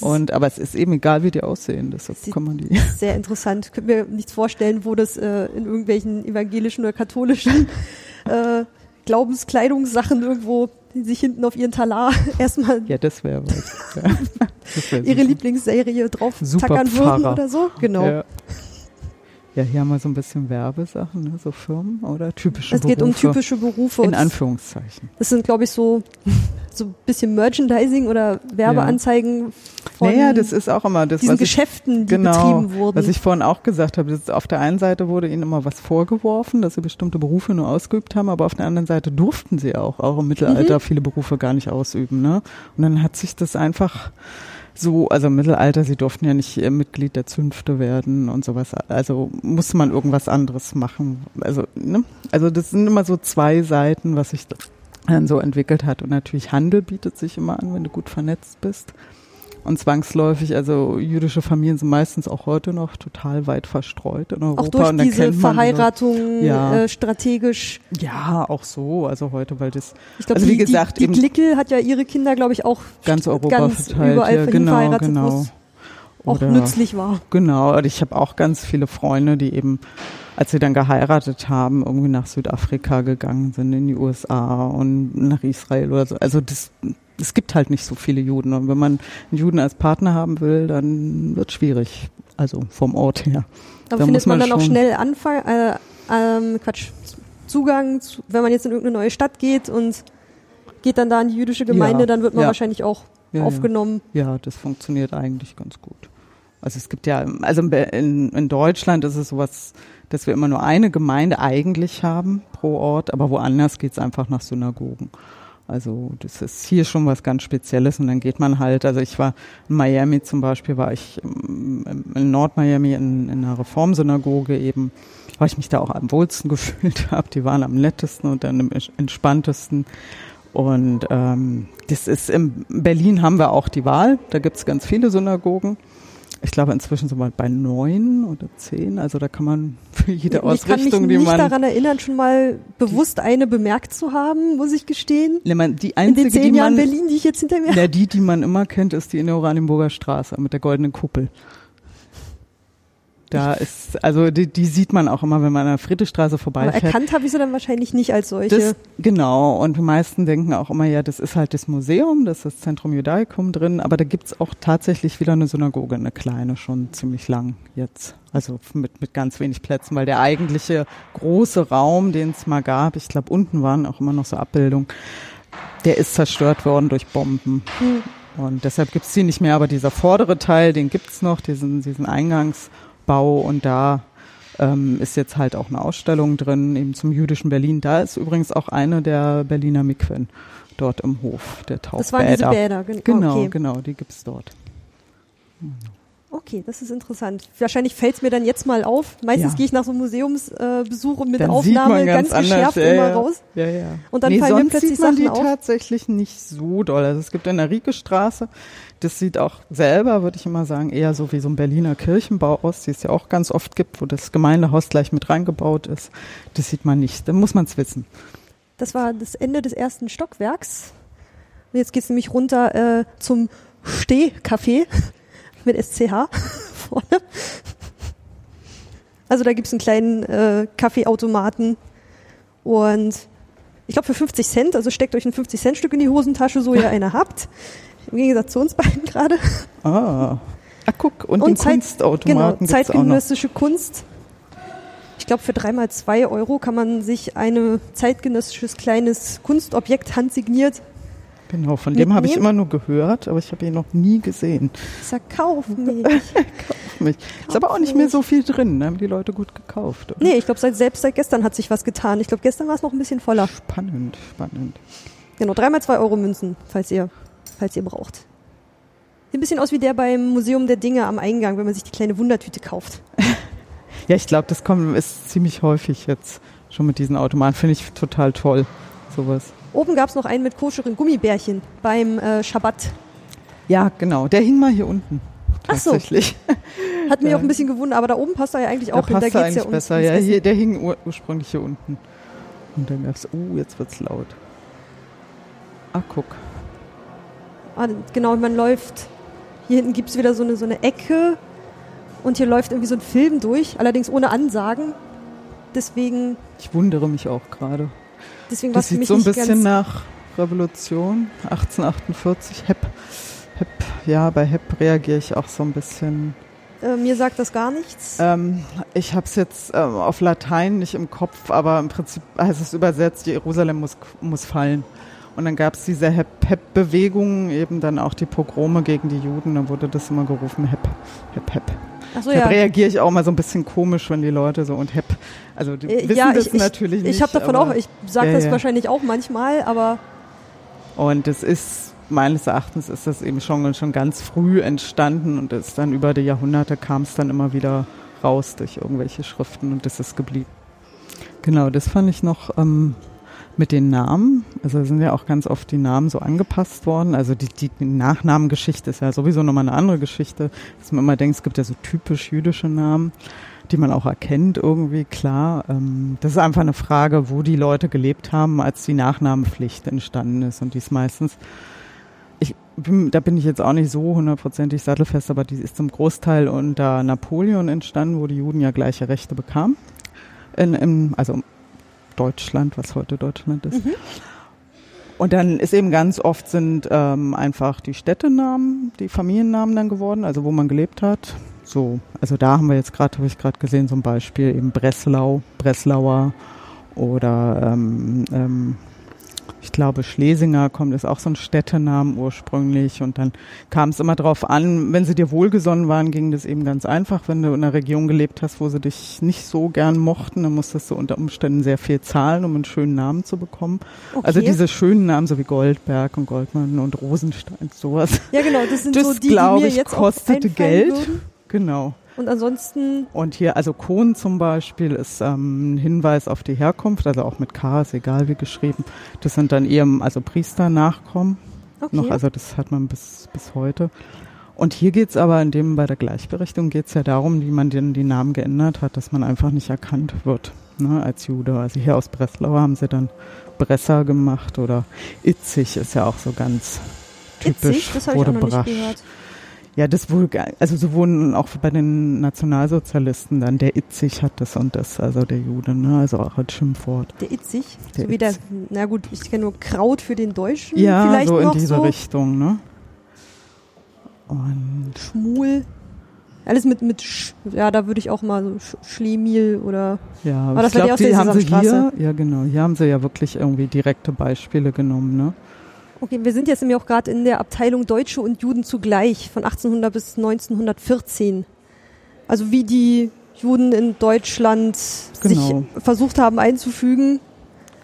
Und aber es ist eben egal, wie die aussehen, deshalb kann man die. sehr interessant. Ich könnte mir nichts vorstellen, wo das äh, in irgendwelchen evangelischen oder katholischen äh, Glaubenskleidungssachen irgendwo sich hinten auf ihren Talar erstmal Ja, das wäre was. Ja. Das wär ihre. Lieblingsserie drauf Super tackern würden Pfarrer. oder so. Genau. Ja. Ja, hier haben wir so ein bisschen Werbesachen, ne? so Firmen oder typische Es geht um Berufe. typische Berufe. In Anführungszeichen. das sind, glaube ich, so so ein bisschen Merchandising oder Werbeanzeigen von Naja, das ist auch immer das, diesen was ich, Geschäften, die genau, betrieben wurden. was ich vorhin auch gesagt habe. Ist, auf der einen Seite wurde ihnen immer was vorgeworfen, dass sie bestimmte Berufe nur ausgeübt haben, aber auf der anderen Seite durften sie auch, auch im Mittelalter, Mhm. viele Berufe gar nicht ausüben. Ne? Und dann hat sich das einfach so, also im Mittelalter, sie durften ja nicht äh, Mitglied der Zünfte werden und sowas. Also musste man irgendwas anderes machen. Also, ne? also das sind immer so zwei Seiten, was sich dann so entwickelt hat. Und natürlich Handel bietet sich immer an, wenn du gut vernetzt bist. Und zwangsläufig, also jüdische Familien sind meistens auch heute noch total weit verstreut in Europa. auch durch und diese man die Verheiratung Ja. äh, strategisch. Ja, auch so. Also heute, weil das Ich glaube, Also wie die, gesagt, die, die Glickel hat ja ihre Kinder, glaube ich, auch ganz Europa ganz verteilt. überall ja, genau, genau. auch nützlich war. Genau, und ich habe auch ganz viele Freunde, die eben, als sie dann geheiratet haben, irgendwie nach Südafrika gegangen sind, in die USA und nach Israel oder so. Also das, es gibt halt nicht so viele Juden. Und wenn man einen Juden als Partner haben will, dann wird schwierig. Also vom Ort her. Aber Da findet muss man man dann auch schnell Anfang, äh, ähm, Quatsch, Zugang, zu, wenn man jetzt in irgendeine neue Stadt geht und geht dann da in die jüdische Gemeinde, Ja, dann wird man ja. wahrscheinlich auch Ja, aufgenommen. Ja, das funktioniert eigentlich ganz gut. Also es gibt ja, also in, in, Deutschland ist es sowas, dass wir immer nur eine Gemeinde eigentlich haben pro Ort, aber woanders geht's einfach nach Synagogen. Also das ist hier schon was ganz Spezielles und dann geht man halt, also ich war in Miami zum Beispiel, war ich ähm, in Nord-Miami in, in einer Reformsynagoge eben, weil ich mich da auch am wohlsten gefühlt habe. Die waren am nettesten und dann am entspanntesten. Und ähm, das ist in Berlin haben wir auch die Wahl. Da gibt's ganz viele Synagogen. Ich glaube inzwischen sind wir bei neun oder zehn. Also da kann man für jede ich kann mich Ausrichtung, die nicht man, daran erinnern, schon mal bewusst eine bemerkt zu haben, muss ich gestehen. Ne, man die In einzige, den zehn die Jahren man, Berlin, die ich jetzt hinter mir habe. Ja, die, die man immer kennt, ist die in der Oranienburger Straße mit der goldenen Kuppel. Da ist, also die, die sieht man auch immer, wenn man an der Friedrichstraße Aber vorbeifährt. erkannt habe ich sie dann wahrscheinlich nicht als solche. Das, genau, und die meisten denken auch immer, ja, das ist halt das Museum, das ist das Zentrum Judaicum drin, aber da gibt's auch tatsächlich wieder eine Synagoge, eine kleine, schon ziemlich lang jetzt. Also mit, mit ganz wenig Plätzen, weil der eigentliche große Raum, den es mal gab, ich glaube, unten waren auch immer noch so Abbildungen, der ist zerstört worden durch Bomben. Hm. Und deshalb gibt's die nicht mehr, aber dieser vordere Teil, den gibt's noch, diesen, diesen Eingangsbau und da ähm, ist jetzt halt auch eine Ausstellung drin, eben zum jüdischen Berlin. Da ist übrigens auch eine der Berliner Mikwen dort im Hof, der Tauchbäder. Das waren diese Bäder, gen genau. Okay. Genau, die gibt's dort. Okay, das ist interessant. Wahrscheinlich fällt es mir dann jetzt mal auf. Meistens Ja. gehe ich nach so einem Museumsbesuch und mit Dann Aufnahme ganz, ganz, geschärft ja, immer ja. raus. Ja, ja. Und dann nee, fallen mir plötzlich sieht man Sachen die auf. tatsächlich nicht so doll. Also es gibt in der Rieke-Straße, das sieht auch selber, würde ich immer sagen, eher so wie so ein Berliner Kirchenbau aus, die es ja auch ganz oft gibt, wo das Gemeindehaus gleich mit reingebaut ist. Das sieht man nicht. Dann muss man es wissen. Das war das Ende des ersten Stockwerks. Und jetzt geht's nämlich runter äh, zum Stehcafé mit SCH vorne. Also da gibt's einen kleinen äh, Kaffeeautomaten und ich glaube für 50 Cent, also steckt euch ein 50 Cent Stück in die Hosentasche, so ihr eine habt. Im Gegensatz zu uns beiden gerade. Ah. Ah, guck, und, Und den Zeit- Kunstautomaten Genau, zeitgenössische Kunst. Ich glaube, für dreimal zwei Euro kann man sich ein zeitgenössisches kleines Kunstobjekt handsigniert Genau, von dem habe ich immer nur gehört, aber ich habe ihn noch nie gesehen. Verkauf mich. Mich. Ist aber auch nicht mehr so viel drin, ne? haben die Leute gut gekauft. oder? nee, ich glaube, seit, selbst seit gestern hat sich was getan. Ich glaube, gestern war es noch ein bisschen voller. Spannend, spannend. Genau, dreimal zwei Euro Münzen, falls ihr, falls ihr braucht. Sieht ein bisschen aus wie der beim Museum der Dinge am Eingang, wenn man sich die kleine Wundertüte kauft. Ja, ich glaube, das kommt, ist ziemlich häufig jetzt schon mit diesen Automaten. Finde ich total toll, sowas. Oben gab's noch einen mit koscheren Gummibärchen beim äh, Schabbat. Ja, genau. Der hing mal hier unten. Ach so. Tatsächlich. Hat mich Ja. auch ein bisschen gewundert, aber da oben passt er ja eigentlich Da auch hin. Da passt er geht's ja eigentlich um besser. Ja, hier, der hing ur ursprünglich hier unten. Und dann gab's, oh, jetzt wird's laut. Ah, guck. Ah, genau, man läuft. Hier hinten gibt's wieder so eine, so eine Ecke und hier läuft irgendwie so ein Film durch, allerdings ohne Ansagen. Deswegen, Ich wundere mich auch gerade. deswegen Das es sieht mich so ein bisschen nach Revolution, 1848, HEP. HEP, ja, bei HEP reagiere ich auch so ein bisschen. Äh, mir sagt das gar nichts. Ähm, ich habe es jetzt ähm, auf Latein nicht im Kopf, aber im Prinzip heißt es übersetzt, Jerusalem muss, muss fallen. Und dann gab es diese HEP-Bewegung, eben dann auch die Pogrome gegen die Juden, dann wurde das immer gerufen, HEP, HEP, HEP. Achso, Da ja. reagiere ich auch mal so ein bisschen komisch, wenn die Leute so und HEP, also die Äh, wissen ja, das ich, ich, natürlich nicht. Ich habe davon aber- auch, ich sage Ja, das wahrscheinlich auch manchmal, aber Und es ist, meines Erachtens ist das eben schon, schon ganz früh entstanden und ist dann über die Jahrhunderte kam es dann immer wieder raus durch irgendwelche Schriften und das ist geblieben. Genau, das fand ich noch ähm, mit den Namen. Also sind ja auch ganz oft die Namen so angepasst worden. Also die, die, Nachnamengeschichte ist ja sowieso nochmal eine andere Geschichte, dass man immer denkt, es gibt ja so typisch jüdische Namen die man auch erkennt irgendwie, klar. Ähm, das ist einfach eine Frage, wo die Leute gelebt haben, als die Nachnamenpflicht entstanden ist. Und die ist meistens, ich bin, da bin ich jetzt auch nicht so hundertprozentig sattelfest, aber die ist zum Großteil unter Napoleon entstanden, wo die Juden ja gleiche Rechte bekamen. In, in, also Deutschland, was heute Deutschland ist. Und dann ist eben ganz oft sind ähm, einfach die Städtenamen, die Familiennamen dann geworden, also wo man gelebt hat. So, also da haben wir jetzt gerade, habe ich gerade gesehen, zum Beispiel eben Breslau, Breslauer oder ähm, ähm, ich glaube Schlesinger kommt, ist auch so ein Städtenamen ursprünglich und dann kam es immer drauf an, wenn sie dir wohlgesonnen waren, ging das eben ganz einfach. Wenn du in einer Region gelebt hast, wo sie dich nicht so gern mochten, dann musstest du unter Umständen sehr viel zahlen, um einen schönen Namen zu bekommen. okay. Also diese schönen Namen, so wie Goldberg und Goldmann und Rosenstein, sowas. ja genau, das sind Das so die, die glaube mir ich jetzt kostete Geld. Würden. Genau. Und ansonsten, Und hier, also Kohn zum Beispiel, ist ähm, ein Hinweis auf die Herkunft, also auch mit K, ist egal wie geschrieben. Das sind dann eher, also Priesternachkommen okay. noch, also das hat man bis, bis heute. Und hier geht's aber, in dem bei der Gleichberechtigung geht's ja darum, wie man den, die Namen geändert hat, dass man einfach nicht erkannt wird ne, als Jude. Also hier aus Breslau haben sie dann Bresser gemacht oder Itzig ist ja auch so ganz typisch. Itzig, das habe ich auch noch Brasch. nicht gehört. Ja, das wohl, also so wurden auch bei den Nationalsozialisten dann, der Itzig hat das und das, also der Jude, ne, also auch als Schimpfwort. Der Itzig, Der so wie der, na gut, ich kenne nur Kraut für den Deutschen, Ja, vielleicht so in diese so. Richtung, ne. Und Schmul. Alles mit, mit Sch, ja, da würde ich auch mal so Sch Schlemiel oder, ja, Aber das ich glaube, die haben sie hier, ja genau, hier haben sie ja wirklich irgendwie direkte Beispiele genommen, ne. Okay, wir sind jetzt nämlich auch gerade in der Abteilung Deutsche und Juden zugleich von 1800 bis 1914. Also wie die Juden in Deutschland Genau. sich versucht haben einzufügen.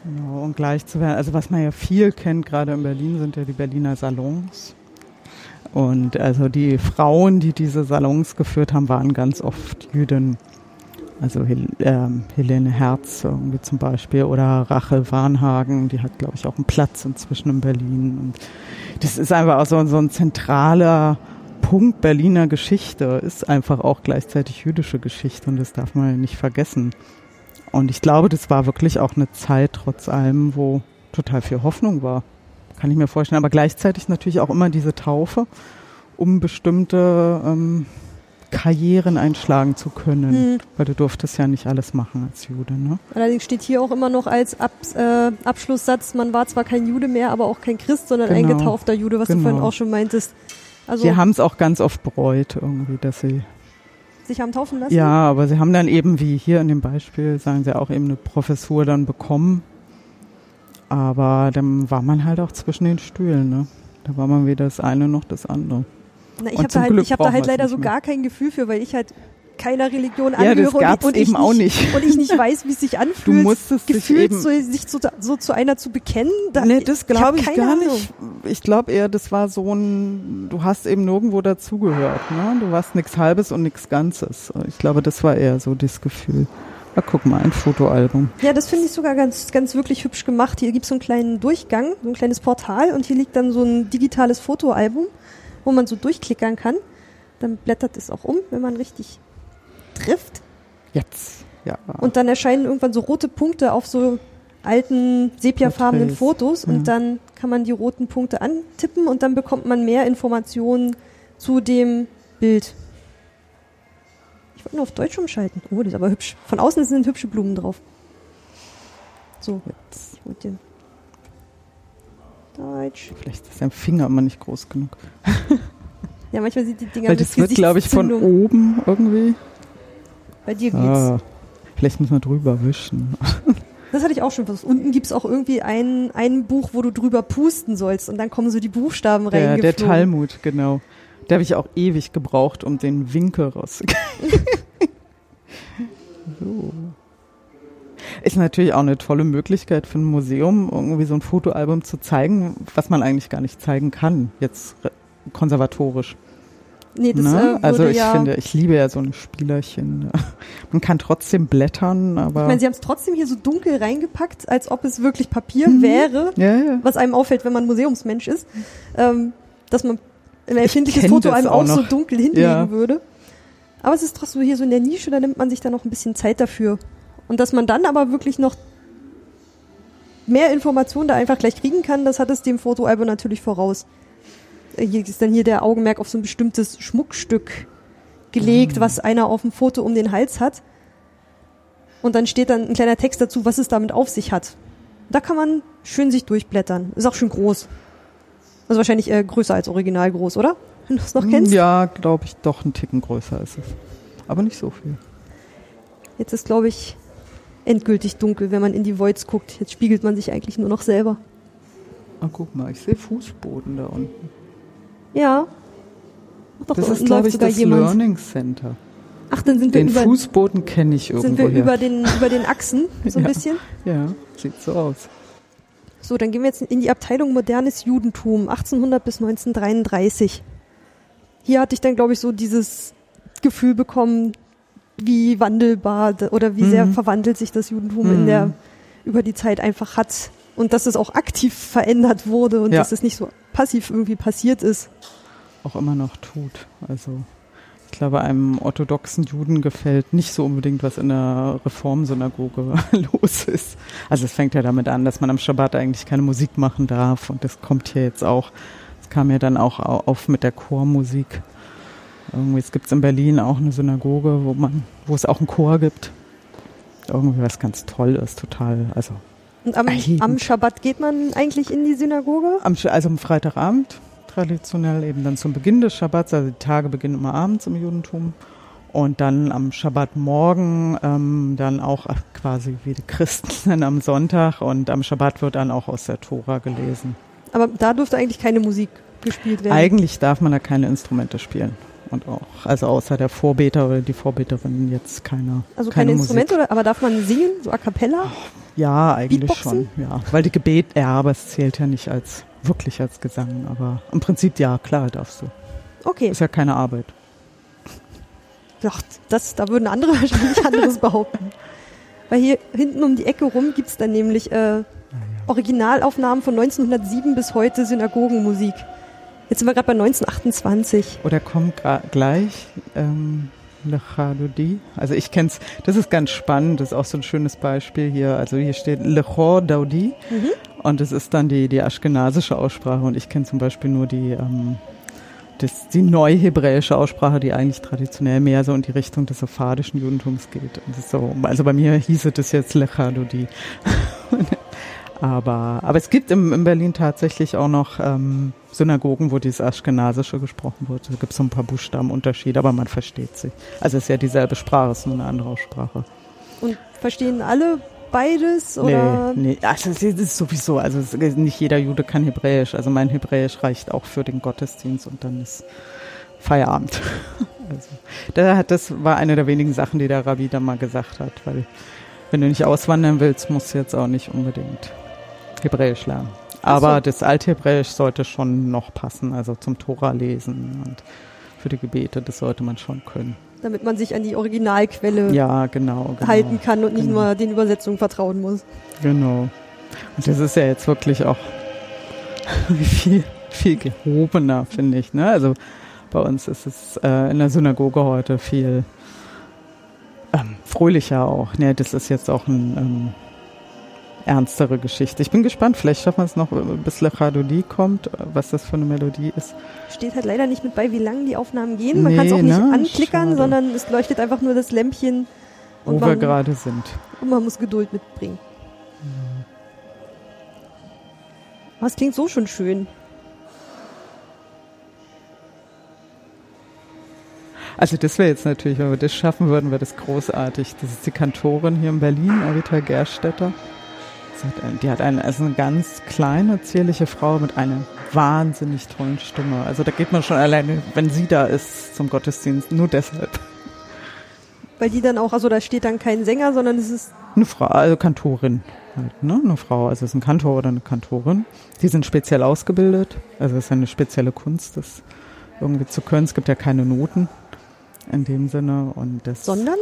Genau, und gleich zu werden. Also was man ja viel kennt, gerade in Berlin, sind ja die Berliner Salons. Und also die Frauen, die diese Salons geführt haben, waren ganz oft Jüdinnen. Also Hel ähm, Helene Herz irgendwie zum Beispiel oder Rachel Warnhagen, die hat, glaube ich, auch einen Platz inzwischen in Berlin. Und das ist einfach auch so, so ein zentraler Punkt Berliner Geschichte, ist einfach auch gleichzeitig jüdische Geschichte und das darf man nicht vergessen. Und ich glaube, das war wirklich auch eine Zeit trotz allem, wo total viel Hoffnung war. Kann ich mir vorstellen. Aber gleichzeitig natürlich auch immer diese Taufe, um bestimmte ähm, Karrieren einschlagen zu können. Hm. Weil du durftest ja nicht alles machen als Jude. Ne? Allerdings steht hier auch immer noch als Ab äh, Abschlusssatz, man war zwar kein Jude mehr, aber auch kein Christ, sondern ein Genau. getaufter Jude, was du Genau. vorhin auch schon meintest. Also sie haben es auch ganz oft bereut irgendwie, dass sie sich haben taufen lassen? Ja, aber sie haben dann eben, wie hier in dem Beispiel, sagen sie auch eben eine Professur dann bekommen. Aber dann war man halt auch zwischen den Stühlen, ne? Da war man weder das eine noch das andere. Na, ich Und habe da halt, ich hab da halt leider so gar kein Gefühl für, weil ich halt keiner Religion Ja, angehöre das gab's und, ich eben auch nicht, nicht. und ich nicht weiß, wie es sich anfühlt, musstest dich gefühlt eben- so, sich zu, so zu einer zu bekennen. Da, nee, das glaube ich, keine gar Ahnung. nicht. Ich glaube eher, das war so ein, du hast eben nirgendwo dazugehört, ne? Du warst nichts Halbes und nichts Ganzes. Ich glaube, das war eher so das Gefühl. Na, guck mal, ein Fotoalbum. Ja, das finde ich sogar ganz, ganz wirklich hübsch gemacht. Hier gibt es so einen kleinen Durchgang, so ein kleines Portal und hier liegt dann so ein digitales Fotoalbum, wo man so durchklickern kann. Dann blättert es auch um, wenn man richtig trifft. Jetzt. Ja. Und dann erscheinen irgendwann so rote Punkte auf so alten sepiafarbenen Fotos ja. und dann kann man die roten Punkte antippen und dann bekommt man mehr Informationen zu dem Bild. Ich wollte nur auf Deutsch umschalten. Oh, das ist aber hübsch. Von außen sind hübsche Blumen drauf. So, Jetzt. wollte den Deutsch. Vielleicht ist dein Finger immer nicht groß genug. Ja, manchmal sind die Dinger Weil das wird, glaube ich, von oben irgendwie. Bei dir geht's. Ah, vielleicht müssen wir drüber wischen. Das hatte ich auch schon versucht. Unten gibt's auch irgendwie ein, ein Buch, wo du drüber pusten sollst und dann kommen so die Buchstaben Der, reingeflogen. der Talmud, genau. Da habe ich auch ewig gebraucht, um den Winkel rauszukriegen. so. Ist natürlich auch eine tolle Möglichkeit für ein Museum, irgendwie so ein Fotoalbum zu zeigen, was man eigentlich gar nicht zeigen kann, jetzt konservatorisch. Nee, das ne? äh, also ich ja. finde, ich liebe ja so ein Spielerchen. Man kann trotzdem blättern, aber ich meine, sie haben es trotzdem hier so dunkel reingepackt, als ob es wirklich Papier Mhm. wäre, ja, ja. was einem auffällt, wenn man Museumsmensch ist, ähm, dass man ein Ich erfindliches Foto einem auch auch so dunkel hinlegen würde. Aber es ist trotzdem hier so in der Nische, da nimmt man sich dann noch ein bisschen Zeit dafür. Und dass man dann aber wirklich noch mehr Informationen da einfach gleich kriegen kann, das hat es dem Fotoalbum natürlich voraus. Äh, Hier ist dann hier der Augenmerk auf so ein bestimmtes Schmuckstück gelegt, Mhm. was einer auf dem Foto um den Hals hat. Und dann steht dann ein kleiner Text dazu, was es damit auf sich hat. Da kann man schön sich durchblättern. Ist auch schön groß. Also wahrscheinlich äh, größer als original groß, oder? Wenn du es noch kennst. Ja, glaube ich, doch ein Ticken größer ist es. Aber nicht so viel. Jetzt ist, glaube ich, endgültig dunkel, wenn man in die Voids guckt. Jetzt spiegelt man sich eigentlich nur noch selber. Ah, guck mal, ich sehe Fußboden da unten. Ja. Ach, doch, Das da ist, glaube ich, das jemand. Learning Center. Ach, dann sind wir, Den über, Fußboden kenne ich sind irgendwo wir her. über, den, über den Achsen, so ein Ja. bisschen. ja, sieht so aus. So, dann gehen wir jetzt in die Abteilung modernes Judentum, 1800 bis 1933. Hier hatte ich dann, glaube ich, so dieses Gefühl bekommen, wie wandelbar oder wie sehr Mhm. verwandelt sich das Judentum in Mhm. der über die Zeit einfach hat und dass es auch aktiv verändert wurde und Ja. dass es nicht so passiv irgendwie passiert ist. Auch immer noch tut. Also ich glaube, einem orthodoxen Juden gefällt nicht so unbedingt, was in der Reformsynagoge los ist. Also es fängt ja damit an, dass man am Schabbat eigentlich keine Musik machen darf und das kommt hier jetzt auch. Es kam ja dann auch au- auf mit der Chormusik. Irgendwie, es gibt in Berlin auch eine Synagoge, wo man, wo es auch einen Chor gibt. Irgendwie was ganz toll ist, total. Also Und am, am Schabbat geht man eigentlich in die Synagoge? Am, also am Freitagabend, traditionell eben dann zum Beginn des Schabbats, also die Tage beginnen immer abends im Judentum. Und dann am Schabbatmorgen ähm, dann auch quasi wie die Christen dann am Sonntag und am Schabbat wird dann auch aus der Tora gelesen. Aber da durfte eigentlich keine Musik gespielt werden. Eigentlich darf man da keine Instrumente spielen. Und auch, also außer der Vorbeter oder die Vorbeterin jetzt keine. Also keine keine Instrumente, oder, aber darf man singen, so a cappella? Ja, eigentlich Beatboxen? schon. Ja, weil die Gebet, ja, aber es zählt ja nicht als wirklich als Gesang. Aber im Prinzip ja, klar darfst du. Okay. Ist ja keine Arbeit. Ach, das, da würden andere wahrscheinlich anderes behaupten. Weil hier hinten um die Ecke rum gibt's dann nämlich äh, Originalaufnahmen von 1907 bis heute Synagogenmusik. Jetzt sind wir gerade bei 1928. Oder kommt gleich ähm, Lechadodi. Also ich kenn's, das ist ganz spannend, das ist auch so ein schönes Beispiel hier. Also hier steht Lechor Daudi Mhm. und das ist dann die, die aschkenasische Aussprache und ich kenne zum Beispiel nur die, ähm, das, die neuhebräische Aussprache, die eigentlich traditionell mehr so in die Richtung des sephardischen Judentums geht. So, also bei mir hieße das jetzt Lechadodi. Aber, aber es gibt im, in Berlin tatsächlich auch noch ähm, Synagogen, wo dieses Aschkenasische gesprochen wird. Da gibt es so ein paar Buchstabenunterschiede, aber man versteht sich. Also es ist ja dieselbe Sprache, es ist nur eine andere Aussprache. Und verstehen alle beides? Oder? Nee, nee, also es ist sowieso, also ist, nicht jeder Jude kann Hebräisch. Also mein Hebräisch reicht auch für den Gottesdienst und dann ist Feierabend. Also, da hat, das war eine der wenigen Sachen, die der Rabbi da mal gesagt hat, weil wenn du nicht auswandern willst, musst du jetzt auch nicht unbedingt Hebräisch lernen. Aber so. das Althebräisch sollte schon noch passen, also zum Tora lesen und für die Gebete, das sollte man schon können. Damit man sich an die Originalquelle Ja, genau. genau halten kann und nicht genau. nur den Übersetzungen vertrauen muss. Genau. Und das ist ja jetzt wirklich auch viel, viel gehobener, finde ich. Ne? Also bei uns ist es äh, in der Synagoge heute viel ähm, fröhlicher auch. Ne, das ist jetzt auch eine ähm, ernstere Geschichte. Ich bin gespannt, vielleicht schaffen wir es noch, bis Lechadodi kommt, äh, was das für eine Melodie ist. Steht halt leider nicht mit bei, wie lang die Aufnahmen gehen. Man kann es Nee, auch nicht ne? anklickern, Schade. sondern es leuchtet einfach nur das Lämpchen Wo und wir man, gerade sind. und man muss Geduld mitbringen. Aber es klingt so schon schön. Also das wäre jetzt natürlich, wenn wir das schaffen würden, wäre das großartig. Das ist die Kantorin hier in Berlin, Arita Gerstetter. Die hat eine, also eine ganz kleine, zierliche Frau mit einer wahnsinnig tollen Stimme. Also da geht man schon alleine, wenn sie da ist zum Gottesdienst, nur deshalb. Weil die dann auch, also da steht dann kein Sänger, sondern es ist, Eine Frau, also Kantorin halt, ne? Eine Frau, also es ist ein Kantor oder eine Kantorin. Die sind speziell ausgebildet. Also es ist eine spezielle Kunst, das irgendwie zu können. Es gibt ja keine Noten in dem Sinne und das sondern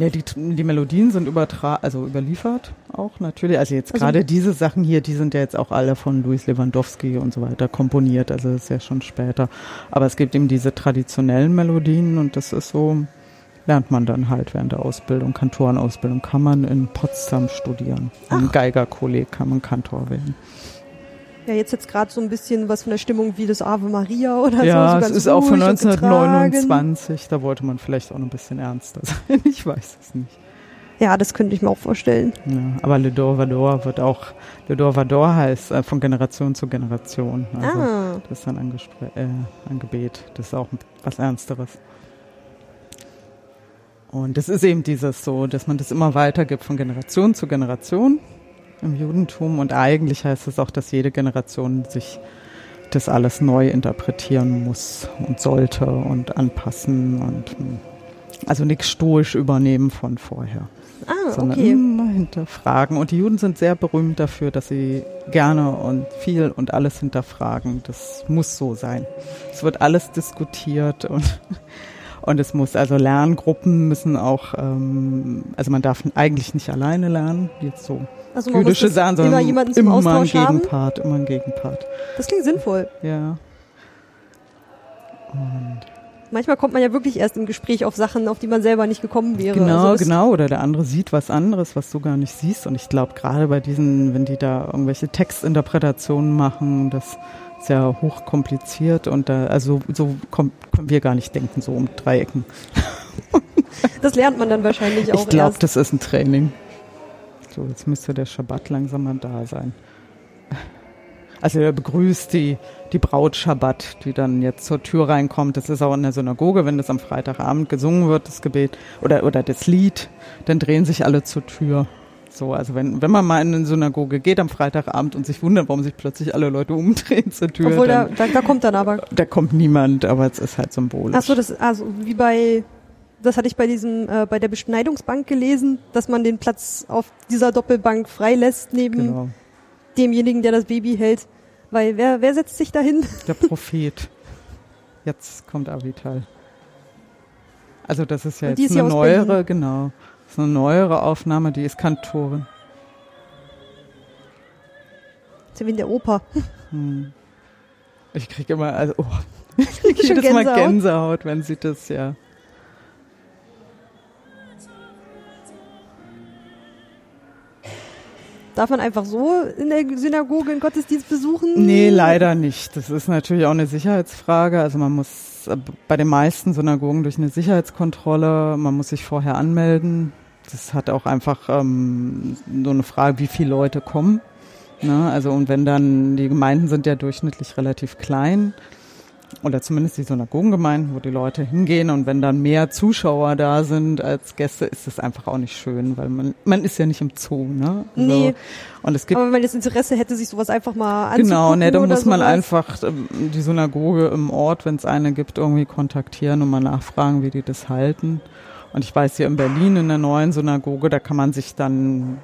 Ja, die, die Melodien sind übertra also überliefert auch natürlich. Also jetzt Also- gerade diese Sachen hier, die sind ja jetzt auch alle von Louis Lewandowski und so weiter komponiert. Also das ist ja schon später. Aber es gibt eben diese traditionellen Melodien und das ist so, lernt man dann halt während der Ausbildung. Kantorenausbildung kann man in Potsdam studieren. Im Ach. Geigerkolleg kann man Kantor werden. Ja jetzt jetzt gerade so ein bisschen was von der Stimmung wie das Ave Maria oder so. ja, so es ist auch von ruhig und getragen. 1929. Da wollte man vielleicht auch noch ein bisschen ernster sein. Ich weiß es nicht. Ja, das könnte ich mir auch vorstellen. Ja, aber Le Dorvador wird auch, Le Dorvador heißt äh, von Generation zu Generation. Also ah, das ist dann ein, Gespr- äh, ein Gebet, das ist auch was Ernsteres. Und das ist eben dieses so, dass man das immer weitergibt von Generation zu Generation im Judentum. Und eigentlich heißt es auch, dass jede Generation sich das alles neu interpretieren muss und sollte und anpassen und mm, also nichts stoisch übernehmen von vorher ah, sondern okay. immer hinterfragen. Und die Juden sind sehr berühmt dafür, dass sie gerne und viel und alles hinterfragen. Das muss so sein. Es wird alles diskutiert und und es muss also Lerngruppen müssen auch, ähm, also man darf eigentlich nicht alleine lernen, jetzt so Also man jüdische Sachen, immer sondern jemanden zum immer ein Austausch haben. Gegenpart, immer ein Gegenpart. Das klingt sinnvoll. Ja. Und Manchmal kommt man ja wirklich erst im Gespräch auf Sachen, auf die man selber nicht gekommen wäre. Genau, also genau. Oder der andere sieht was anderes, was du gar nicht siehst. Und ich glaube, gerade bei diesen, wenn die da irgendwelche Textinterpretationen machen, das ist ja hochkompliziert und da, also so kommt, können wir gar nicht denken, so um Dreiecken. Das lernt man dann wahrscheinlich auch Ich glaube, das ist ein Training. So, jetzt müsste der Schabbat langsam mal da sein. Also er begrüßt die, die Braut Schabbat, die dann jetzt zur Tür reinkommt. Das ist auch in der Synagoge, wenn das am Freitagabend gesungen wird, das Gebet oder, oder das Lied, dann drehen sich alle zur Tür So, also wenn, wenn man mal in eine Synagoge geht am Freitagabend und sich wundert, warum sich plötzlich alle Leute umdrehen zur Tür. Obwohl, da, da, da kommt dann aber. Da kommt niemand, aber es ist halt symbolisch. Ach so, das, also wie bei, das hatte ich bei diesem, äh, bei der Beschneidungsbank gelesen, dass man den Platz auf dieser Doppelbank freilässt neben genau. demjenigen, der das Baby hält. Weil wer, wer setzt sich dahin? Der Prophet. Jetzt kommt Avital. Also das ist ja jetzt ist eine neuere, Berlin. genau. Das ist eine neuere Aufnahme, die ist Kantorin. Das ist ja wie in der Oper. Hm. Ich kriege immer, also oh, ich krieg Schon jedes Mal Gänsehaut? Gänsehaut, wenn sie das ja. Darf man einfach so in der Synagoge einen Gottesdienst besuchen? Nee, leider nicht. Das ist natürlich auch eine Sicherheitsfrage. Also man muss äh, bei den meisten Synagogen durch eine Sicherheitskontrolle, man muss sich vorher anmelden. Das hat auch einfach ähm, so eine Frage, wie viele Leute kommen. Ne? Also und wenn dann, die Gemeinden sind ja durchschnittlich relativ klein oder zumindest die Synagogengemeinden, wo die Leute hingehen und wenn dann mehr Zuschauer da sind als Gäste, ist das einfach auch nicht schön, weil man, man ist ja nicht im Zoo, ne? Nee. Und es gibt Aber wenn man jetzt Interesse hätte, sich sowas einfach mal anzugucken Genau, ne, da oder muss man sowas. einfach ähm, die Synagoge im Ort, wenn es eine gibt, irgendwie kontaktieren und mal nachfragen, wie die das halten. Und ich weiß hier in Berlin in der neuen Synagoge, da kann man sich dann,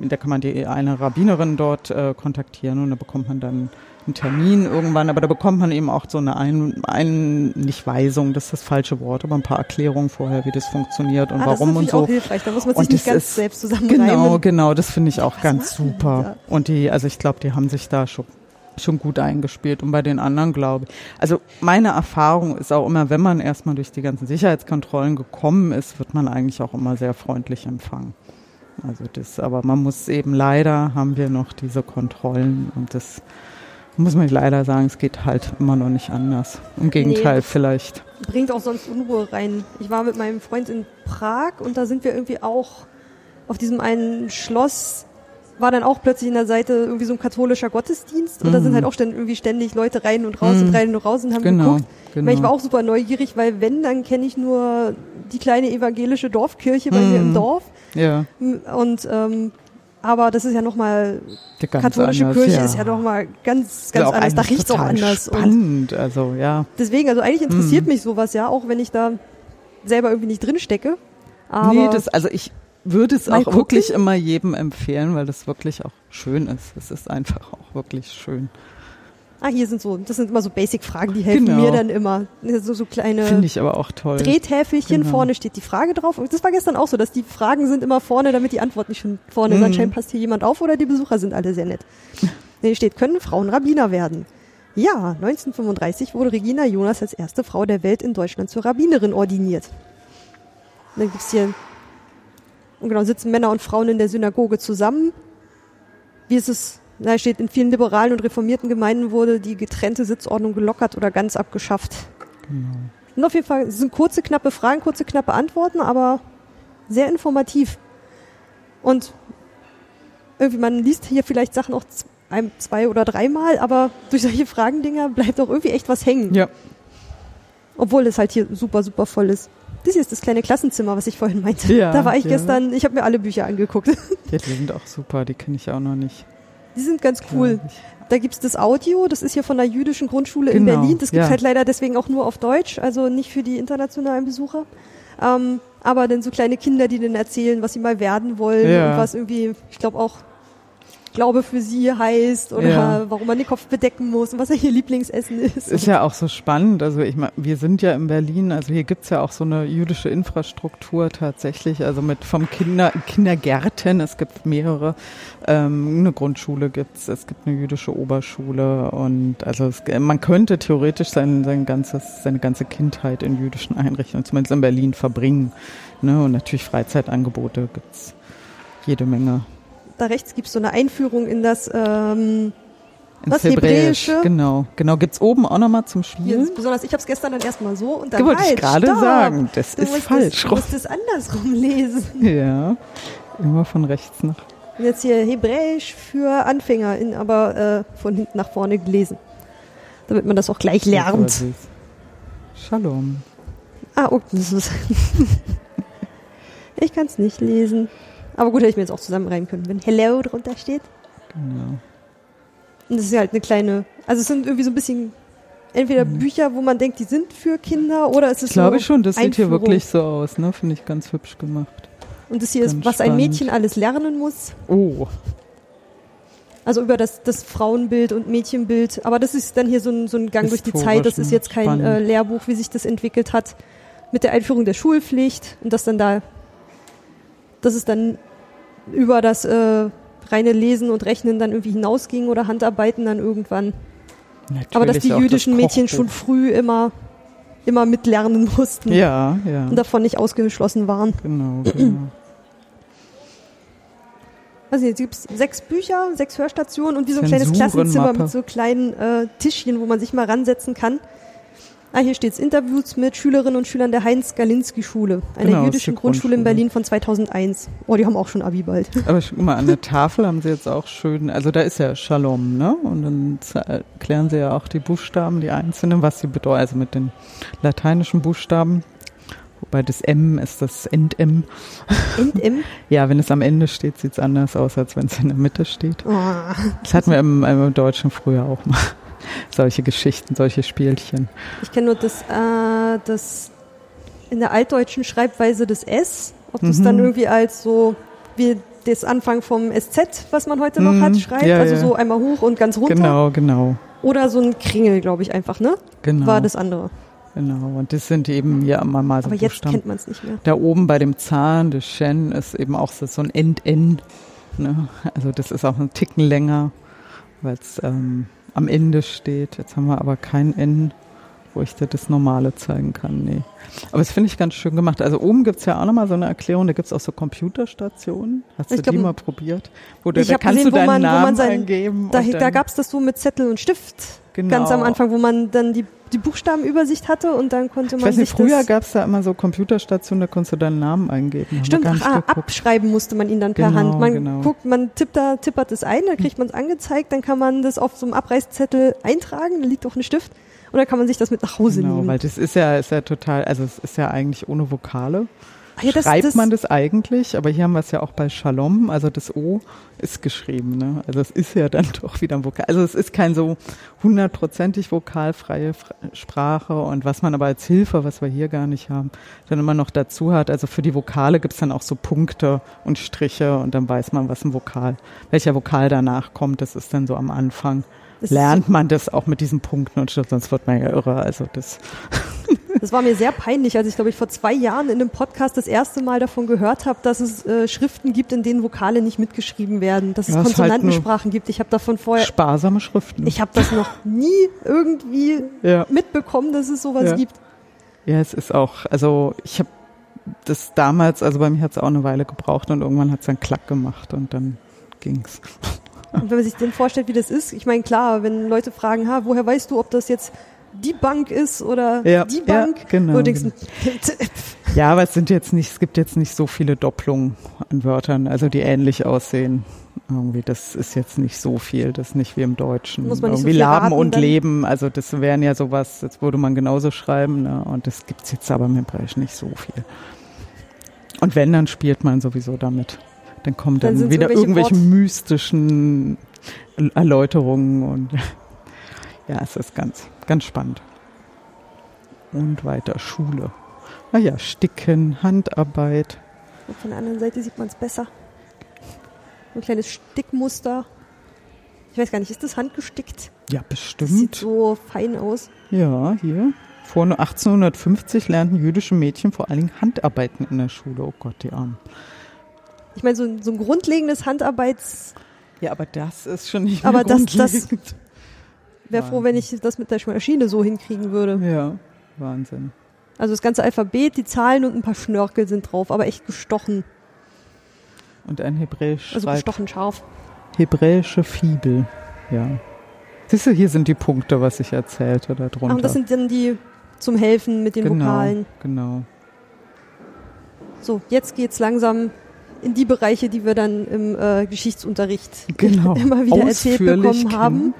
da kann man die eine Rabbinerin dort äh, kontaktieren und da bekommt man dann einen Termin irgendwann, aber da bekommt man eben auch so eine ein, ein nicht Weisung, das ist das falsche Wort, aber ein paar Erklärungen vorher, wie das funktioniert und ah, das ist warum und so. auch hilfreich. Da muss man sich Und nicht das ganz ist- selbst zusammenreimen. Genau, genau, das finde ich auch Was ganz super. Und die, also ich glaube, die haben sich da schon schon gut eingespielt und bei den anderen glaube ich. Also meine Erfahrung ist auch immer, wenn man erstmal durch die ganzen Sicherheitskontrollen gekommen ist, wird man eigentlich auch immer sehr freundlich empfangen. Also das, aber man muss eben leider haben wir noch diese Kontrollen und das muss man leider sagen, es geht halt immer noch nicht anders. Im Gegenteil, Nee. vielleicht. Bringt auch sonst Unruhe rein. Ich war mit meinem Freund in Prag und da sind wir irgendwie auch auf diesem einen Schloss war dann auch plötzlich in der Seite irgendwie so ein katholischer Gottesdienst und da Mhm. sind halt auch ständig, irgendwie ständig Leute rein und raus und Mhm. rein und raus und haben Genau, geguckt. genau. Weil ich war auch super neugierig, weil wenn, dann kenne ich nur die kleine evangelische Dorfkirche bei mir im Mhm. Dorf. ja, Und ähm, aber das ist ja nochmal, katholische anders, Kirche ja. ist ja nochmal ganz, ganz anders. Da riecht's auch anders. Spannend, also ja. deswegen, also eigentlich interessiert Mhm. mich sowas ja, auch wenn ich da selber irgendwie nicht drin stecke. Aber nee, das, also ich würde es auch gucken. wirklich immer jedem empfehlen, weil das wirklich auch schön ist. Es ist einfach auch wirklich schön. Ah, hier sind so, das sind immer so Basic-Fragen, die helfen Genau. mir dann immer. So, so kleine Finde ich aber auch toll. Drehtäfelchen, Genau. vorne steht die Frage drauf. Und das war gestern auch so, dass die Fragen sind immer vorne, damit die Antwort nicht schon vorne ist. Mhm. Anscheinend passt hier jemand auf oder die Besucher sind alle sehr nett. Hier steht, können Frauen Rabbiner werden? Ja, 1935 wurde Regina Jonas als erste Frau der Welt in Deutschland zur Rabbinerin ordiniert. Und dann gibt's hier, und genau, sitzen Männer und Frauen in der Synagoge zusammen. Wie ist es, da steht, in vielen liberalen und reformierten Gemeinden wurde die getrennte Sitzordnung gelockert oder ganz abgeschafft. Genau. Und auf jeden Fall, es sind kurze, knappe Fragen, kurze, knappe Antworten, aber sehr informativ. Und irgendwie, man liest hier vielleicht Sachen auch ein, zwei oder dreimal, aber durch solche Fragendinger bleibt auch irgendwie echt was hängen. Ja, Obwohl es halt hier super, super voll ist. Das hier ist das kleine Klassenzimmer, was ich vorhin meinte. Ja, da war ich ja. gestern, ich habe mir alle Bücher angeguckt. ja, die sind auch super, die kenne ich auch noch nicht. Die sind ganz cool. Da gibt's das Audio, das ist hier von der jüdischen Grundschule in Genau, Berlin. Das gibt's ja. halt leider deswegen auch nur auf Deutsch, also nicht für die internationalen Besucher. Ähm, aber dann so kleine Kinder, die dann erzählen, was sie mal werden wollen Ja. und was irgendwie, ich glaube auch Glaube für sie heißt oder Ja. warum man den Kopf bedecken muss und was ihr Lieblingsessen ist. Ist ja auch so spannend. Also ich meine, wir sind ja in Berlin, also hier gibt's ja auch so eine jüdische Infrastruktur tatsächlich, also mit vom Kinder, Kindergärten, es gibt mehrere, ähm, eine Grundschule gibt's, es gibt eine jüdische Oberschule und also es, man könnte theoretisch sein, sein ganzes, seine ganze Kindheit in jüdischen Einrichtungen, zumindest in Berlin, verbringen. Ne? Und natürlich Freizeitangebote gibt's jede Menge. Da rechts gibt's so eine Einführung in das ähm, Ins Das Hebräische? Genau, genau. Gibt's oben auch nochmal zum Spielen? besonders ich habe es gestern dann erstmal so und Das dann wollte ich halt, gerade stopp. sagen. Das Du ist musst falsch Es, du musst es andersrum lesen. Ja, immer von rechts nach. Jetzt hier Hebräisch für Anfänger, in, aber äh, von hinten nach vorne gelesen. Damit man das auch gleich lernt. Shalom. Ah, oh, das ist ich kann es nicht lesen. Aber gut, hätte ich mir jetzt auch zusammenreimen können, wenn Hello drunter steht. Genau. Und das ist ja halt eine kleine, also es sind irgendwie so ein bisschen entweder Mhm. Bücher, wo man denkt, die sind für Kinder, oder es ist Ich glaube schon, das sieht hier Einführung. wirklich so aus, ne? Finde ich ganz hübsch gemacht. Und das hier ist, ganz was ein spannend. Mädchen alles lernen muss. Oh, Also über das, das Frauenbild und Mädchenbild. Aber das ist dann hier so ein, so ein Gang durch die Zeit. Das ist jetzt kein äh, Lehrbuch, wie sich das entwickelt hat. Mit der Einführung der Schulpflicht und das dann da, dass es dann über das äh, reine Lesen und Rechnen dann irgendwie hinausging oder Handarbeiten dann irgendwann. natürlich Aber dass die auch das jüdischen Mädchen schon früh immer, immer mitlernen mussten Ja, ja. und davon nicht ausgeschlossen waren. Genau, genau. Also jetzt gibt's sechs Bücher, sechs Hörstationen und wie so ein kleines. Klassenzimmer mit so kleinen äh, Tischchen, wo man sich mal ransetzen kann. Ah, hier steht's Interviews mit Schülerinnen und Schülern der Heinz-Galinski-Schule, einer Genau, jüdischen Grundschule in. Berlin von 2001. Oh, die haben auch schon Abi bald. Aber guck mal, an der Tafel haben sie jetzt auch schön, also da ist ja Shalom, ne? Und dann erklären sie ja auch die Buchstaben, die einzelnen, was sie bedeuten, also mit den lateinischen Buchstaben. Wobei das M ist das End-M. End im. Ja, wenn es am Ende steht, sieht's anders aus, als wenn es in der Mitte steht. Oh, Das hatten wir im, im Deutschen früher auch mal. Solche Geschichten, solche Spielchen. ich kenne nur das, äh, das in der altdeutschen Schreibweise des S. Ob Mhm. dann irgendwie als so wie das Anfang vom SZ, was man heute noch Mhm, hat, schreibt. ja, also ja. so einmal hoch und ganz runter. Genau, genau. Oder so ein Kringel, glaube ich, einfach, ne? Genau. War das andere. Genau. Und das sind eben ja immer mal so Aber jetzt Buchstaben. kennt man es nicht mehr. Da oben bei dem Zahn des Shen ist eben auch so, so ein End-N. Ne? Also das ist auch ein Ticken länger, weil es ähm, am Ende steht. Jetzt haben wir aber kein N, wo ich dir das Normale zeigen kann. Nee. Aber das finde ich ganz schön gemacht. Also oben gibt's ja auch nochmal so eine Erklärung, da gibt's auch so Computerstationen. Hast Ich du glaub, die mal probiert? Wo du, ich da kannst gesehen, du wo deinen man- Namen sein- eingeben. Da, da gab es das so mit Zettel und Stift genau. ganz am Anfang, wo man dann die, die Buchstabenübersicht hatte und dann konnte Ich man weiß nicht, früher das, gab's da immer so Computerstationen, da konntest du deinen Namen eingeben. Stimmt, ach, ah, abschreiben musste man ihn dann per Genau, Hand. Man genau. guckt, man tippt da, tippert es ein, dann kriegt man es angezeigt, dann kann man das auf so einem Abreißzettel eintragen, da liegt auch ein Stift dann kann man sich das mit nach Hause Genau, nehmen. weil das ist ja, ist ja total, also es ist ja eigentlich ohne Vokale. Ach ja, das- Schreibt das- man das eigentlich, aber hier haben wir es ja auch bei Shalom, also das O ist geschrieben, ne? Also es ist ja dann doch wieder ein Vokal. Also es ist kein so hundertprozentig vokalfreie Sprache und was man aber als Hilfe, was wir hier gar nicht haben, dann immer noch dazu hat, also für die Vokale gibt's dann auch so Punkte und Striche und dann weiß man, was ein Vokal, welcher Vokal danach kommt, das ist dann so am Anfang. Lernt man das auch mit diesen Punkten und sonst wird man ja irre. Also das Das war mir sehr peinlich, als ich, glaube ich, vor zwei Jahren in einem Podcast das erste Mal davon gehört habe, dass es äh, Schriften gibt, in denen Vokale nicht mitgeschrieben werden, dass es Ja, halt Konsonantensprachen gibt. Ich habe davon vorher, sparsame Schriften. ich habe das noch nie irgendwie ja. mitbekommen, dass es sowas Ja. gibt. ja, es ist auch, also ich habe das damals, also bei mir hat es auch eine Weile gebraucht und irgendwann hat es dann Klack gemacht und dann ging's. Und wenn man sich dann vorstellt, wie das ist, ich meine, klar, wenn Leute fragen, ha, woher weißt du, ob das jetzt die Bank ist oder Ja, die ja, Bank? genau, Und du denkst, Ja, aber es sind jetzt nicht, es gibt jetzt nicht so viele Doppelungen an Wörtern, also die ähnlich aussehen. Irgendwie, das ist jetzt nicht so viel, das ist nicht wie im Deutschen. Muss man nicht so Irgendwie viel Laben raten und? Leben, also das wären ja sowas, das würde man genauso schreiben, ne? Und das gibt's jetzt aber im Hebräisch nicht so viel. Und wenn, dann spielt man sowieso damit. Dann kommen Dann dann, wieder irgendwelche irgendwelche mystischen Erläuterungen und ja, es ist ganz, ganz spannend. Und weiter Schule. Naja, Sticken, Handarbeit. Und von der anderen Seite sieht man es besser. Ein kleines Stickmuster. Ich weiß gar nicht, ist das handgestickt? Ja, Das sieht bestimmt. so fein aus. Ja, hier. Vor 1850 lernten jüdische Mädchen vor allen Dingen Handarbeiten in der Schule. Oh Gott, die Armen. Ich meine, so, ein- so ein grundlegendes Handarbeits... Ja, aber das ist schon nicht Aber mehr das- das- grundlegend. Wäre froh, wenn ich das mit der Maschine so hinkriegen würde. Ja, Wahnsinn. Also das ganze Alphabet, die Zahlen und ein paar Schnörkel sind drauf, aber echt gestochen. Und ein Hebräisch Also gestochen scharf. hebräische Fibel. Ja. Siehst du, hier sind die Punkte, was ich erzählte da drunter. Ach, und das sind dann die zum Helfen mit den genau, Vokalen. Genau. So, jetzt geht's langsam in die Bereiche, die wir dann im äh, Geschichtsunterricht Genau. immer wieder erzählt bekommen kennen. haben.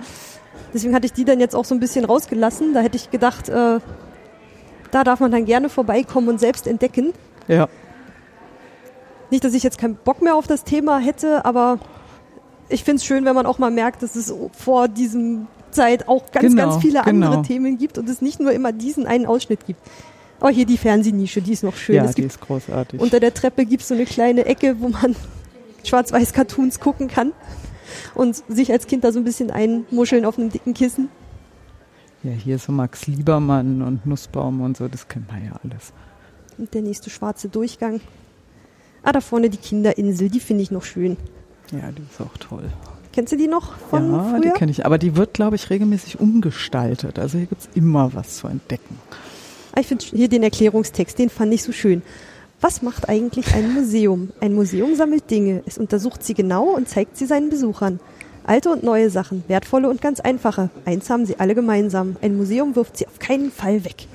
Deswegen hatte ich die dann jetzt auch so ein bisschen rausgelassen. Da hätte ich gedacht, äh, da darf man dann gerne vorbeikommen und selbst entdecken. Ja. Nicht, dass ich jetzt keinen Bock mehr auf das Thema hätte, aber ich finde es schön, wenn man auch mal merkt, dass es vor diesem Zeit auch ganz, Genau, ganz viele genau. andere Themen gibt und es nicht nur immer diesen einen Ausschnitt gibt. Aber hier die Fernsehnische, die ist noch schön. ja, es die gibt ist großartig. unter der Treppe gibt es so eine kleine Ecke, wo man Schwarz-Weiß-Cartoons gucken kann und sich als Kind da so ein bisschen einmuscheln auf einem dicken Kissen. ja, hier so Max Liebermann und Nussbaum und so, das kennt man ja alles. Und der nächste schwarze Durchgang. Ah, da vorne die Kinderinsel, die finde ich noch schön. Ja, die ist auch toll. Kennst du die noch von ja, die früher? kenne ich. Aber die wird, glaube ich, regelmäßig umgestaltet. Also hier gibt's immer was zu entdecken. Ah, Ich finde hier den Erklärungstext, den fand ich so schön. Was macht eigentlich ein Museum? Ein Museum sammelt Dinge, es untersucht sie genau und zeigt sie seinen Besuchern. Alte und neue Sachen, wertvolle und ganz einfache. Eins haben sie alle gemeinsam. Ein Museum wirft sie auf keinen Fall weg.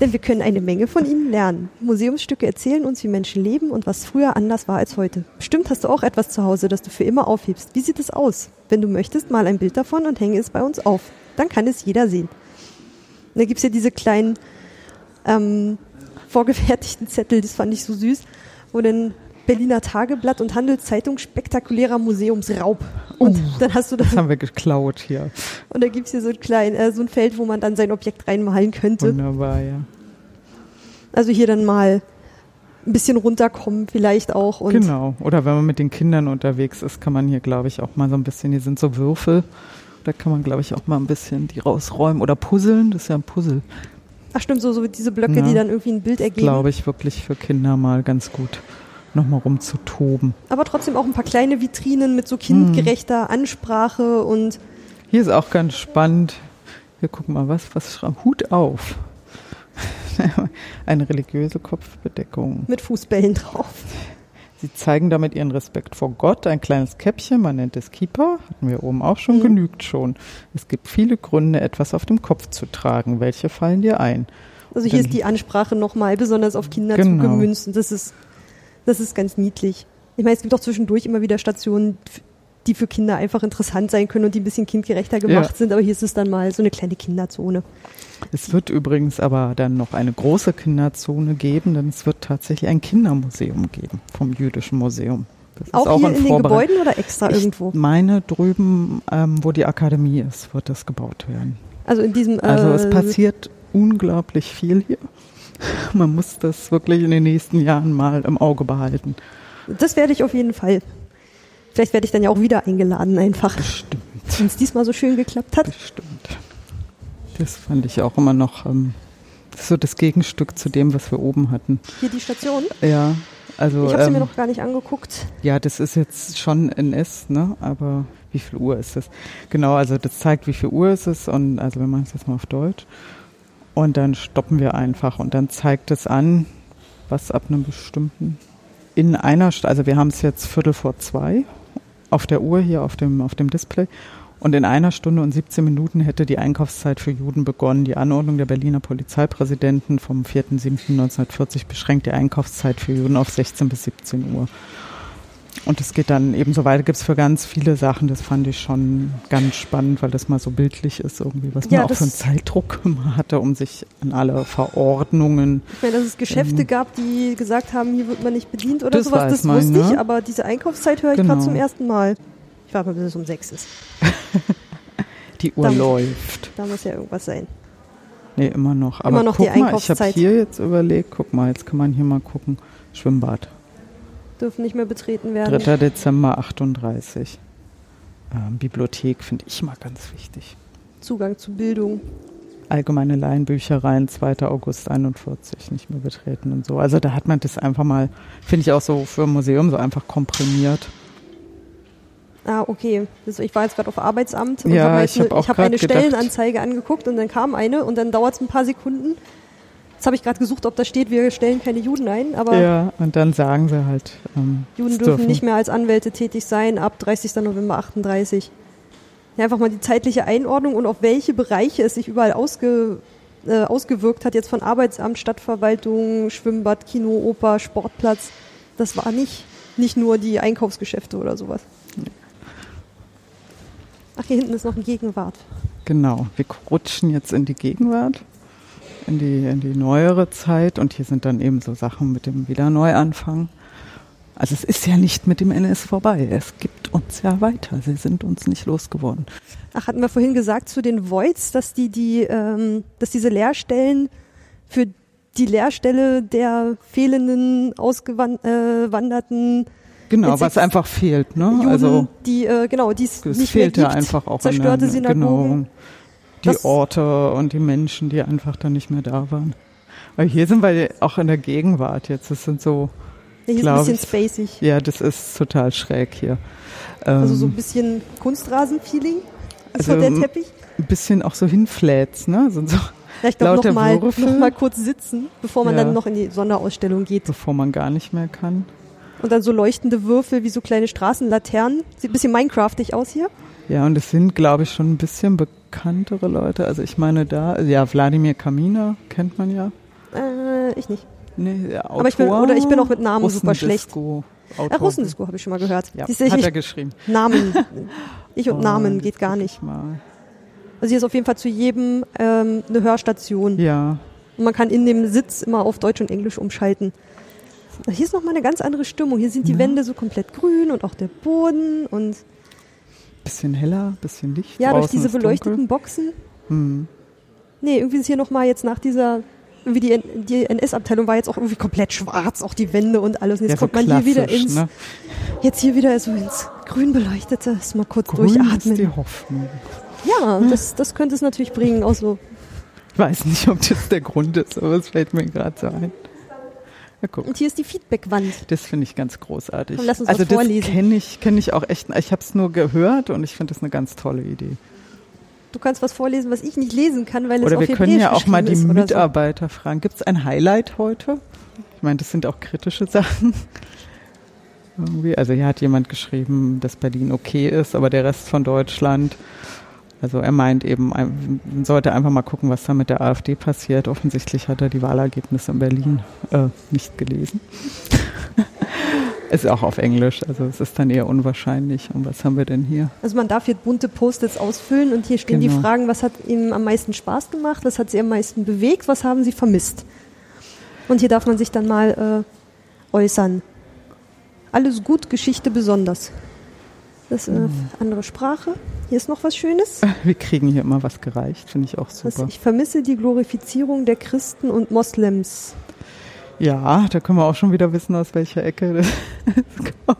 Denn wir können eine Menge von ihnen lernen. Museumsstücke erzählen uns, wie Menschen leben und was früher anders war als heute. Bestimmt hast du auch etwas zu Hause, das du für immer aufhebst. Wie sieht es aus? Wenn du möchtest, mal ein Bild davon und hänge es bei uns auf. Dann kann es jeder sehen. Da gibt's ja diese kleinen ähm, vorgefertigten Zettel, das fand ich so süß, wo dann Berliner Tageblatt und Handelszeitung spektakulärer Museumsraub. Und dann hast du das, Das haben wir geklaut hier. und da gibt's hier so ein klein, äh, so ein Feld, wo man dann sein Objekt reinmalen könnte. Wunderbar, ja. Also hier dann mal ein bisschen runterkommen vielleicht auch. Und Genau. Oder wenn man mit den Kindern unterwegs ist, kann man hier, glaube ich, auch mal so ein bisschen, die sind so Würfel. Da kann man, glaube ich, auch mal ein bisschen die rausräumen. Oder puzzeln, das ist ja ein Puzzle. Ach stimmt, so, so diese Blöcke, Ja. die dann irgendwie ein Bild ergeben. Glaube ich wirklich für Kinder mal ganz gut, nochmal rumzutoben. Aber trotzdem auch ein paar kleine Vitrinen mit so Hm. kindgerechter Ansprache und Hier ist auch ganz spannend. Hier guck mal, was, was schreibt. Hut auf. Eine religiöse Kopfbedeckung. mit Fußbällen drauf. Sie zeigen damit ihren Respekt vor Gott. Ein kleines Käppchen, man nennt es Kippa, hatten wir oben auch schon, Mhm. genügt schon. Es gibt viele Gründe, etwas auf dem Kopf zu tragen. Welche fallen dir ein? Also hier Dann- ist die Ansprache nochmal besonders auf Kinder Genau. zugemünzt. Und das ist, das ist ganz niedlich. Ich meine, es gibt auch zwischendurch immer wieder Stationen, die für Kinder einfach interessant sein können und die ein bisschen kindgerechter gemacht Ja. sind. Aber hier ist es dann mal so eine kleine Kinderzone. Es wird übrigens aber dann noch eine große Kinderzone geben, denn es wird tatsächlich ein Kindermuseum geben vom Jüdischen Museum. Das Auch, hier in den Vorbereit- Gebäuden oder extra Ich irgendwo? meine drüben, ähm, wo die Akademie ist, wird das gebaut werden. Also in diesem. Also äh, es passiert unglaublich viel hier. Man muss das wirklich in den nächsten Jahren mal im Auge behalten. Das werde ich auf jeden Fall. Vielleicht werde ich dann ja auch wieder eingeladen, einfach. Bestimmt, Wenn es diesmal so schön geklappt hat. bestimmt. Das fand ich auch immer noch ähm, so das Gegenstück zu dem, was wir oben hatten. Hier die Station. Ja, also Ich habe sie mir ähm, noch gar nicht angeguckt. ja, das ist jetzt schon NS, ne? Aber wie viel Uhr ist es? Genau, also das zeigt, wie viel Uhr ist es und also wir machen es jetzt mal auf Deutsch. Und dann stoppen wir einfach und dann zeigt es an, was ab einem bestimmten in einer, also wir haben es jetzt Viertel vor zwei auf der Uhr hier auf dem auf dem Display und in einer Stunde und 17 Minuten hätte die Einkaufszeit für Juden begonnen. Die Anordnung der Berliner Polizeipräsidenten vom 4.7.1940 beschränkt die Einkaufszeit für Juden auf 16 bis 17 Uhr. Und es geht dann eben so weiter, gibt es für ganz viele Sachen, das fand ich schon ganz spannend, weil das mal so bildlich ist irgendwie, was Ja, man auch für einen Zeitdruck immer hatte, um sich an alle Verordnungen. Ich meine, dass es Geschäfte Ähm. gab, die gesagt haben, hier wird man nicht bedient oder Das sowas, das man, wusste ich, ne? aber diese Einkaufszeit höre ich Genau. gerade zum ersten Mal. Ich warte mal, bis es um sechs ist. Die Uhr Dann- läuft. Da muss ja irgendwas sein. Nee, immer noch. Aber Immer noch guck die mal, ich habe Einkaufszeit. hier jetzt überlegt, guck mal, jetzt kann man hier mal gucken. Schwimmbad. Dürfen nicht mehr betreten werden. 3. Dezember 38. Ähm, Bibliothek finde ich mal ganz wichtig. Zugang zu Bildung. Allgemeine Laienbüchereien, 2. August 41, nicht mehr betreten und so. Also da hat man das einfach mal, finde ich auch so für ein Museum so einfach komprimiert. Ah, okay. Das, ich war jetzt gerade auf Arbeitsamt und Ja, hab ich hab eine, ich hab eine gedacht- Stellenanzeige angeguckt und dann kam eine und dann dauert es ein paar Sekunden. Jetzt habe ich gerade gesucht, ob da steht, wir stellen keine Juden ein, aber Ja, und dann sagen sie halt, ähm, Juden dürfen nicht mehr als Anwälte tätig sein ab 30. November 38. Ja, einfach mal die zeitliche Einordnung und auf welche Bereiche es sich überall ausge, äh, ausgewirkt hat, jetzt von Arbeitsamt, Stadtverwaltung, Schwimmbad, Kino, Oper, Sportplatz. Das war nicht, nicht nur die Einkaufsgeschäfte oder sowas. Ach, hier hinten ist noch ein Gegenwart. Genau, wir rutschen jetzt in die Gegenwart, in die, in die neuere Zeit und hier sind dann eben so Sachen mit dem Wiederneuanfang. Also es ist ja nicht mit dem NS vorbei. Es gibt uns ja weiter. Sie sind uns nicht losgeworden. Ach, hatten wir vorhin gesagt zu den Voids, dass die, die, ähm, dass diese Leerstellen für die Leerstelle der fehlenden, ausgewanderten äh, Genau, was einfach fehlt, ne? Juden, also die äh, genau, die es nicht fehlt ja einfach auch zerstörte der, Synagogen. Genau, die das Orte und die Menschen, die einfach dann nicht mehr da waren. Weil hier sind wir auch in der Gegenwart jetzt. Das sind so. Ja, hier ist ein bisschen spacig. Ja, das ist total schräg hier. Also so ein ähm, bisschen Kunstrasen-Feeling also der Teppich. Ein bisschen auch so Hinfläts, ne? Sind so ja, ich glaube, noch mal, noch mal kurz sitzen, bevor man ja. dann noch in die Sonderausstellung geht. Bevor man gar nicht mehr kann. Und dann so leuchtende Würfel wie so kleine Straßenlaternen. Sieht ein bisschen Minecraftig aus hier. Ja, und es sind, glaube ich, schon ein bisschen bekanntere Leute. Also ich meine da, ja, Wladimir Kamina kennt man ja. Äh, ich nicht. Nee, der Autor, Aber ich bin, oder ich bin auch mit Namen super schlecht. Autor. Äh, Russendisco habe ich schon mal gehört. Ja, ich, hat er geschrieben. Namen. Ich und oh, Namen geht gar nicht. Mal. Also hier ist auf jeden Fall zu jedem ähm, eine Hörstation. Ja. Und man kann in dem Sitz immer auf Deutsch und Englisch umschalten. Hier ist nochmal eine ganz andere Stimmung. Hier sind die ja. Wände so komplett grün und auch der Boden und. Bisschen heller, bisschen Licht. Ja, durch diese beleuchteten dunkel. Boxen. Hm. Nee, irgendwie ist hier nochmal jetzt nach dieser. Irgendwie die, die NS-Abteilung war jetzt auch irgendwie komplett schwarz, auch die Wände und alles. Und jetzt ja, kommt man hier wieder ins. Ne? Jetzt hier wieder so ins Grün beleuchtete. Ist mal kurz Grün durchatmen. Ist die Hoffnung. Ja, das, das könnte es natürlich bringen. Auch so. Ich weiß nicht, ob das der Grund ist, aber es fällt mir gerade so ein. Ja, und hier ist die Feedbackwand. Das finde ich ganz großartig. Komm, lass uns also das vorlesen. das kenne ich, kenne ich auch echt. Ich habe es nur gehört und ich finde das eine ganz tolle Idee. Du kannst was vorlesen, was ich nicht lesen kann, weil es oder auf wir können ja auch mal die Mitarbeiter so. fragen. Gibt es ein Highlight heute? Ich meine, das sind auch kritische Sachen. Irgendwie. Also hier hat jemand geschrieben, dass Berlin okay ist, aber der Rest von Deutschland also er meint eben, man sollte einfach mal gucken, was da mit der AfD passiert. Offensichtlich hat er die Wahlergebnisse in Berlin äh, nicht gelesen. ist auch auf Englisch, also es ist dann eher unwahrscheinlich. Und was haben wir denn hier? Also man darf hier bunte Post-its ausfüllen und hier stehen genau. die Fragen, was hat Ihnen am meisten Spaß gemacht, was hat Sie am meisten bewegt, was haben Sie vermisst? Und hier darf man sich dann mal äh, äußern. Alles gut, Geschichte besonders. Das ist eine mhm. andere Sprache. Hier ist noch was Schönes. Wir kriegen hier immer was gereicht, finde ich auch super. Was, ich vermisse die Glorifizierung der Christen und Moslems. Ja, da können wir auch schon wieder wissen, aus welcher Ecke das kommt.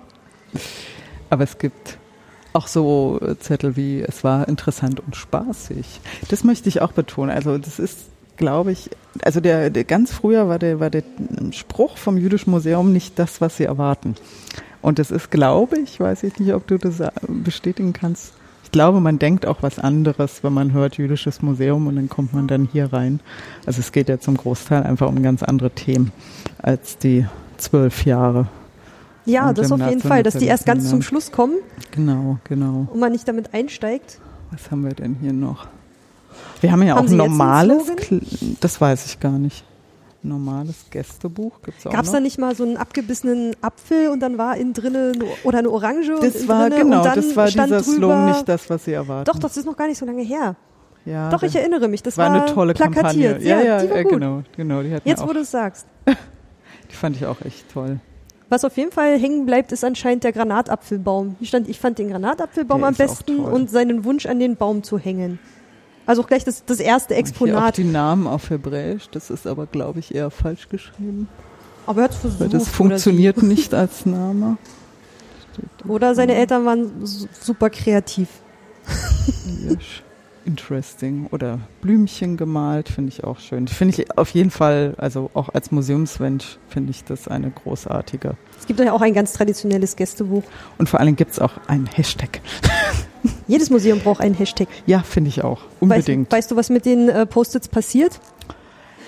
Aber es gibt auch so Zettel wie, es war interessant und spaßig. Das möchte ich auch betonen. Also das ist, glaube ich, also der, der ganz früher war der, war der Spruch vom Jüdischen Museum nicht das, was sie erwarten. Und es ist, glaube ich, weiß ich nicht, ob du das bestätigen kannst. Ich glaube, man denkt auch was anderes, wenn man hört Jüdisches Museum und dann kommt man dann hier rein. Also es geht ja zum Großteil einfach um ganz andere Themen als die zwölf Jahre. Ja, das auf jeden Fall, dass die erst ganz zum Schluss kommen. Genau, genau. Und man nicht damit einsteigt. Was haben wir denn hier noch? Wir haben ja haben auch ein normales, das weiß ich gar nicht normales Gästebuch? Gibt's Gab es da nicht mal so einen abgebissenen Apfel und dann war innen drinnen oder eine Orange? Das war drinne, genau, das war dieser Slogan nicht das, was Sie erwarten. Doch, das ist noch gar nicht so lange her. Ja, Doch, ich erinnere mich. Das war, war eine tolle plakatiert. Kampagne. Ja, ja, die war ja gut. genau, genau. Die Jetzt, auch, wo du es sagst. die fand ich auch echt toll. Was auf jeden Fall hängen bleibt, ist anscheinend der Granatapfelbaum. Hier stand, ich fand den Granatapfelbaum der am besten und seinen Wunsch an den Baum zu hängen. Also auch gleich das, das erste Exponat. Hier auch die Namen auf Hebräisch, das ist aber, glaube ich, eher falsch geschrieben. Aber er hat versucht. Weil das funktioniert nicht als Name. Oder seine Eltern waren super kreativ. Interesting. Oder Blümchen gemalt, finde ich auch schön. Finde ich auf jeden Fall, also auch als Museumsmensch, finde ich das eine großartige. Es gibt ja auch ein ganz traditionelles Gästebuch. Und vor allem gibt es auch einen Hashtag. Jedes Museum braucht einen Hashtag. Ja, finde ich auch. Unbedingt. Weißt, weißt, du, was mit den äh, Post-its passiert?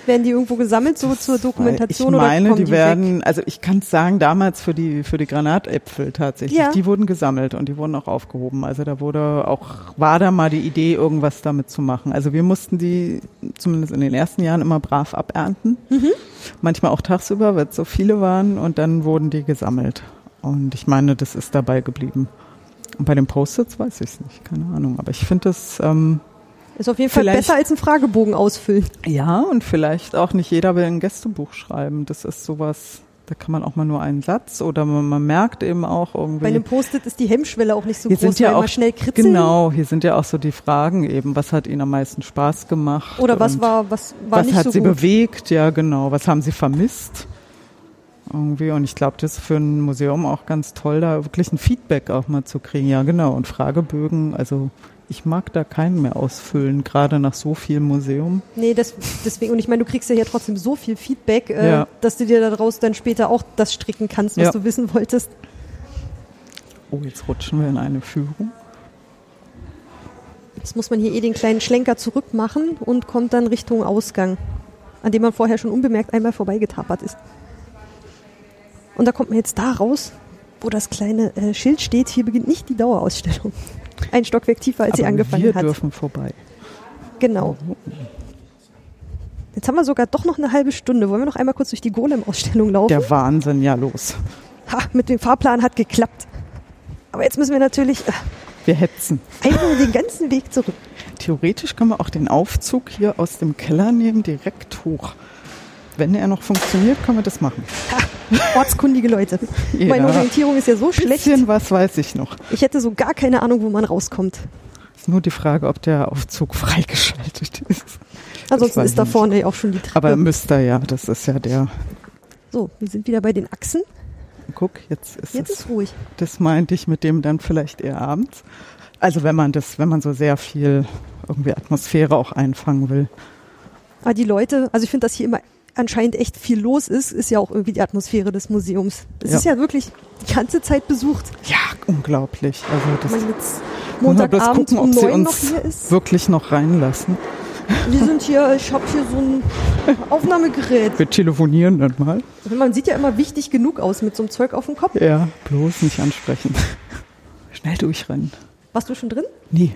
Werden die irgendwo gesammelt, so zur Dokumentation? Ich meine, oder die, die werden, weg? also ich kann es sagen, damals für die, für die Granatäpfel tatsächlich, ja. die wurden gesammelt und die wurden auch aufgehoben. Also da wurde auch, war da mal die Idee, irgendwas damit zu machen. Also wir mussten die zumindest in den ersten Jahren immer brav abernten. Mhm. Manchmal auch tagsüber, weil es so viele waren und dann wurden die gesammelt. Und ich meine, das ist dabei geblieben. Und bei den Post-its weiß ich es nicht, keine Ahnung. Aber ich finde das ähm, ist auf jeden Fall besser als ein Fragebogen ausfüllen. Ja, und vielleicht auch nicht jeder will ein Gästebuch schreiben. Das ist sowas. Da kann man auch mal nur einen Satz oder man, man merkt eben auch irgendwie. Bei einem Post-it ist die Hemmschwelle auch nicht so hier groß, sind ja weil auch schnell kritzeln. Genau, hier sind ja auch so die Fragen eben, was hat Ihnen am meisten Spaß gemacht? Oder was war, was war was nicht hat so Sie gut. bewegt? Ja, genau. Was haben Sie vermisst? Irgendwie. Und ich glaube, das ist für ein Museum auch ganz toll, da wirklich ein Feedback auch mal zu kriegen. Ja, genau. Und Fragebögen, also ich mag da keinen mehr ausfüllen, gerade nach so viel Museum. Nee, das, deswegen, und ich meine, du kriegst ja hier trotzdem so viel Feedback, äh, Ja. dass du dir daraus dann später auch das stricken kannst, was Ja. du wissen wolltest. Oh, jetzt rutschen wir in eine Führung. Jetzt muss man hier eh den kleinen Schlenker zurück machen und kommt dann Richtung Ausgang, an dem man vorher schon unbemerkt einmal vorbeigetapert ist. Und da kommt man jetzt da raus, wo das kleine äh, Schild steht, hier beginnt nicht die Dauerausstellung. Ein Stockwerk tiefer, als sie Aber angefangen wir hat. dürfen vorbei. Genau. Jetzt haben wir sogar doch noch eine halbe Stunde. Wollen wir noch einmal kurz durch die Golem-Ausstellung laufen? Der Wahnsinn, ja los. Ha, mit dem Fahrplan hat geklappt. Aber jetzt müssen wir natürlich äh, Wir hetzen. einmal den ganzen Weg zurück. Theoretisch können wir auch den Aufzug hier aus dem Keller nehmen, direkt hoch. Wenn er noch funktioniert, können wir das machen. Ortskundige Leute. Ja. Meine Orientierung ist ja so schlecht. Bisschen was weiß ich noch. Ich hätte so gar keine Ahnung, wo man rauskommt. Ist nur die Frage, ob der Aufzug freigeschaltet ist. Ansonsten ist da vorne ja auch schon die Treppe. Aber müsste ja, das ist ja der. so, wir sind wieder bei den Achsen. Guck, jetzt ist Jetzt es. ist ruhig. Das meinte ich mit dem dann vielleicht eher abends. Also wenn man das, wenn man so sehr viel irgendwie Atmosphäre auch einfangen will. Aber die Leute, also ich finde, dass hier immer anscheinend echt viel los ist, ist ja auch irgendwie die Atmosphäre des Museums. Es Ja. ist ja wirklich die ganze Zeit besucht. Ja, unglaublich. Also das man jetzt Montagabend gucken, um ob sie neun noch uns hier ist. wirklich noch reinlassen. Wir sind hier, ich habe hier so ein Aufnahmegerät. Wir telefonieren dann mal. Man sieht ja immer wichtig genug aus mit so einem Zeug auf dem Kopf. Ja, bloß nicht ansprechen. Schnell durchrennen. Warst du schon drin? Nee.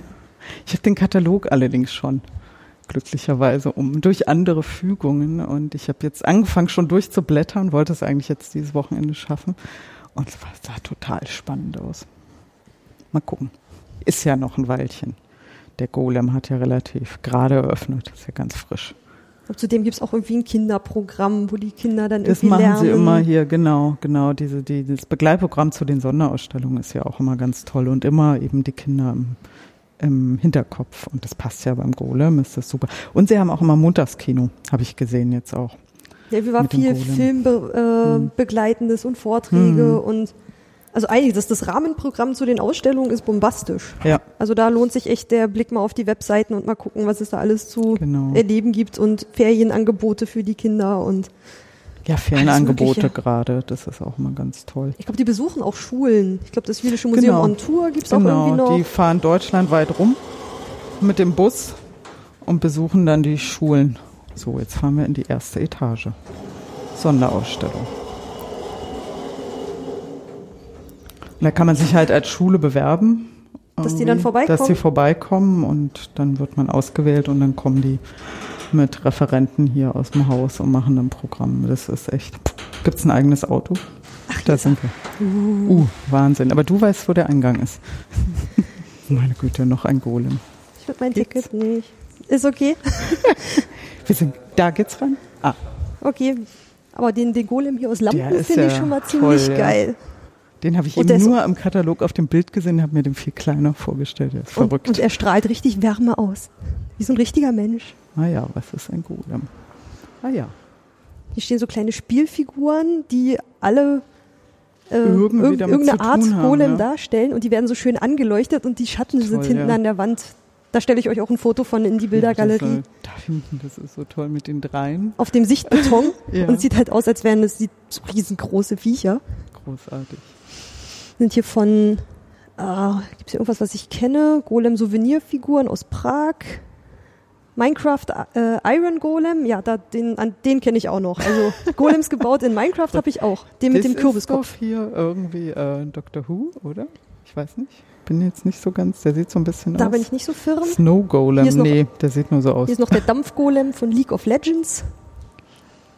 Ich habe den Katalog allerdings schon. Glücklicherweise um durch andere Fügungen. Und ich habe jetzt angefangen schon durchzublättern, wollte es eigentlich jetzt dieses Wochenende schaffen. Und es war- sah total spannend aus. Mal gucken. Ist ja noch ein Weilchen. Der Golem hat ja relativ gerade eröffnet. Ist ja ganz frisch. Und zudem gibt es auch irgendwie ein Kinderprogramm, wo die Kinder dann Das irgendwie machen lernen. sie immer hier, genau, genau. Diese, die, das Begleitprogramm zu den Sonderausstellungen ist ja auch immer ganz toll und immer eben die Kinder im, im Hinterkopf. Und das passt ja beim Golem, ist das super. Und sie haben auch immer Montagskino, habe ich gesehen jetzt auch. Ja, wir war mit dem viel. Filmbegleitendes äh, Hm. Und Vorträge Hm. und also einiges. Das Rahmenprogramm zu den Ausstellungen ist bombastisch. Ja, Also da lohnt sich echt der Blick mal auf die Webseiten und mal gucken, was es da alles zu genau. erleben gibt und Ferienangebote für die Kinder und Ja, Ferienangebote Mögliche. gerade, das ist auch immer ganz toll. ich glaube, die besuchen auch Schulen. Ich glaube, das Jüdische Museum Genau. on Tour gibt es auch irgendwie Genau, noch. die fahren deutschlandweit rum mit dem Bus und besuchen dann die Schulen. So, jetzt fahren wir in die erste Etage. Sonderausstellung. Und da kann man sich halt als Schule bewerben. Dass die dann vorbeikommen? Dass sie vorbeikommen und dann wird man ausgewählt und dann kommen die mit Referenten hier aus dem Haus und machen dann Programm. Das ist echt. Gibt es ein eigenes Auto? Ach, da sind wir. Uh, Wahnsinn. Aber du weißt, wo der Eingang ist. Meine Güte, noch ein Golem. Ich würde mein Geht's? Ticket nicht. Ist okay. Wir sind, da geht's ran. Ah, Okay. Aber den, den Golem hier aus Lampen finde ich ja schon mal toll, ziemlich ja. geil. den habe ich Und eben nur im Katalog auf dem Bild gesehen, habe mir den viel kleiner vorgestellt. Der ist Und, verrückt. und er strahlt richtig Wärme aus. Wie so ein richtiger Mensch. Ah ja, was ist ein Golem? Ah ja. Hier stehen so kleine Spielfiguren, die alle äh, irg- irgendeine Art haben, Golem ja. darstellen und die werden so schön angeleuchtet und die Schatten sind Toll, hinten ja. an der Wand. Da stelle ich euch auch ein Foto von in die Bildergalerie. Ja, das, da hinten, das ist so toll mit den dreien. auf dem Sichtbeton und sieht halt aus, als wären das die so riesengroße Viecher. Großartig. Sind hier von, äh, gibt es hier irgendwas, was ich kenne? Golem Souvenirfiguren aus Prag. Minecraft äh, Iron Golem, ja, da, den, an den kenne ich auch noch. Also Golems gebaut in Minecraft habe ich auch. Den mit das dem Kürbiskopf. Ist hier irgendwie äh, Doctor Who, oder? Ich weiß nicht. Bin jetzt nicht so ganz. Der sieht so ein bisschen Da aus. bin ich nicht so firm. Snow Golem. Noch- nee, der sieht nur so aus. Hier ist noch der Dampfgolem von League of Legends.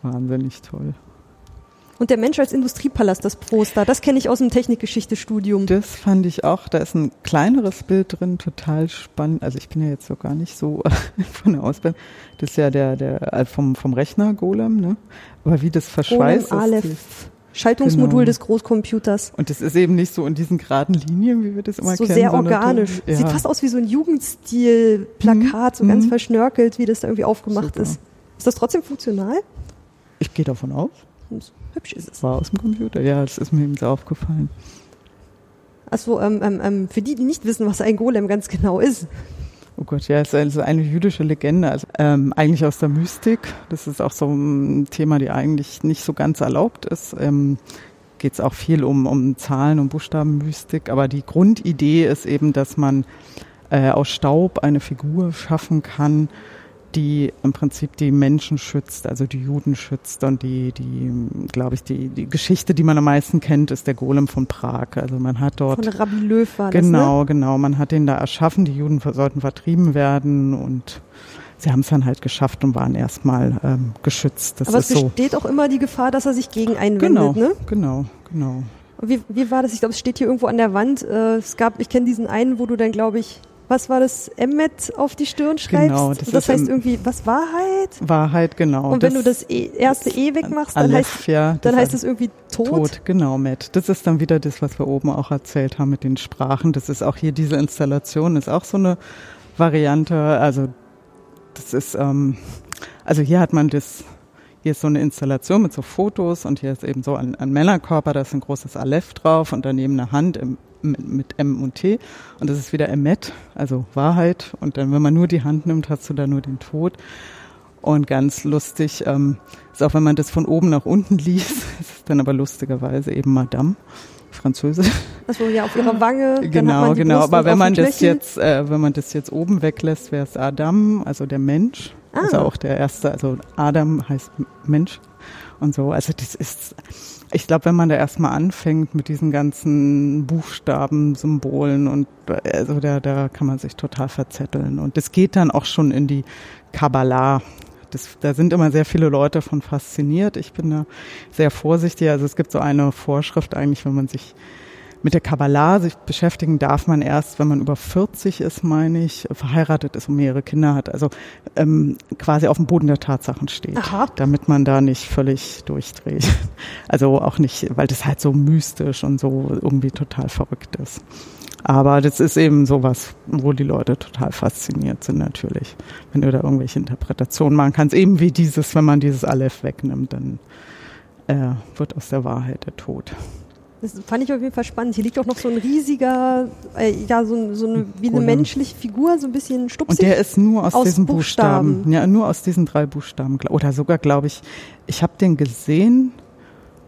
Wahnsinnig toll. Und der Mensch als Industriepalast, das Poster. Das kenne ich aus dem Technikgeschichte-Studium. Das fand ich auch. Da ist ein kleineres Bild drin, total spannend. Also ich bin ja jetzt so gar nicht so von der Ausbildung. Das ist ja der, der äh, vom, vom Rechner Golem, ne? Aber wie das Golem verschweißt ist. Aleph. Schaltungsmodul genau. des Großcomputers. Und das ist eben nicht so in diesen geraden Linien, wie wir das immer so kennen. Sehr so sehr organisch. Ja. Sieht fast aus wie so ein Jugendstil-Plakat, mhm. so ganz mhm. verschnörkelt, wie das da irgendwie aufgemacht Super. ist. Ist das trotzdem funktional? Ich gehe davon aus. Hübsch ist es. War aus dem Computer, ja, das ist mir eben so aufgefallen. Achso, ähm, ähm, ähm, für die, die nicht wissen, was ein Golem ganz genau ist. Oh Gott, ja, es ist also eine jüdische Legende, also ähm, eigentlich aus der Mystik. Das ist auch so ein Thema, die eigentlich nicht so ganz erlaubt ist. Ähm, Geht es auch viel um, um Zahlen und Buchstabenmystik, aber die Grundidee ist eben, dass man äh, aus Staub eine Figur schaffen kann, die im Prinzip die Menschen schützt, also die Juden schützt und die, die, glaube ich, die, die Geschichte, die man am meisten kennt, ist der Golem von Prag. Also man hat dort. Von Rabbi Löw war Genau, das, ne? genau. Man hat den da erschaffen. Die Juden sollten vertrieben werden und sie haben es dann halt geschafft und waren erstmal ähm, geschützt. Das Aber es besteht so. auch immer die Gefahr, dass er sich gegen einwendet, genau, ne? Genau, genau. Wie, wie war das? Ich glaube, es steht hier irgendwo an der Wand. Äh, es gab, ich kenne diesen einen, wo du dann, glaube ich, was war das, Emmet auf die Stirn schreibst. Genau, das, das heißt irgendwie, was Wahrheit? Wahrheit, genau. Und wenn du das e, erste E wegmachst, dann Aleph, heißt, ja, dann heißt es irgendwie Tod. Tod, genau, Matt. Das ist dann wieder das, was wir oben auch erzählt haben mit den Sprachen. Das ist auch hier diese Installation, ist auch so eine Variante. Also das ist, ähm, also hier hat man das hier ist so eine Installation mit so Fotos und hier ist eben so ein, ein Männerkörper, da ist ein großes Aleph drauf und daneben eine Hand im, mit, mit, M und T und das ist wieder Emmet, also Wahrheit und dann, wenn man nur die Hand nimmt, hast du da nur den Tod und ganz lustig ähm, ist auch, wenn man das von oben nach unten liest, ist es dann aber lustigerweise eben Madame. Französisch. Achso, ja, auf ihrer Wange. Genau, genau. Aber wenn man das jetzt, äh, wenn man das jetzt oben weglässt, wäre es Adam, also der Mensch. Ah. Also auch der erste, also Adam heißt Mensch und so. Also das ist, ich glaube, wenn man da erstmal anfängt mit diesen ganzen Buchstaben, Symbolen und also da, da kann man sich total verzetteln. Und das geht dann auch schon in die Kabbalah. Das, da sind immer sehr viele Leute von fasziniert. Ich bin da sehr vorsichtig. Also es gibt so eine Vorschrift eigentlich, wenn man sich mit der Kabbalah sich beschäftigen darf man erst, wenn man über 40 ist, meine ich, verheiratet ist und mehrere Kinder hat. Also ähm, quasi auf dem Boden der Tatsachen steht, Aha. damit man da nicht völlig durchdreht. Also auch nicht, weil das halt so mystisch und so irgendwie total verrückt ist. Aber das ist eben sowas, wo die Leute total fasziniert sind natürlich. Wenn du da irgendwelche Interpretationen machen kannst, eben wie dieses, wenn man dieses Aleph wegnimmt, dann äh, wird aus der Wahrheit der Tod. Das fand ich auf jeden Fall spannend. Hier liegt auch noch so ein riesiger, äh, ja, so, so eine, wie eine menschliche Figur, so ein bisschen stupsig. Und der ist nur aus, aus diesen Buchstaben. Buchstaben. Ja, nur aus diesen drei Buchstaben. Oder sogar, glaube ich, ich habe den gesehen,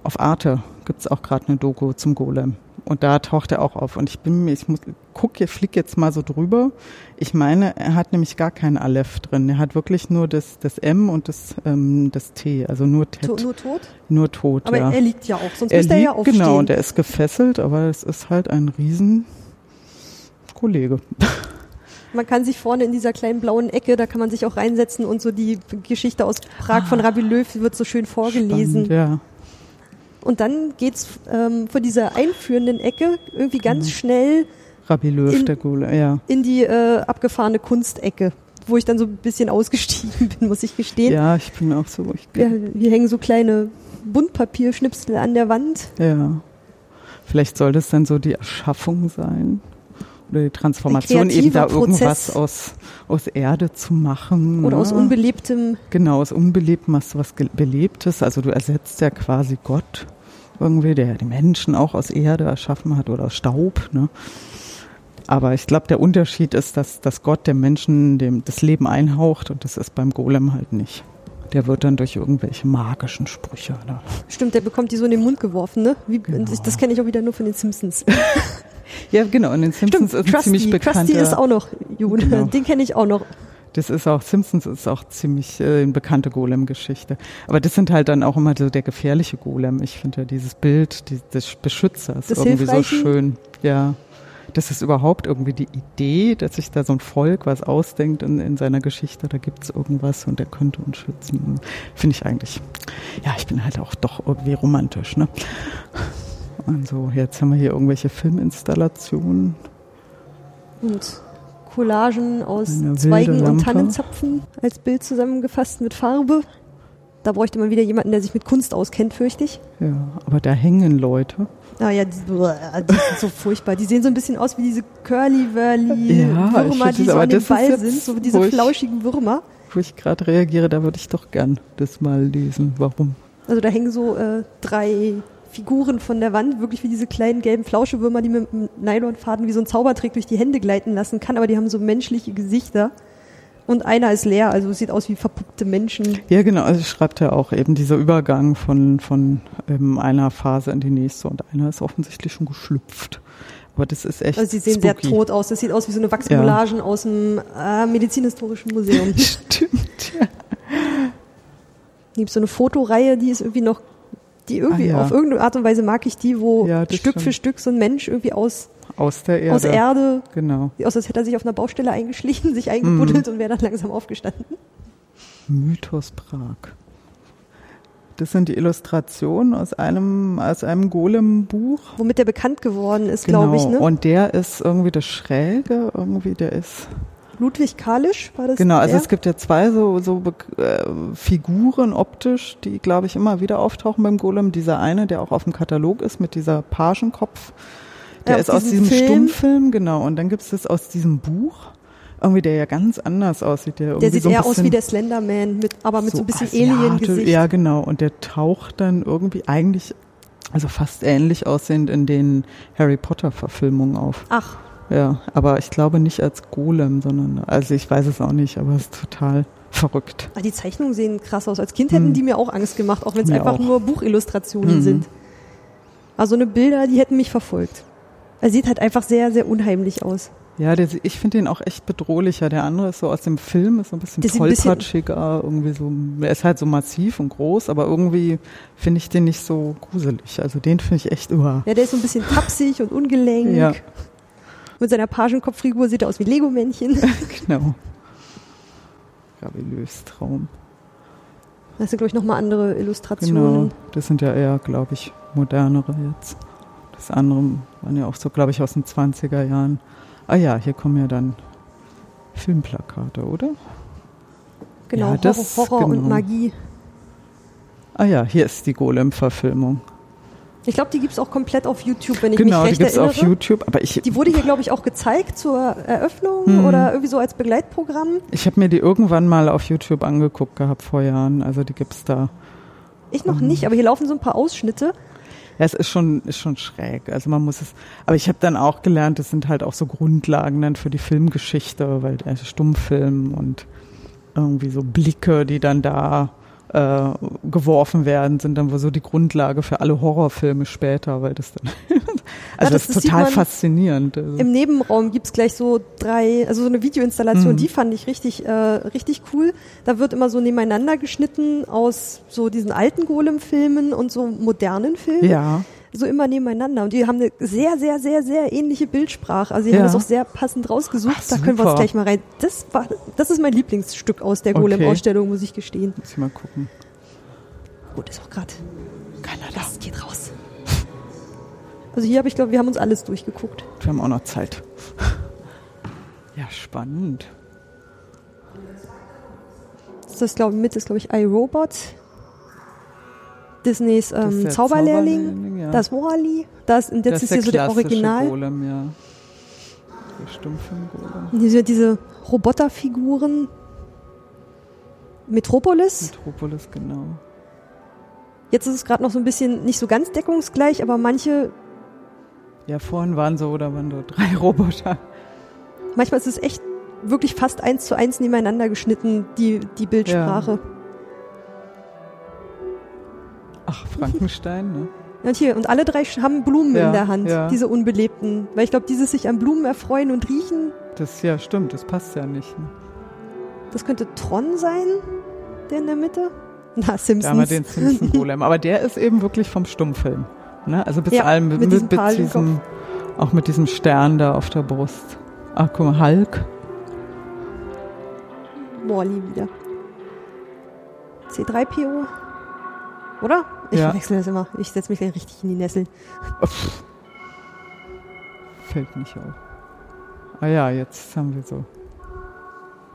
auf Arte gibt es auch gerade eine Doku zum Golem. Und da taucht er auch auf. Und ich bin mir, ich muss, guck, ich flieg jetzt mal so drüber. Ich meine, er hat nämlich gar kein Aleph drin. Er hat wirklich nur das, das M und das, ähm, das T, also nur Tet. To, nur tot? Nur tot, aber ja. er liegt ja auch, sonst er müsste er ja aufstehen. Genau, und er ist gefesselt, aber es ist halt ein riesen Kollege. Man kann sich vorne in dieser kleinen blauen Ecke, da kann man sich auch reinsetzen und so die Geschichte aus Prag ah, von Rabbi Löw wird so schön vorgelesen. Spannend, ja. Und dann geht's ähm, von dieser einführenden Ecke irgendwie ganz mhm. schnell Rabbi Löw, in, der Gule, ja. in die äh, abgefahrene Kunstecke, wo ich dann so ein bisschen ausgestiegen bin, muss ich gestehen. Ja, ich bin auch so. Ich ja, hier hängen so kleine Buntpapierschnipsel an der Wand. Ja. Vielleicht soll das dann so die Erschaffung sein oder die Transformation eben da irgendwas aus, aus Erde zu machen. Oder ne? aus unbelebtem. Genau, aus unbelebtem hast du was Belebtes. Also du ersetzt ja quasi Gott irgendwie, der die Menschen auch aus Erde erschaffen hat oder aus Staub. Ne? Aber ich glaube, der Unterschied ist, dass, dass Gott dem Menschen dem, das Leben einhaucht und das ist beim Golem halt nicht. Der wird dann durch irgendwelche magischen Sprüche. Ne? Stimmt, der bekommt die so in den Mund geworfen, ne? Wie, genau. Das kenne ich auch wieder nur von den Simpsons. ja, genau, in den Simpsons Stimmt, ist ein ziemlich bekannter. Krusty ist auch noch, Jude. Genau. Den kenne ich auch noch. Das ist auch, Simpsons ist auch ziemlich äh, eine bekannte Golem-Geschichte. Aber das sind halt dann auch immer so der gefährliche Golem. Ich finde ja dieses Bild die, des Beschützers das irgendwie so schön. Ja. Das ist überhaupt irgendwie die Idee, dass sich da so ein Volk was ausdenkt in, in seiner Geschichte, da gibt es irgendwas und der könnte uns schützen. Finde ich eigentlich, ja, ich bin halt auch doch irgendwie romantisch, ne? Also jetzt haben wir hier irgendwelche Filminstallationen. Und Collagen aus Zweigen und Tannenzapfen als Bild zusammengefasst mit Farbe. Da bräuchte man wieder jemanden, der sich mit Kunst auskennt, fürchte ich. Ja, aber da hängen Leute. Ah ja, die, die sind so furchtbar. Die sehen so ein bisschen aus wie diese Curly-Wurly-Würmer, Ja, die so an dem Ball sind, so diese ich- flauschigen Würmer. Wo ich gerade reagiere, da würde ich doch gern das mal lesen. Warum? Also da hängen so äh, drei Figuren von der Wand, wirklich wie diese kleinen gelben Flauschewürmer, die mit einem Nylonfaden wie so ein Zaubertrick durch die Hände gleiten lassen kann, aber die haben so menschliche Gesichter. Und einer ist leer, also sieht aus wie verpuppte Menschen. Ja, genau. Also schreibt ja auch eben dieser Übergang von, von ähm, einer Phase in die nächste und einer ist offensichtlich schon geschlüpft. Aber das ist echt. Also sie sehen spooky. sehr tot aus. Das sieht aus wie so eine Wachscollagen aus dem äh, Medizinhistorischen Museum. Stimmt, ja. gibt so eine Fotoreihe, die ist irgendwie noch, die irgendwie Ah, ja. auf irgendeine Art und Weise mag ich die, wo Ja, Stück für stimmt. Stück so ein Mensch irgendwie aus, Aus der Erde. aus Erde, Genau. aus als hätte er sich auf einer Baustelle eingeschlichen, sich eingebuddelt und wäre dann langsam aufgestanden. Mythos Prag. Das sind die Illustrationen aus einem, aus einem Golem-Buch. Womit der bekannt geworden ist, Genau. glaube ich. Ne? Und der ist irgendwie das Schräge, irgendwie, der ist. Ludwig Kalisch war das? Genau, also der? es gibt ja zwei so, so äh, Figuren optisch, die, glaube ich, immer wieder auftauchen beim Golem. Dieser eine, der auch auf dem Katalog ist mit dieser Pagenkopf, der Ja, ist aus diesem Film. Stummfilm, genau. Und dann gibt es das aus diesem Buch, irgendwie, der ja ganz anders aussieht. Der, der irgendwie sieht so eher aus wie der Slenderman, mit, aber mit so, ein bisschen Alien-Gesicht. Ja, genau. Und der taucht dann irgendwie eigentlich, also fast ähnlich aussehend in den Harry Potter-Verfilmungen auf. Ach, Ja, aber ich glaube nicht als Golem, sondern, also ich weiß es auch nicht, aber es ist total verrückt. ah, die Zeichnungen sehen krass aus. Als Kind hätten Hm. die mir auch Angst gemacht, auch wenn es einfach auch. nur Buchillustrationen Mhm. sind. Also eine Bilder, die hätten mich verfolgt. Er sieht halt einfach sehr, sehr unheimlich aus. Ja, der, ich finde den auch echt bedrohlicher. Der andere ist so aus dem Film, ist so ein bisschen tollpatschiger, irgendwie so, er ist halt so massiv und groß, aber irgendwie finde ich den nicht so gruselig. Also den finde ich echt, uah. Ja, der ist so ein bisschen tapsig und ungelenk. Ja. Mit seiner Pagenkopffigur sieht er aus wie Lego-Männchen. genau. Gabelös Traum. Das sind, glaube ich, nochmal andere Illustrationen. Genau, das sind ja eher, glaube ich, modernere jetzt. Das andere waren ja auch so, glaube ich, aus den 20er Jahren. Ah ja, hier kommen ja dann Filmplakate, oder? Genau, Ja, das- Horror, Horror und genau. Magie. Ah ja, hier ist die Golem-Verfilmung. Ich glaube, die gibt's auch komplett auf YouTube, wenn ich Genau, mich die recht gibt's erinnere. auf YouTube. Aber ich, Die wurde hier, glaube ich, auch gezeigt zur Eröffnung Mhm. oder irgendwie so als Begleitprogramm. ich habe mir die irgendwann mal auf YouTube angeguckt gehabt vor Jahren. Also die gibt's da. Ich noch Mhm. nicht, aber hier laufen so ein paar Ausschnitte. Ja, es ist schon, ist schon schräg. Also man muss es, aber ich habe dann auch gelernt, das sind halt auch so Grundlagen dann für die Filmgeschichte, weil der Stummfilm und irgendwie so Blicke, die dann da äh, geworfen werden, sind dann wohl so die Grundlage für alle Horrorfilme später, weil das dann, also das- das, das ist total faszinierend. Also, Im Nebenraum gibt's gleich so drei, also so eine Videoinstallation, Mhm. die fand ich richtig, äh, richtig cool. Da wird immer so nebeneinander geschnitten aus so diesen alten Golem-Filmen und so modernen Filmen. ja, so immer nebeneinander. Und die haben eine sehr, sehr, sehr, sehr ähnliche Bildsprache. Also die Ja. haben das auch sehr passend rausgesucht. Ach, da können wir uns gleich mal rein. Das war, das ist mein Lieblingsstück aus der Okay. Golem-Ausstellung, muss ich gestehen. muss ich mal gucken. Gut, ist auch gerade. Keiner Das geht raus. Also hier habe ich glaube, wir haben uns alles durchgeguckt. Wir haben auch noch Zeit. Ja, spannend. Das ist glaube ich mit, ist glaube ich iRobot. Disneys ähm, Zauberlehrling. Zauberlehrling, ja. Das Wally. Das, und jetzt Das ist hier so der Original. Golem, ja. Der Stummfilm-Golem. Diese, diese Roboterfiguren. Metropolis. Metropolis, genau. Jetzt ist es gerade noch so ein bisschen nicht so ganz deckungsgleich, aber manche, Ja, vorhin waren so, oder waren so drei Roboter. manchmal ist es echt wirklich fast eins zu eins nebeneinander geschnitten, die, die Bildsprache. Ach, Frankenstein, ne? Und hier, und alle drei haben Blumen Ja, in der Hand, ja. diese unbelebten. Weil ich glaube, dieses sich an Blumen erfreuen und riechen, Das, ja, stimmt, das passt ja nicht. Ne? das könnte Tron sein, der in der Mitte. Na, Da haben wir Simpsons. den Simpson-Golem. Aber der ist eben wirklich vom Stummfilm. Ne? Also bis Ja, allem, mit mit, diesem mit, diesem, auch mit diesem Stern da auf der Brust. Ach, guck mal, Hulk. Wally wieder. C3PO. Oder? Ich Ja. verwechsel das immer. Ich setze mich gleich richtig in die Nessel. Pff. Fällt nicht auf. Ah ja, jetzt haben wir so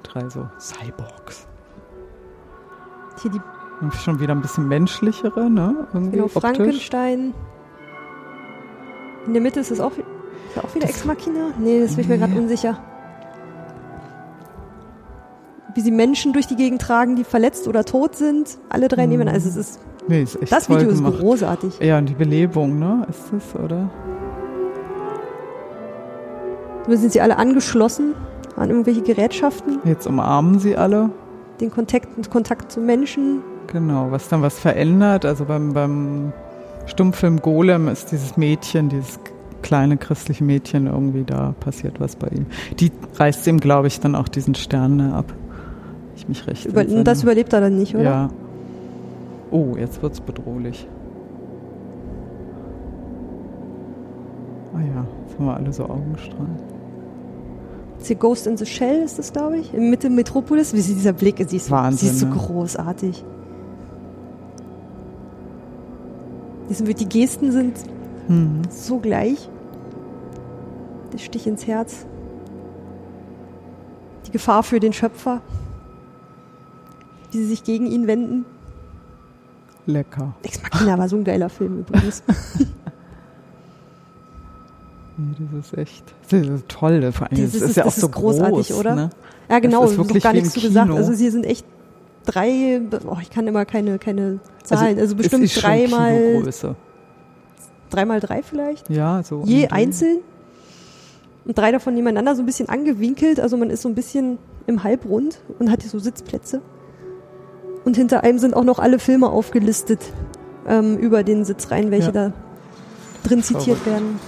drei so Cyborgs. Hier die Schon wieder ein bisschen menschlichere, ne? Irgendwie genau, optisch. Frankenstein. In der Mitte ist es auch, ist auch wieder das Ex Machina? Nee, das bin ich mir gerade unsicher. Wie sie Menschen durch die Gegend tragen, die verletzt oder tot sind. Alle drei hm. nebeneinander. Also es ist, nee, ist echt das Video gemacht. ist großartig. Ja, und die Belebung, ne? Ist das, oder? Sind sie alle angeschlossen an irgendwelche Gerätschaften? Jetzt umarmen sie alle. Den Kontakt, Kontakt zu Menschen. Genau, was dann was verändert. Also beim, beim Stummfilm Golem ist dieses Mädchen, dieses kleine christliche Mädchen irgendwie, da passiert was bei ihm. Die reißt ihm, glaube ich, dann auch diesen Stern ab. Ich mich recht. Über, das überlebt er dann nicht, oder? Ja. Oh, jetzt wird's bedrohlich. Ah ja, jetzt haben wir alle so Augenstrahlen. The Ghost in the Shell ist das, glaube ich. In Mitte Metropolis. Wie sieht dieser Blick? Sie ist, Wahnsinn, sie ist so ne? großartig. Die Gesten sind hm. so gleich. Der Stich ins Herz. Die Gefahr für den Schöpfer. Wie sie sich gegen ihn wenden. Lecker. Ex Machina war so ein geiler Film übrigens. Nee, das ist echt das ist toll. Vor allem, das, das ist, ist, ja auch so großartig, groß, oder? Ne? Ja, genau. Das ist wirklich gar nichts zu gesagt. Also hier sind echt drei, oh, ich kann immer keine, keine Zahlen, also, also bestimmt dreimal. Dreimal drei vielleicht? Ja, so. Je einzeln. Und drei davon nebeneinander so ein bisschen angewinkelt. Also man ist so ein bisschen im Halbrund und hat hier so Sitzplätze. Und hinter einem sind auch noch alle Filme aufgelistet ähm, über den Sitzreihen, welche ja. da drin zitiert Verrückt. werden.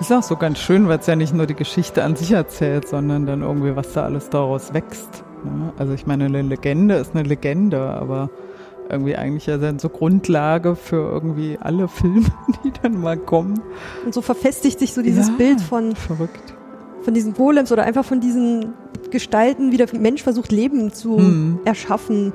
Ist auch so ganz schön, weil es ja nicht nur die Geschichte an sich erzählt, sondern dann irgendwie, was da alles daraus wächst. Ne? Also ich meine, eine Legende ist eine Legende, aber irgendwie eigentlich ja dann so Grundlage für irgendwie alle Filme, die dann mal kommen. Und so verfestigt sich so dieses ja, Bild von, verrückt. Von diesen Golems oder einfach von diesen Gestalten, wie der Mensch versucht, Leben zu hm. erschaffen.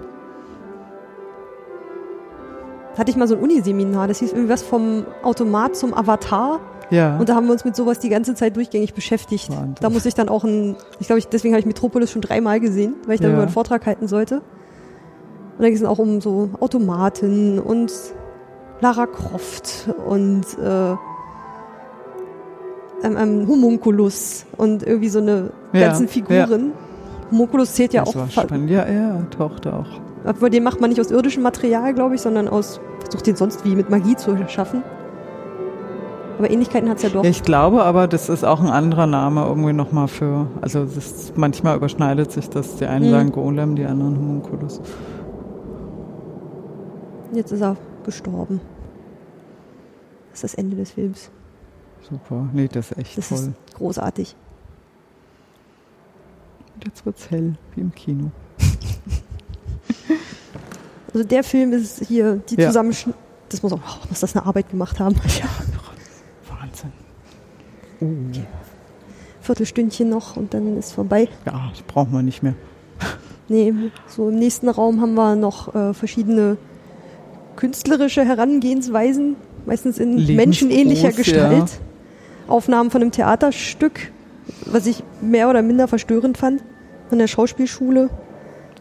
Da hatte ich mal so ein Uniseminar, das hieß irgendwie was vom Automat zum Avatar. Ja. Und da haben wir uns mit sowas die ganze Zeit durchgängig beschäftigt. Wahnsinn. Da muss ich dann auch ein, ich glaube, ich, deswegen habe ich Metropolis schon dreimal gesehen, weil ich darüber ja. einen Vortrag halten sollte. Und da ging es auch um so Automaten und Lara Croft und äh, ähm, ähm, Homunculus und irgendwie so eine ja, ganzen Figuren. Ja. Homunculus zählt ja das auch. War spannend. Ja, er tauchte auch. Aber den macht man nicht aus irdischem Material, glaube ich, sondern aus, versucht den sonst wie mit Magie zu schaffen. Aber Ähnlichkeiten hat es ja doch. Ich glaube aber, das ist auch ein anderer Name irgendwie nochmal für, also das, manchmal überschneidet sich das. Die einen hm. sagen Golem, die anderen Homunculus. Jetzt ist er gestorben. Das ist das Ende des Films. Super, nee, das ist echt das toll. Ist großartig. Und jetzt wird's hell, wie im Kino. also der Film ist hier die ja. Zusammenschnitt. Das muss auch, oh, muss das eine Arbeit gemacht haben. Ja, Okay. Viertelstündchen noch und dann ist vorbei. Ja, das brauchen wir nicht mehr. Nee, so im nächsten Raum haben wir noch äh, verschiedene künstlerische Herangehensweisen, meistens in menschenähnlicher Gestalt. Ja. Aufnahmen von einem Theaterstück, was ich mehr oder minder verstörend fand, von der Schauspielschule.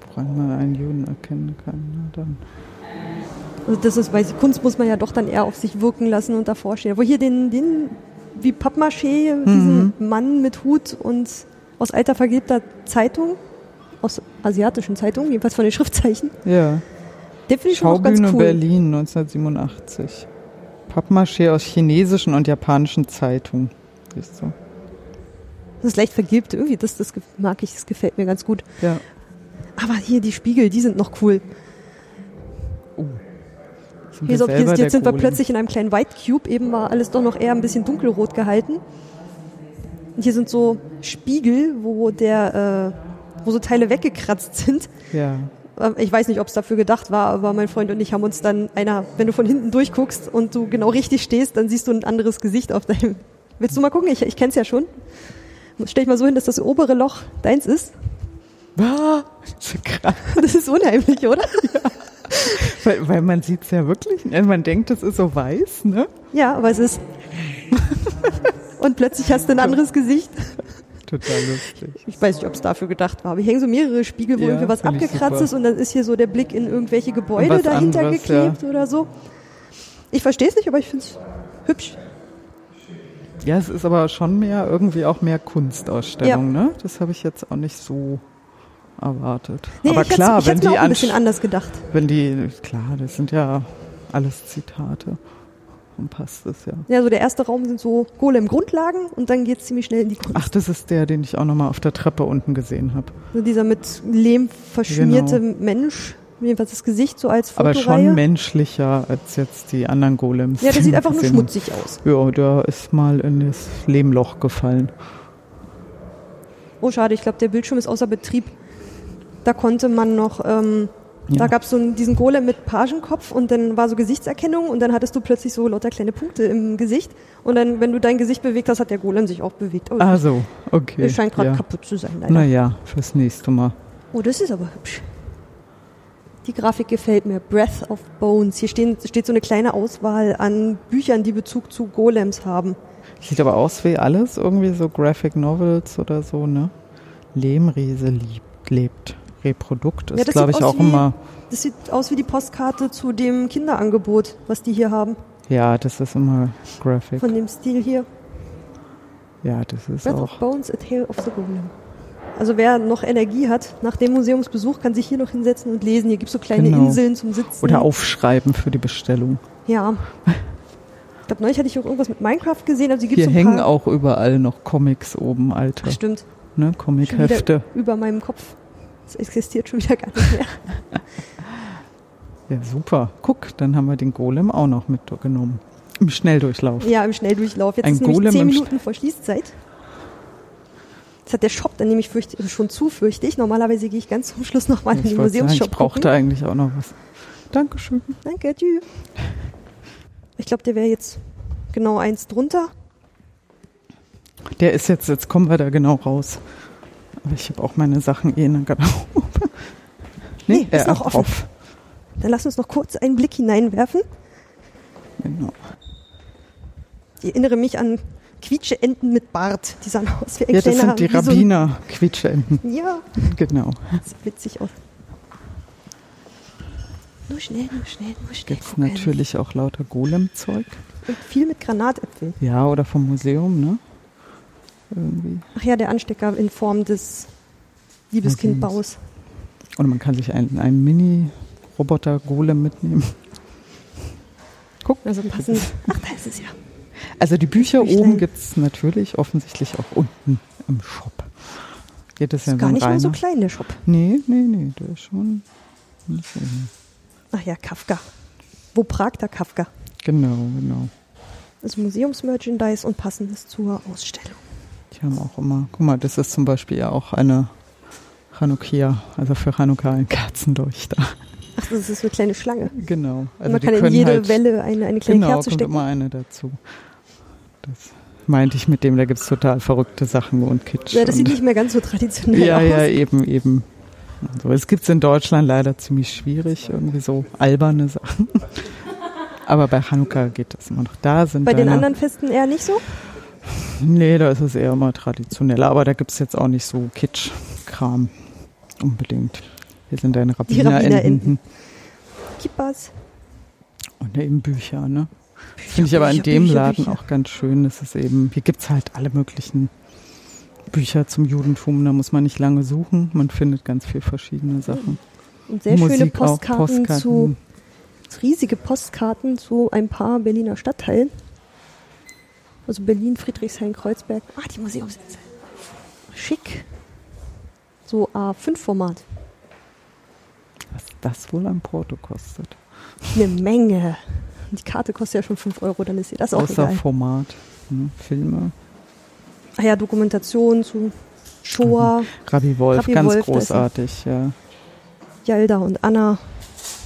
Woran man einen Juden erkennen kann. Dann. Also das ist, weil Kunst muss man ja doch dann eher auf sich wirken lassen und davor stehen. Wo hier den, den wie Pappmaché, mhm. diesen Mann mit Hut und aus alter vergilbter Zeitung, aus asiatischen Zeitungen, jedenfalls von den Schriftzeichen. Ja. Den finde ich auch ganz cool. Berlin 1987. Pappmaché aus chinesischen und japanischen Zeitungen. Siehst du. Das ist leicht vergilbt irgendwie, das, das mag ich, das gefällt mir ganz gut. Ja. Aber hier die Spiegel, die sind noch cool. Oh. Hier so, jetzt, jetzt sind wir plötzlich in einem kleinen White Cube, eben war alles doch noch eher ein bisschen dunkelrot gehalten. Und hier sind so Spiegel, wo der, äh, wo so Teile weggekratzt sind. Ja. Ähm, ich weiß nicht, ob es dafür gedacht war, aber mein Freund und ich haben uns dann einer, wenn du von hinten durchguckst und du genau richtig stehst, dann siehst du ein anderes Gesicht auf deinem. Willst du mal gucken? Ich, ich kenne es ja schon. Stell dich mal so hin, dass das obere Loch deins ist. Ah, das ist unheimlich, oder? Ja. weil, weil man sieht es ja wirklich. Man denkt, es ist so weiß, ne? Ja, aber es ist. Und plötzlich hast du ein anderes Gesicht. Total lustig. Ich weiß nicht, ob es dafür gedacht war, aber hier hängen so mehrere Spiegel, wo Ja, irgendwie was abgekratzt ist und dann ist hier so der Blick in irgendwelche Gebäude dahinter anderes, geklebt oder so. Ich verstehe es nicht, aber ich finde es hübsch. Ja, es ist aber schon mehr, irgendwie auch mehr Kunstausstellung, ne? Das habe ich jetzt auch nicht so erwartet. Nee, aber klar, ich wenn die, auch ein bisschen anders gedacht. wenn die, klar, das sind ja alles Zitate. Dann passt es ja. Ja, so der erste Raum sind so Golem-Grundlagen und dann geht es ziemlich schnell in die Kunst. Ach, das ist der, den ich auch nochmal auf der Treppe unten gesehen habe. So dieser mit Lehm verschmierte Genau. Mensch, jedenfalls das Gesicht so als Aber Fotoreihe. schon menschlicher als jetzt die anderen Golems. ja, der sieht einfach nur schmutzig aus. Ja, der ist mal in das Lehmloch gefallen. Oh, schade, ich glaube, der Bildschirm ist außer Betrieb. Da konnte man noch, ähm, Ja. da gab es so einen, diesen Golem mit Pagenkopf und dann war so Gesichtserkennung und dann hattest du plötzlich so lauter kleine Punkte im Gesicht. Und dann, wenn du dein Gesicht bewegt hast, hat der Golem sich auch bewegt. Oh, Ah, so, okay. der scheint gerade ja. kaputt zu sein, leider. Naja, fürs nächste Mal. Oh, das ist aber hübsch. Die Grafik gefällt mir. Breath of Bones. Hier stehen, steht so eine kleine Auswahl an Büchern, die Bezug zu Golems haben. Sieht aber aus wie alles, irgendwie so Graphic Novels oder so, ne? Lehmriese liebt, lebt. Reprodukt Ja, ist, das glaube sieht ich, aus auch wie- immer. Das sieht aus wie die Postkarte zu dem Kinderangebot, was die hier haben. Ja, das ist immer Graphic. Von dem Stil hier. Ja, das ist Breath auch. of Bones, A Tale of the Golem. Also wer noch Energie hat nach dem Museumsbesuch, kann sich hier noch hinsetzen und lesen. Hier gibt es so kleine Genau. Inseln zum Sitzen. Oder aufschreiben für die Bestellung. Ja. Ich glaube, neulich hatte ich auch irgendwas mit Minecraft gesehen. Also hier Hier so hängen auch überall noch Comics oben, alte. Ach, stimmt. Ne, Comichefte. über meinem Kopf. Das existiert schon wieder gar nicht mehr. Ja, super. Guck, dann haben wir den Golem auch noch mitgenommen. Im Schnelldurchlauf. Ja, im Schnelldurchlauf. Jetzt Ein ist nämlich Golem zehn Minuten vor Schließzeit. Jetzt hat der Shop dann nämlich fürcht, also schon zu fürchtig. Normalerweise gehe ich ganz zum Schluss nochmal in den Museumsshop ich brauchte gucken. eigentlich auch noch was. Dankeschön. Danke, tschüss. Ich glaube, der wäre jetzt genau eins drunter. Der ist jetzt, jetzt kommen wir da genau raus. Aber ich habe auch meine Sachen eh in der Garderobe. Nee, ist äh, noch offen. drauf. Dann lass uns noch kurz einen Blick hineinwerfen. Genau. Ich erinnere mich an Quietscheenten mit Bart. Die sahen aus wie ein Ja, das sind die wie so ein- Rabbiner Quietscheenten. Ja, Genau. sieht witzig aus. Nur schnell, nur schnell, nur schnell Gibt's gucken. natürlich auch lauter Golem-Zeug. Und viel mit Granatäpfeln. Ja, oder vom Museum, ne? Irgendwie. Ach ja, der Anstecker in Form des Liebeskindbaus. Oder man kann sich einen, einen Mini-Roboter-Golem mitnehmen. Guck. Also passend. Ach, da ist es ja. Also die Bücher oben gibt's natürlich offensichtlich auch unten im Shop. Geht das ja Ist gar so nicht mal so klein, der Shop. Nee, nee, nee, der ist schon. Ach ja, Kafka. Wo pragt der Kafka? Genau, genau. Also Museumsmerchandise und passendes zur Ausstellung. Die haben auch immer, guck mal, das ist zum Beispiel ja auch eine Chanukia, also für Chanukka ein Kerzenleuchter. Ach, das ist eine kleine Schlange. Genau. Also Man kann in jede halt, Welle eine, eine kleine genau, Kerze kommt stecken. immer eine dazu. Das meinte ich mit dem, da gibt's total verrückte Sachen und Kitsch. Ja, das sieht nicht mehr ganz so traditionell ja, aus. ja, eben, eben. So, es gibt's in Deutschland leider ziemlich schwierig, irgendwie so alberne Sachen. Aber bei Chanukka geht das immer noch. Da sind Bei den anderen Festen eher nicht so? Nee, da ist es eher immer traditioneller, aber da gibt's jetzt auch nicht so Kitsch-Kram unbedingt. Hier sind deine Rabbiner-Enten. Kippas. und eben Bücher, ne? Finde ich aber in dem Bücher, Laden Bücher. auch ganz schön, dass es eben, hier gibt's halt alle möglichen Bücher zum Judentum, da muss man nicht lange suchen, man findet ganz viel verschiedene Sachen. Und sehr schöne Musik auch, Postkarten, zu, riesige Postkarten zu ein paar Berliner Stadtteilen. Also Berlin, Friedrichshain, Kreuzberg. Ah, die Museumsinsel. Schick. So A5-Format. Was das wohl am Porto kostet. Eine Menge. Die Karte kostet ja schon 5 Euro, dann ist ihr das auch Außer egal. Format. Ne? Filme. Ah ja, Dokumentation zu Shoah, Rabbi Wolf, Rabbi ganz Wolf, großartig, ja. Jalda und Anna,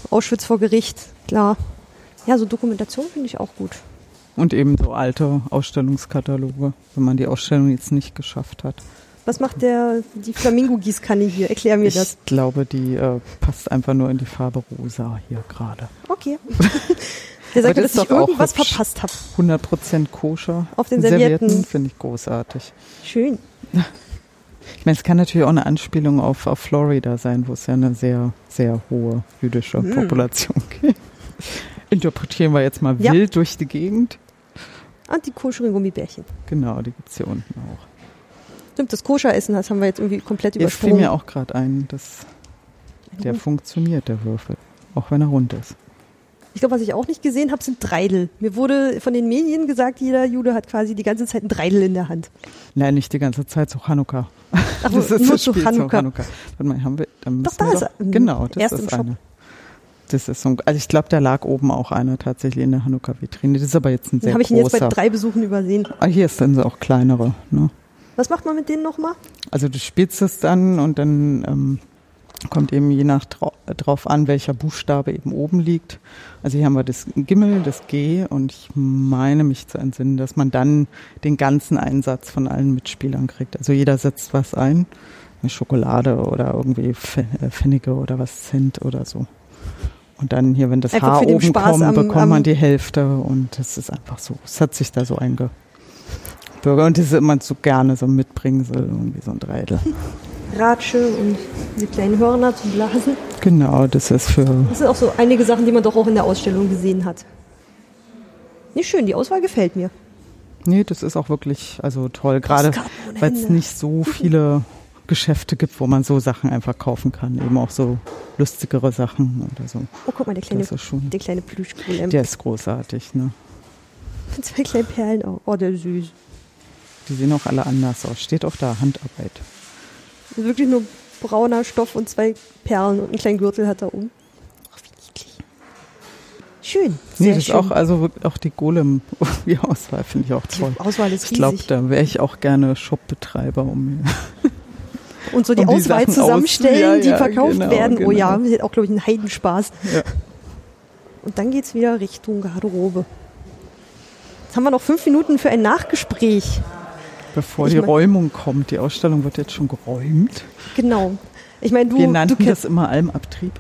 Auschwitz vor Gericht, klar. Ja, so Dokumentation finde ich auch gut. Und eben so alte Ausstellungskataloge, wenn man die Ausstellung jetzt nicht geschafft hat. Was macht der, die Flamingo-Gießkanne hier? Erklär mir ich das. glaube, die äh, passt einfach nur in die Farbe rosa hier gerade. Okay. Der sagt dass ich irgendwas verpasst habe. 100% koscher. Auf den Servietten. finde ich großartig. Schön. Ich meine, es kann natürlich auch eine Anspielung auf, auf Florida sein, wo es ja eine sehr, sehr hohe jüdische Mm. Population gibt. Interpretieren wir jetzt mal Ja. wild durch die Gegend. Und die koscheren Gummibärchen. Genau, die gibt es hier unten auch. Stimmt, das Koscher-Essen, das haben wir jetzt irgendwie komplett Jetzt fiel übersprungen. mir auch gerade ein, dass der funktioniert, der Würfel. Auch wenn er rund ist. Ich glaube, was ich auch nicht gesehen habe, sind Dreidel. Mir wurde von den Medien gesagt, jeder Jude hat quasi die ganze Zeit ein Dreidel in der Hand. Nein, nicht die ganze Zeit, zu Hanukkah. Ach, das ist nur das zu Spiel Hanukkah. Warte mal, haben wir, dann Doch, da wir ist doch, er. Genau, das Erst ist im Shop. eine. Das ist so ein, also ich glaube, da lag oben auch einer tatsächlich in der Hanukkah-Vitrine. Das ist aber jetzt ein sehr habe ich ihn jetzt bei drei Besuchen übersehen. Ah, hier ist dann so auch kleinere. Ne? Was macht man mit denen nochmal? Also du spielst es dann und dann ähm, kommt eben je nach drau drauf an, welcher Buchstabe eben oben liegt. Also hier haben wir das Gimmel, das G und ich meine mich zu entsinnen, dass man dann den ganzen Einsatz von allen Mitspielern kriegt. Also jeder setzt was ein, eine Schokolade oder irgendwie äh, Pfennige oder was Cent oder so. Und dann hier, wenn das Einfach Haar oben kommt, am- bekommt am- man die Hälfte und das ist einfach so. Es hat sich da so eingebürgert. Und das ist immer so gerne so ein Mitbringsel, irgendwie so ein Dreidel. Ratsche und diese kleinen Hörner zum Blasen. Genau, das ist für Das sind auch so einige Sachen, die man doch auch in der Ausstellung gesehen hat. Nicht schön, die Auswahl gefällt mir. Nee, das ist auch wirklich also toll, gerade weil es nicht so viele Geschäfte gibt, wo man so Sachen einfach kaufen kann, eben auch so lustigere Sachen oder so. Oh, guck mal, der kleine, Das ist schon, der kleine Plüschgolem. der ist großartig, ne? Mit zwei kleinen Perlen. Oh, oh, der ist süß. Die sehen auch alle anders aus. Steht auch da, Handarbeit. Das ist wirklich nur brauner Stoff und zwei Perlen und einen kleinen Gürtel hat er um. Ach, wie niedlich. Schön. Nee, Sehr das ist schön. auch, also auch die Golem-Auswahl finde ich auch toll. Die Auswahl ist Ich glaube, riesig. da wäre ich auch gerne Shopbetreiber, um mir und so die um die Auswahl Sachen zusammenstellen, aus- ja, die ja, verkauft genau, werden. Oh ja, genau. das ist auch, glaube ich, ein Heidenspaß. Ja. Und dann geht's wieder Richtung Garderobe. Jetzt haben wir noch fünf Minuten für ein Nachgespräch. Bevor Ich die mein- Räumung kommt. Die Ausstellung wird jetzt schon geräumt. Genau. Ich meine, du, Wir du nannten kennst, das immer Almabtrieb.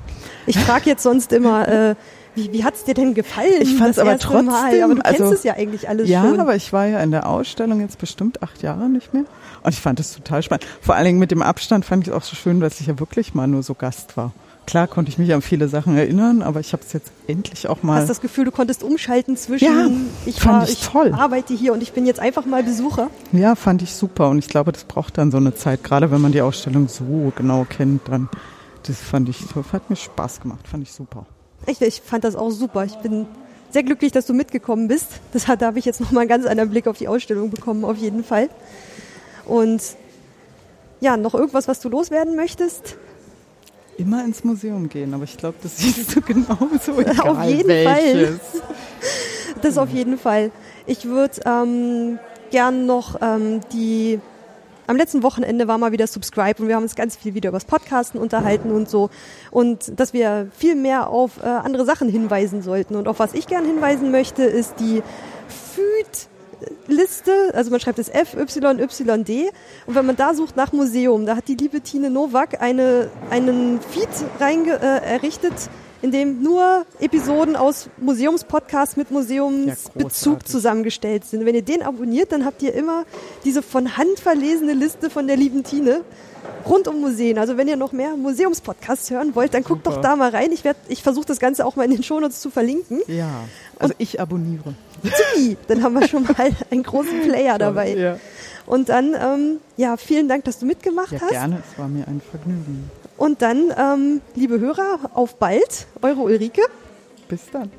ich frage jetzt sonst immer, äh, wie, wie hat's dir denn gefallen? Ich fand's aber erste Mal? trotzdem, Aber du kennst also- es ja eigentlich alles Ja, schon. aber ich war ja in der Ausstellung jetzt bestimmt acht Jahre nicht mehr. Und ich fand es total spannend. Vor allen Dingen mit dem Abstand fand ich es auch so schön, dass ich ja wirklich mal nur so Gast war. Klar konnte ich mich an viele Sachen erinnern, aber ich habe es jetzt endlich auch mal. Hast das Gefühl, du konntest umschalten zwischen Ja, ich, fand war, ich toll. arbeite hier und ich bin jetzt einfach mal Besucher. Ja, fand ich super. Und ich glaube, das braucht dann so eine Zeit, gerade wenn man die Ausstellung so genau kennt, dann das fand ich, das hat mir Spaß gemacht, fand ich super. Ich, ich fand das auch super. Ich bin sehr glücklich, dass du mitgekommen bist. Das hat, da habe ich jetzt nochmal einen ganz anderen Blick auf die Ausstellung bekommen, auf jeden Fall. Und ja, noch irgendwas, was du loswerden möchtest? Immer ins Museum gehen, aber ich glaube, das siehst du genauso. Egal Auf jeden welches. Das auf jeden Fall. Ich würde ähm, gern noch ähm, die. Am letzten Wochenende war mal wieder Subscribe und wir haben uns ganz viel wieder über das Podcasten unterhalten und so. Und dass wir viel mehr auf äh, andere Sachen hinweisen sollten. Und auf was ich gern hinweisen möchte, ist die FÜD. Liste, also man schreibt es F, Y, Y, D. Und wenn man da sucht nach Museum, da hat die liebe Tine Nowak eine, einen Feed reinge, äh, errichtet, in dem nur Episoden aus Museumspodcasts mit Museumsbezug großartig. zusammengestellt sind. Wenn ihr den abonniert, dann habt ihr immer diese von Hand verlesene Liste von der lieben Tine rund um Museen. Also wenn ihr noch mehr Museumspodcasts hören wollt, dann guckt Super. doch da mal rein. Ich, werd- ich versuche das Ganze auch mal in den Shownotes zu verlinken. Ja, also ich abonniere. Tippy, dann haben wir schon mal einen großen Player dabei. Ja, Und dann, ähm, ja, vielen Dank, dass du mitgemacht ja hast. gerne, es war mir ein Vergnügen. Und dann, ähm, liebe Hörer, auf bald, eure Ulrike. Bis dann.